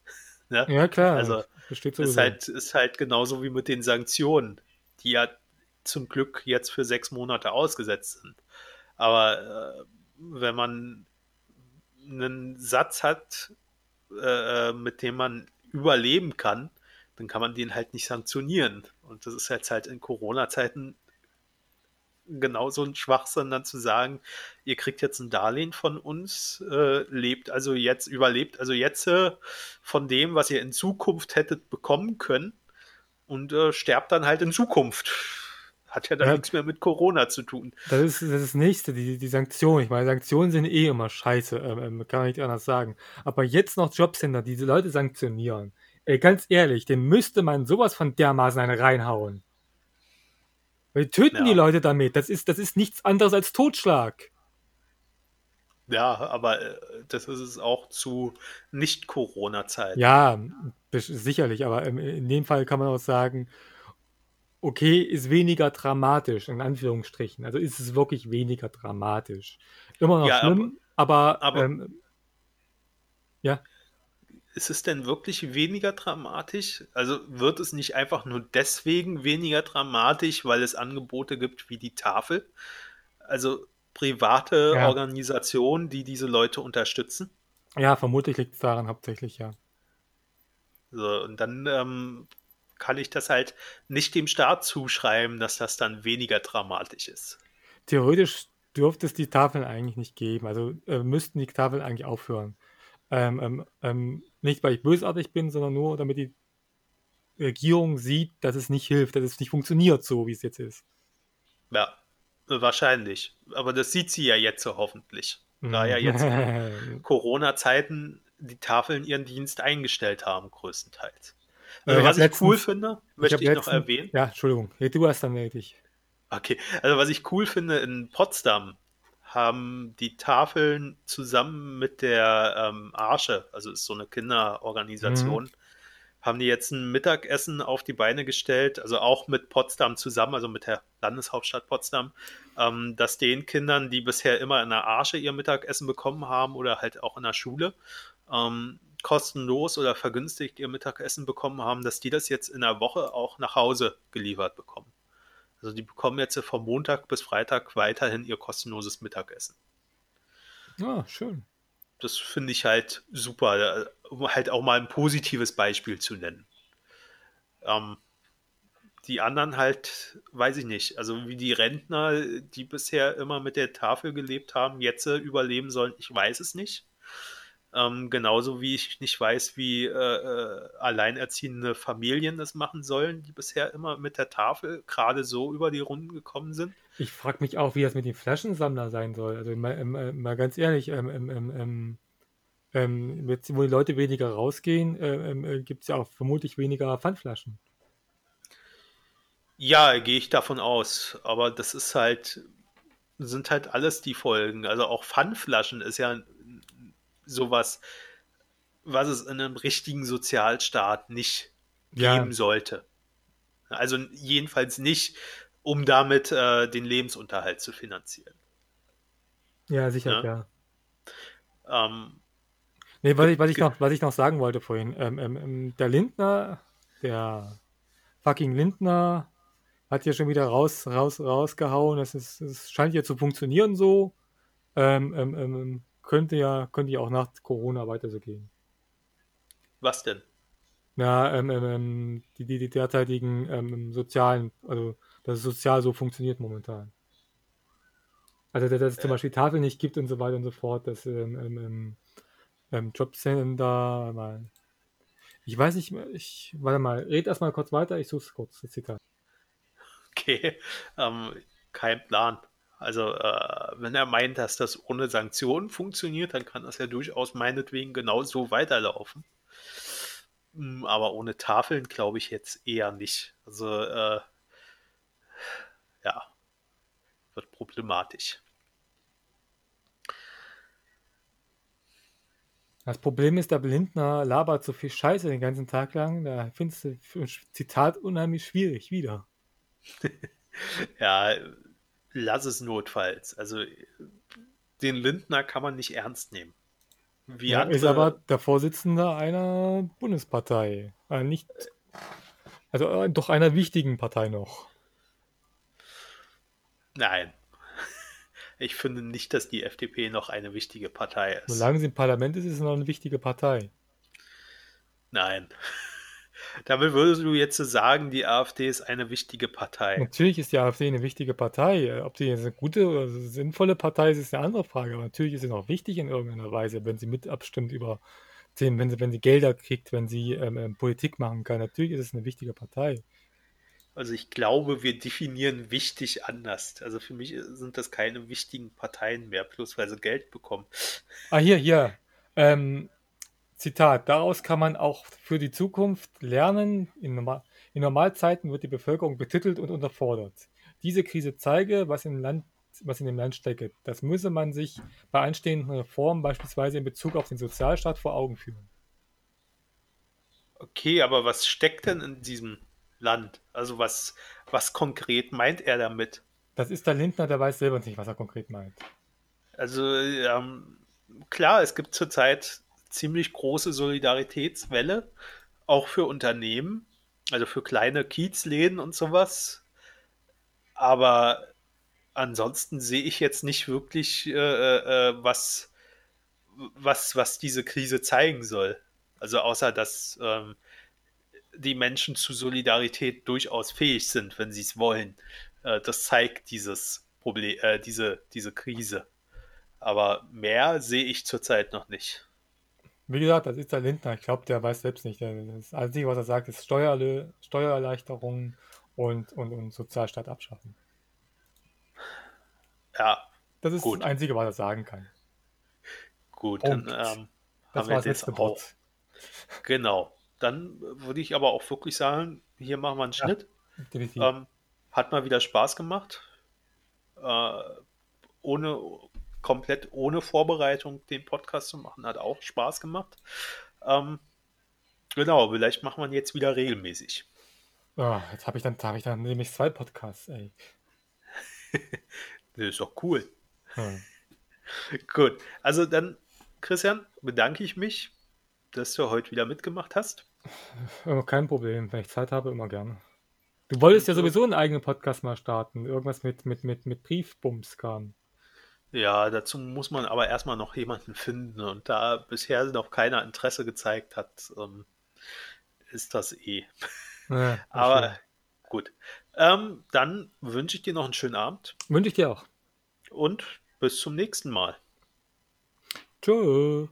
ne? Ja, klar. Also ist halt, ist halt genauso wie mit den Sanktionen, die ja zum Glück jetzt für sechs Monate ausgesetzt sind. Aber äh, wenn man einen Satz hat, äh, mit dem man überleben kann, dann kann man den halt nicht sanktionieren. Und das ist jetzt halt in Corona-Zeiten genauso ein Schwachsinn, dann zu sagen, ihr kriegt jetzt ein Darlehen von uns, äh, lebt also jetzt, überlebt also jetzt äh, von dem, was ihr in Zukunft hättet bekommen können und äh, sterbt dann halt in Zukunft. Hat ja dann ja, nichts mehr mit Corona zu tun. Das ist das, ist das Nächste, die, die Sanktionen. Ich meine, Sanktionen sind eh immer scheiße, ähm, ähm kann man nicht anders sagen. Aber jetzt noch Jobcenter, die diese Leute sanktionieren. Ey, ganz ehrlich, dem müsste man sowas von dermaßen eine reinhauen. Wir töten ja. die Leute damit. Das ist, das ist nichts anderes als Totschlag. Ja, aber äh, das ist es auch zu Nicht-Corona-Zeiten. Ja, sicherlich, aber in dem Fall kann man auch sagen, okay, ist weniger dramatisch, in Anführungsstrichen. Also ist es wirklich weniger dramatisch. Immer noch ja, schlimm, aber, aber, aber ähm, ja. Ist es denn wirklich weniger dramatisch? Also wird es nicht einfach nur deswegen weniger dramatisch, weil es Angebote gibt wie die Tafel? Also private ja. Organisationen, die diese Leute unterstützen? Ja, vermutlich liegt es daran hauptsächlich, ja. So, und dann ähm, kann ich das halt nicht dem Staat zuschreiben, dass das dann weniger dramatisch ist. Theoretisch dürfte es die Tafeln eigentlich nicht geben. Also äh, müssten die Tafeln eigentlich aufhören. Ähm, ähm, ähm, nicht, weil ich bösartig bin, sondern nur, damit die Regierung sieht, dass es nicht hilft, dass es nicht funktioniert, so wie es jetzt ist. Ja, wahrscheinlich. Aber das sieht sie ja jetzt so hoffentlich. Da ja jetzt in Corona-Zeiten die Tafeln ihren Dienst eingestellt haben, größtenteils. Also, was ich letztens, cool finde, möchte ich, ich letztens, noch erwähnen. Ja, Entschuldigung, du hast dann nötig. Okay, also was ich cool finde, in Potsdam haben die Tafeln zusammen mit der ähm, Arche, also ist so eine Kinderorganisation, mhm. haben die jetzt ein Mittagessen auf die Beine gestellt, also auch mit Potsdam zusammen, also mit der Landeshauptstadt Potsdam, ähm, dass den Kindern, die bisher immer in der Arche ihr Mittagessen bekommen haben oder halt auch in der Schule, ähm, kostenlos oder vergünstigt ihr Mittagessen bekommen haben, dass die das jetzt in der Woche auch nach Hause geliefert bekommen. Also die bekommen jetzt von Montag bis Freitag weiterhin ihr kostenloses Mittagessen. Ah, schön. Das finde ich halt super, um halt auch mal ein positives Beispiel zu nennen. Ähm, die anderen halt, weiß ich nicht, also wie die Rentner, die bisher immer mit der Tafel gelebt haben, jetzt überleben sollen, ich weiß es nicht. Ähm, genauso wie ich nicht weiß, wie äh, äh, alleinerziehende Familien das machen sollen, die bisher immer mit der Tafel gerade so über die Runden gekommen sind. Ich frage mich auch, wie das mit dem Flaschensammler sein soll. Also mal, mal, mal ganz ehrlich, ähm, ähm, ähm, jetzt, wo die Leute weniger rausgehen, äh, gibt es ja auch vermutlich weniger Pfandflaschen. Ja, gehe ich davon aus. Aber das ist halt, sind halt alles die Folgen. Also auch Pfandflaschen ist ja sowas, was es in einem richtigen Sozialstaat nicht ja. geben sollte. Also jedenfalls nicht, um damit äh, den Lebensunterhalt zu finanzieren. Ja, sicher, ja. ja. Ähm, nee, was ich, was, ich noch, was ich noch sagen wollte vorhin, ähm, ähm, ähm, der Lindner, der fucking Lindner, hat ja schon wieder raus, raus, rausgehauen. Es, ist, es scheint ja zu funktionieren so. Ähm, ähm, ähm könnte ja, könnte ja auch nach Corona weiter so gehen. Was denn? Ja, ähm, ähm, ähm die, die, die derzeitigen ähm, sozialen, also dass es sozial so funktioniert momentan. Also dass, dass es zum Beispiel Tafel nicht gibt und so weiter und so fort, dass ähm, ähm, ähm, Jobcenter mal. Ich weiß nicht, ich warte mal, red erstmal kurz weiter, ich suche es kurz, ist egal. Okay, ähm, kein Plan. Also äh, wenn er meint, dass das ohne Sanktionen funktioniert, dann kann das ja durchaus meinetwegen genauso weiterlaufen. Hm, aber ohne Tafeln glaube ich jetzt eher nicht. Also äh, ja, wird problematisch. Das Problem ist, der Blindner labert so viel Scheiße den ganzen Tag lang. Da findest du ein Zitat unheimlich schwierig wieder. Ja, lass es notfalls. Also den Lindner kann man nicht ernst nehmen. Wie ja, ist aber der Vorsitzende einer Bundespartei. Äh, nicht, also äh, doch einer wichtigen Partei noch. Nein. Ich finde nicht, dass die FDP noch eine wichtige Partei ist. Solange sie im Parlament ist, ist es noch eine wichtige Partei. Nein. Damit würdest du jetzt sagen, die AfD ist eine wichtige Partei. Natürlich ist die AfD eine wichtige Partei. Ob die jetzt eine gute oder sinnvolle Partei ist, ist eine andere Frage. Aber natürlich ist sie noch wichtig in irgendeiner Weise, wenn sie mit abstimmt über Themen, wenn sie, wenn sie Gelder kriegt, wenn sie ähm, ähm Politik machen kann. Natürlich ist es eine wichtige Partei. Also ich glaube, wir definieren wichtig anders. Also für mich sind das keine wichtigen Parteien mehr, bloß weil sie Geld bekommen. Ah, hier, hier. Ähm, Zitat, daraus kann man auch für die Zukunft lernen. In, Normal in Normalzeiten wird die Bevölkerung betitelt und unterfordert. Diese Krise zeige, was, im Land, was in dem Land stecke. Das müsse man sich bei anstehenden Reformen beispielsweise in Bezug auf den Sozialstaat vor Augen führen. Okay, aber was steckt denn in diesem Land? Also was, was konkret meint er damit? Das ist der Lindner, der weiß selber nicht, was er konkret meint. Also ähm, klar, es gibt zurzeit ziemlich große Solidaritätswelle, auch für Unternehmen, also für kleine Kiezläden und sowas. Aber ansonsten sehe ich jetzt nicht wirklich, äh, äh, äh, was, was, was diese Krise zeigen soll. Also außer, dass ähm, die Menschen zu Solidarität durchaus fähig sind, wenn sie es wollen. Äh, das zeigt dieses Problem, äh, diese, diese Krise. Aber mehr sehe ich zurzeit noch nicht. Wie gesagt, das ist der Lindner. Ich glaube, der weiß selbst nicht. Das Einzige, was er sagt, ist Steuerle Steuererleichterungen und, und, und Sozialstaat abschaffen. Ja. Das ist gut. das Einzige, was er sagen kann. Gut, dann ähm, das haben wir jetzt auch. Wort. Genau. Dann würde ich aber auch wirklich sagen, hier machen wir einen Schnitt. Ja, ähm, hat mal wieder Spaß gemacht. Äh, ohne komplett ohne Vorbereitung den Podcast zu machen. Hat auch Spaß gemacht. Ähm, genau, vielleicht machen wir ihn jetzt wieder regelmäßig. Oh, jetzt habe ich dann, habe ich dann nämlich zwei Podcasts, ey. das ist doch cool. Hm. Gut, also dann, Christian, bedanke ich mich, dass du heute wieder mitgemacht hast. Kein Problem, wenn ich Zeit habe, immer gerne. Du wolltest ja sowieso einen eigenen Podcast mal starten. Irgendwas mit, mit, mit, mit Briefbums kam. Ja, dazu muss man aber erstmal noch jemanden finden und da bisher noch keiner Interesse gezeigt hat, ähm, ist das eh. Ja, aber schön. gut. Ähm, dann wünsche ich dir noch einen schönen Abend. Wünsche ich dir auch. Und bis zum nächsten Mal. Tschüss.